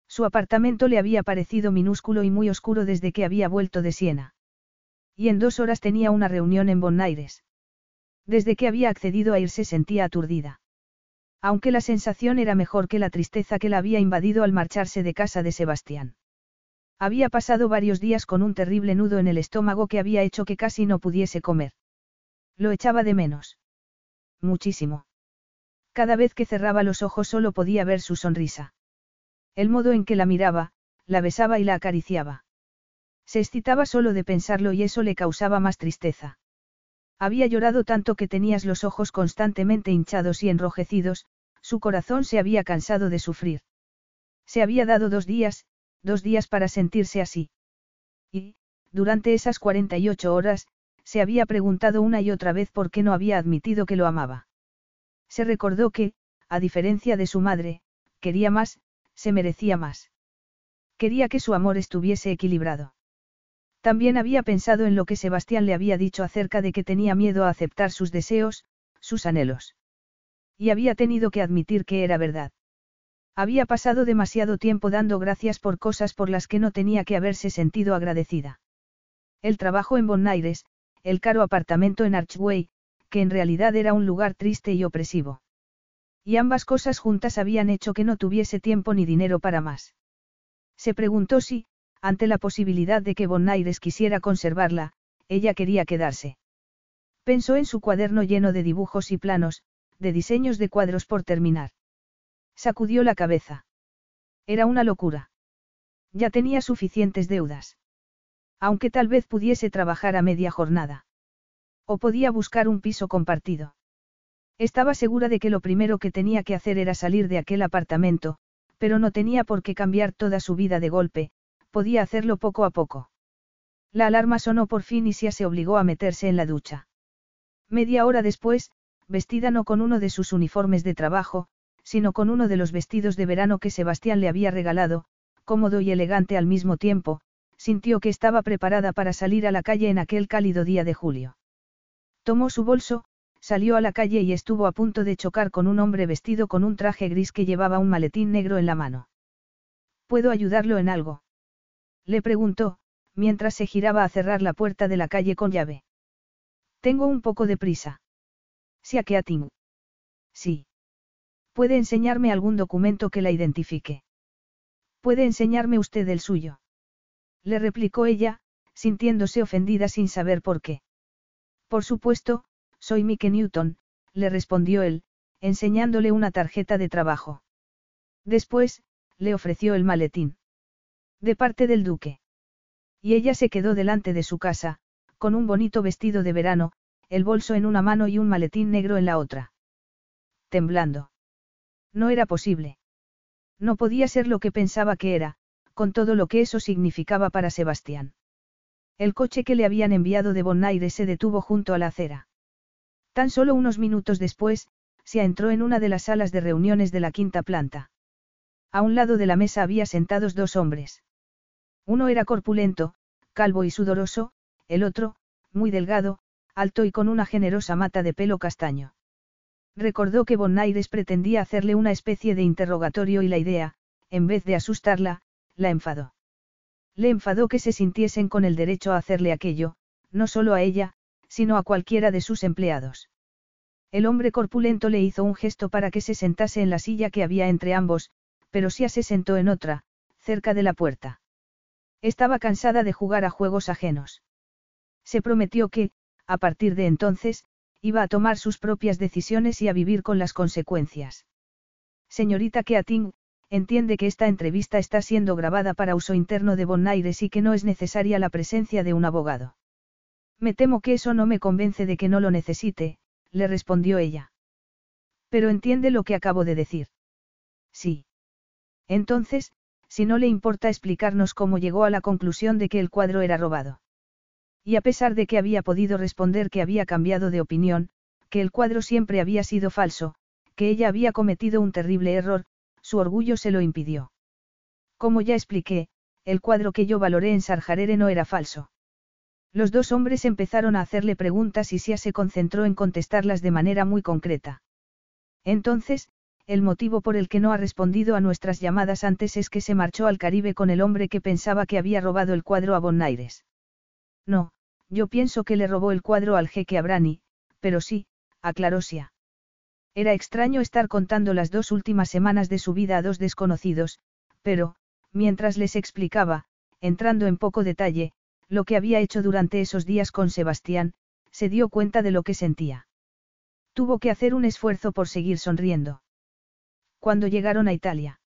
Su apartamento le había parecido minúsculo y muy oscuro desde que había vuelto de Siena. Y en dos horas tenía una reunión en Bonaires. Desde que había accedido a ir se sentía aturdida. Aunque la sensación era mejor que la tristeza que la había invadido al marcharse de casa de Sebastián. Había pasado varios días con un terrible nudo en el estómago que había hecho que casi no pudiese comer. Lo echaba de menos. Muchísimo. Cada vez que cerraba los ojos solo podía ver su sonrisa. El modo en que la miraba, la besaba y la acariciaba. Se excitaba solo de pensarlo y eso le causaba más tristeza. Había llorado tanto que tenías los ojos constantemente hinchados y enrojecidos, su corazón se había cansado de sufrir. Se había dado dos días, dos días para sentirse así. Y, durante esas 48 horas, se había preguntado una y otra vez por qué no había admitido que lo amaba. Se recordó que, a diferencia de su madre, quería más, se merecía más. Quería que su amor estuviese equilibrado. También había pensado en lo que Sebastián le había dicho acerca de que tenía miedo a aceptar sus deseos, sus anhelos. Y había tenido que admitir que era verdad. Había pasado demasiado tiempo dando gracias por cosas por las que no tenía que haberse sentido agradecida. El trabajo en Bonaires, el caro apartamento en Archway, que en realidad era un lugar triste y opresivo. Y ambas cosas juntas habían hecho que no tuviese tiempo ni dinero para más. Se preguntó si, ante la posibilidad de que Bonaires quisiera conservarla, ella quería quedarse. Pensó en su cuaderno lleno de dibujos y planos, de diseños de cuadros por terminar. Sacudió la cabeza. Era una locura. Ya tenía suficientes deudas. Aunque tal vez pudiese trabajar a media jornada. O podía buscar un piso compartido. Estaba segura de que lo primero que tenía que hacer era salir de aquel apartamento, pero no tenía por qué cambiar toda su vida de golpe, podía hacerlo poco a poco. La alarma sonó por fin y Sia se obligó a meterse en la ducha. Media hora después, vestida no con uno de sus uniformes de trabajo, sino con uno de los vestidos de verano que Sebastián le había regalado, cómodo y elegante al mismo tiempo, sintió que estaba preparada para salir a la calle en aquel cálido día de julio. Tomó su bolso, salió a la calle y estuvo a punto de chocar con un hombre vestido con un traje gris que llevaba un maletín negro en la mano. ¿Puedo ayudarlo en algo? Le preguntó, mientras se giraba a cerrar la puerta de la calle con llave. Tengo un poco de prisa. ¿Sí a qué Sí. ¿Puede enseñarme algún documento que la identifique? ¿Puede enseñarme usted el suyo? Le replicó ella, sintiéndose ofendida sin saber por qué. Por supuesto, soy Mike Newton, le respondió él, enseñándole una tarjeta de trabajo. Después, le ofreció el maletín. De parte del duque. Y ella se quedó delante de su casa, con un bonito vestido de verano, el bolso en una mano y un maletín negro en la otra. Temblando. No era posible. No podía ser lo que pensaba que era, con todo lo que eso significaba para Sebastián. El coche que le habían enviado de Bonaire se detuvo junto a la acera. Tan solo unos minutos después, se entró en una de las salas de reuniones de la quinta planta. A un lado de la mesa había sentados dos hombres. Uno era corpulento, calvo y sudoroso, el otro, muy delgado, alto y con una generosa mata de pelo castaño. Recordó que Bonaires pretendía hacerle una especie de interrogatorio y la idea, en vez de asustarla, la enfadó. Le enfadó que se sintiesen con el derecho a hacerle aquello, no solo a ella, sino a cualquiera de sus empleados. El hombre corpulento le hizo un gesto para que se sentase en la silla que había entre ambos, pero Sia se sentó en otra, cerca de la puerta. Estaba cansada de jugar a juegos ajenos. Se prometió que, a partir de entonces, iba a tomar sus propias decisiones y a vivir con las consecuencias. Señorita Keating, entiende que esta entrevista está siendo grabada para uso interno de Bonaires y que no es necesaria la presencia de un abogado. Me temo que eso no me convence de que no lo necesite, le respondió ella. Pero entiende lo que acabo de decir. Sí. Entonces, si no le importa explicarnos cómo llegó a la conclusión de que el cuadro era robado. Y a pesar de que había podido responder que había cambiado de opinión, que el cuadro siempre había sido falso, que ella había cometido un terrible error, su orgullo se lo impidió. Como ya expliqué, el cuadro que yo valoré en Sarjarere no era falso. Los dos hombres empezaron a hacerle preguntas y Sia se concentró en contestarlas de manera muy concreta. Entonces, el motivo por el que no ha respondido a nuestras llamadas antes es que se marchó al Caribe con el hombre que pensaba que había robado el cuadro a Bonaires. No, yo pienso que le robó el cuadro al jeque Abrani, pero sí, aclaró Sia. Era extraño estar contando las dos últimas semanas de su vida a dos desconocidos, pero, mientras les explicaba, entrando en poco detalle, lo que había hecho durante esos días con Sebastián, se dio cuenta de lo que sentía. Tuvo que hacer un esfuerzo por seguir sonriendo. Cuando llegaron a Italia.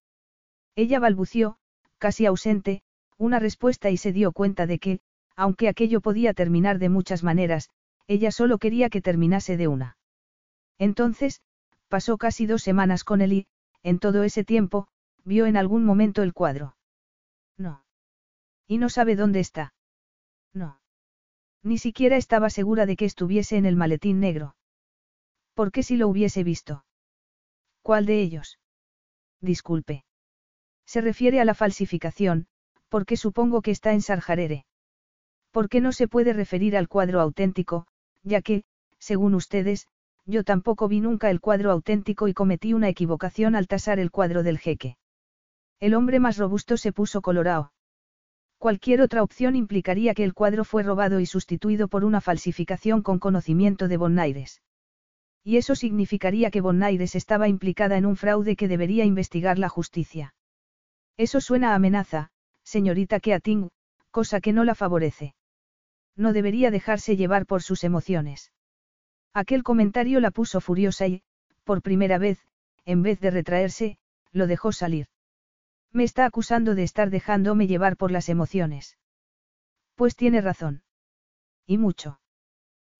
Ella balbució, casi ausente, una respuesta y se dio cuenta de que, aunque aquello podía terminar de muchas maneras, ella solo quería que terminase de una. Entonces, pasó casi dos semanas con él y, en todo ese tiempo, vio en algún momento el cuadro. No. Y no sabe dónde está. No. Ni siquiera estaba segura de que estuviese en el maletín negro. ¿Por qué si lo hubiese visto? ¿Cuál de ellos? Disculpe. Se refiere a la falsificación, porque supongo que está en Sarjarere. ¿Por qué no se puede referir al cuadro auténtico, ya que, según ustedes, yo tampoco vi nunca el cuadro auténtico y cometí una equivocación al tasar el cuadro del jeque? El hombre más robusto se puso colorado. Cualquier otra opción implicaría que el cuadro fue robado y sustituido por una falsificación con conocimiento de Bonaires. Y eso significaría que Bonaires estaba implicada en un fraude que debería investigar la justicia. Eso suena a amenaza, señorita Keating, cosa que no la favorece. No debería dejarse llevar por sus emociones. Aquel comentario la puso furiosa y, por primera vez, en vez de retraerse, lo dejó salir. Me está acusando de estar dejándome llevar por las emociones. Pues tiene razón. Y mucho.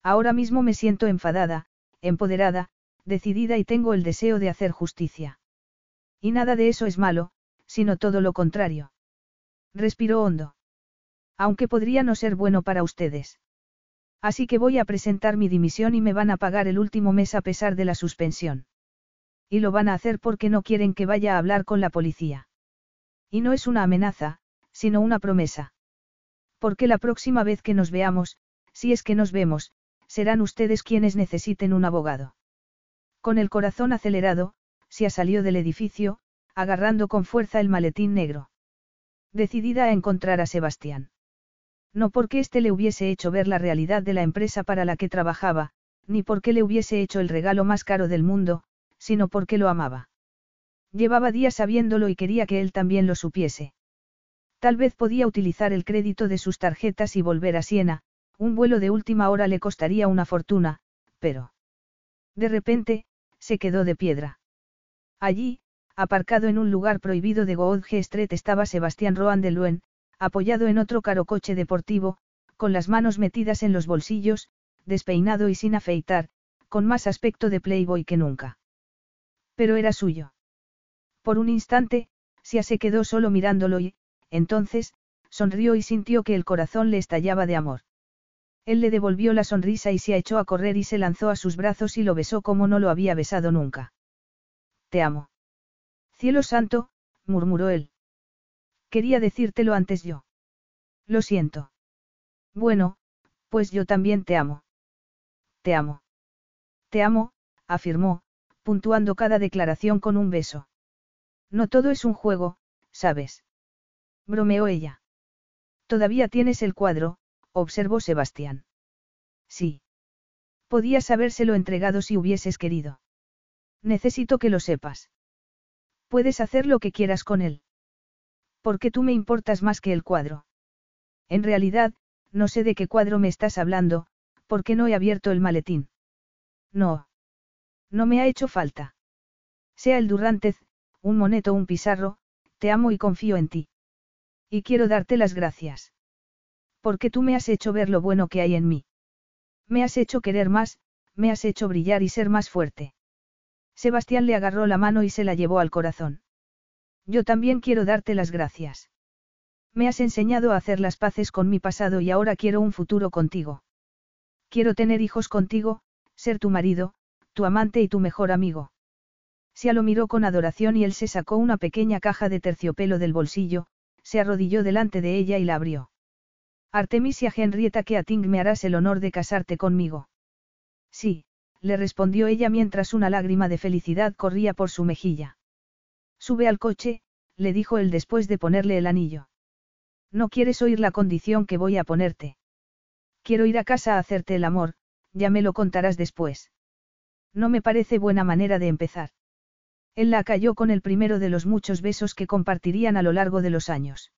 Ahora mismo me siento enfadada, empoderada, decidida y tengo el deseo de hacer justicia. Y nada de eso es malo, sino todo lo contrario. Respiró hondo. Aunque podría no ser bueno para ustedes. Así que voy a presentar mi dimisión y me van a pagar el último mes a pesar de la suspensión. Y lo van a hacer porque no quieren que vaya a hablar con la policía. Y no es una amenaza, sino una promesa. Porque la próxima vez que nos veamos, si es que nos vemos, serán ustedes quienes necesiten un abogado. Con el corazón acelerado, Sia salió del edificio, agarrando con fuerza el maletín negro. Decidida a encontrar a Sebastián. No porque éste le hubiese hecho ver la realidad de la empresa para la que trabajaba, ni porque le hubiese hecho el regalo más caro del mundo, sino porque lo amaba. Llevaba días sabiéndolo y quería que él también lo supiese. Tal vez podía utilizar el crédito de sus tarjetas y volver a Siena, un vuelo de última hora le costaría una fortuna, pero... De repente, se quedó de piedra. Allí, aparcado en un lugar prohibido de Goodge Street estaba Sebastián Roan de Luen, apoyado en otro caro coche deportivo, con las manos metidas en los bolsillos, despeinado y sin afeitar, con más aspecto de playboy que nunca. Pero era suyo. Por un instante, Sia se quedó solo mirándolo y, entonces, sonrió y sintió que el corazón le estallaba de amor. Él le devolvió la sonrisa y se echó a correr y se lanzó a sus brazos y lo besó como no lo había besado nunca. Te amo. Cielo santo, murmuró él. Quería decírtelo antes yo. Lo siento. Bueno, pues yo también te amo. Te amo. Te amo, afirmó, puntuando cada declaración con un beso. No todo es un juego, ¿sabes? Bromeó ella. Todavía tienes el cuadro, observó Sebastián. Sí. Podías habérselo entregado si hubieses querido. Necesito que lo sepas. Puedes hacer lo que quieras con él. Porque tú me importas más que el cuadro. En realidad, no sé de qué cuadro me estás hablando, porque no he abierto el maletín. No. No me ha hecho falta. Sea el Durrantez, un moneto o un pizarro, te amo y confío en ti. Y quiero darte las gracias. Porque tú me has hecho ver lo bueno que hay en mí. Me has hecho querer más, me has hecho brillar y ser más fuerte. Sebastián le agarró la mano y se la llevó al corazón. Yo también quiero darte las gracias. Me has enseñado a hacer las paces con mi pasado y ahora quiero un futuro contigo. Quiero tener hijos contigo, ser tu marido, tu amante y tu mejor amigo. Sia lo miró con adoración y él se sacó una pequeña caja de terciopelo del bolsillo, se arrodilló delante de ella y la abrió. Artemisia Henrietta que a Ting me harás el honor de casarte conmigo. Sí, le respondió ella mientras una lágrima de felicidad corría por su mejilla. Sube al coche, le dijo él después de ponerle el anillo. No quieres oír la condición que voy a ponerte. Quiero ir a casa a hacerte el amor, ya me lo contarás después. No me parece buena manera de empezar. Él la cayó con el primero de los muchos besos que compartirían a lo largo de los años.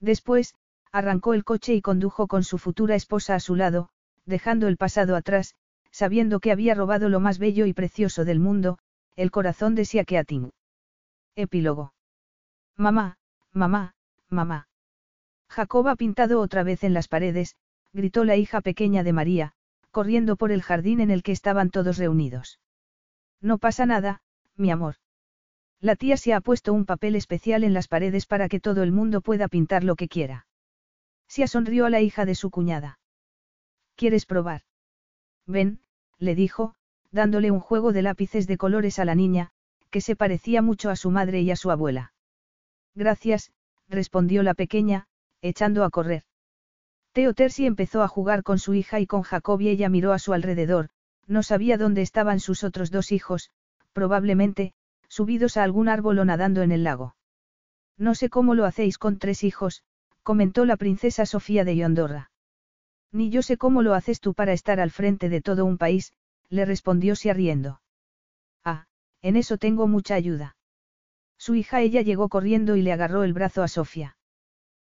Después, arrancó el coche y condujo con su futura esposa a su lado, dejando el pasado atrás, sabiendo que había robado lo más bello y precioso del mundo, el corazón de Siakeatin. Epílogo. Mamá, mamá, mamá. Jacob ha pintado otra vez en las paredes, gritó la hija pequeña de María, corriendo por el jardín en el que estaban todos reunidos. No pasa nada, mi amor. La tía se ha puesto un papel especial en las paredes para que todo el mundo pueda pintar lo que quiera. Sia sonrió a la hija de su cuñada. ¿Quieres probar? Ven, le dijo, dándole un juego de lápices de colores a la niña, que se parecía mucho a su madre y a su abuela. Gracias, respondió la pequeña, echando a correr. Teo Tersi empezó a jugar con su hija y con Jacob y ella miró a su alrededor, no sabía dónde estaban sus otros dos hijos, probablemente, subidos a algún árbol o nadando en el lago. No sé cómo lo hacéis con tres hijos, comentó la princesa Sofía de Yondorra. Ni yo sé cómo lo haces tú para estar al frente de todo un país, le respondió Sia riendo. En eso tengo mucha ayuda. Su hija ella llegó corriendo y le agarró el brazo a Sofía.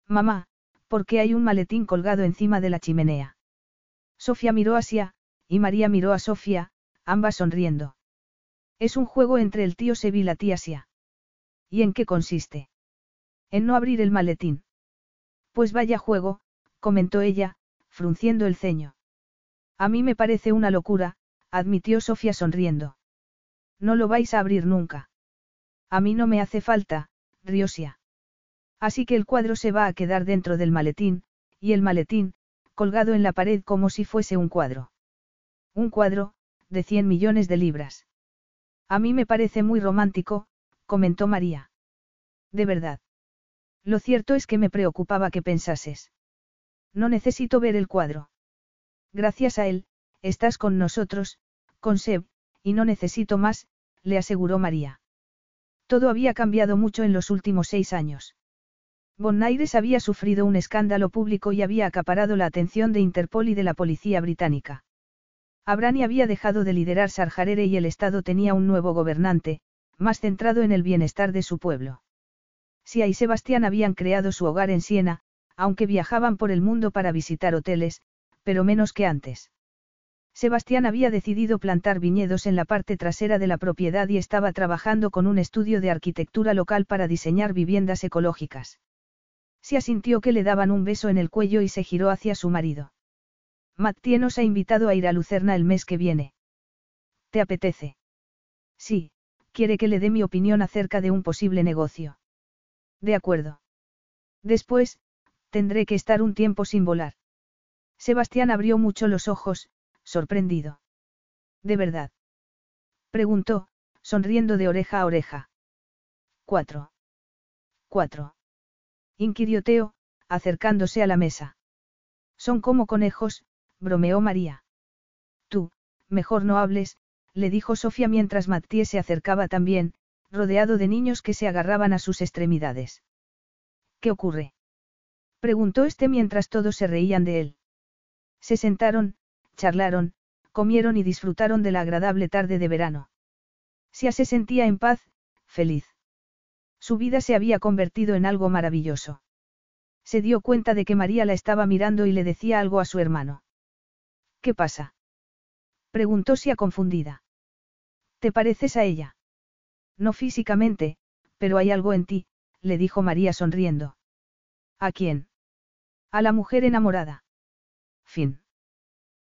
Mamá, ¿por qué hay un maletín colgado encima de la chimenea? Sofía miró hacia, y María miró a Sofía, ambas sonriendo. Es un juego entre el tío Seb y la tía Sia. ¿Y en qué consiste? En no abrir el maletín. Pues vaya juego, comentó ella, frunciendo el ceño. A mí me parece una locura, admitió Sofía sonriendo. No lo vais a abrir nunca. A mí no me hace falta, rió Sia. Así que el cuadro se va a quedar dentro del maletín, y el maletín, colgado en la pared como si fuese un cuadro. Un cuadro, de 100 millones de libras. A mí me parece muy romántico, comentó María. De verdad. Lo cierto es que me preocupaba que pensases. No necesito ver el cuadro. Gracias a él, estás con nosotros, con Seb, y no necesito más, le aseguró María. Todo había cambiado mucho en los últimos seis años. Bonaires había sufrido un escándalo público y había acaparado la atención de Interpol y de la policía británica. Abrani había dejado de liderar Sarjarere y el Estado tenía un nuevo gobernante, más centrado en el bienestar de su pueblo. Sia y Sebastián habían creado su hogar en Siena, aunque viajaban por el mundo para visitar hoteles, pero menos que antes. Sebastián había decidido plantar viñedos en la parte trasera de la propiedad y estaba trabajando con un estudio de arquitectura local para diseñar viviendas ecológicas. Se asintió que le daban un beso en el cuello y se giró hacia su marido. Mattie nos ha invitado a ir a Lucerna el mes que viene. ¿Te apetece? Sí, quiere que le dé mi opinión acerca de un posible negocio. De acuerdo. Después, tendré que estar un tiempo sin volar. Sebastián abrió mucho los ojos, sorprendido. ¿De verdad? Preguntó, sonriendo de oreja a oreja. Cuatro. Cuatro inquirió Teo, acercándose a la mesa. Son como conejos, bromeó María. Tú, mejor no hables, le dijo Sofía mientras Mattie se acercaba también, rodeado de niños que se agarraban a sus extremidades. ¿Qué ocurre? preguntó este mientras todos se reían de él. Se sentaron, charlaron, comieron y disfrutaron de la agradable tarde de verano. Sia se sentía en paz, feliz. Su vida se había convertido en algo maravilloso. Se dio cuenta de que María la estaba mirando y le decía algo a su hermano. ¿Qué pasa? Preguntó Sia confundida. ¿Te pareces a ella? No físicamente, pero hay algo en ti, le dijo María sonriendo. ¿A quién? A la mujer enamorada. Fin.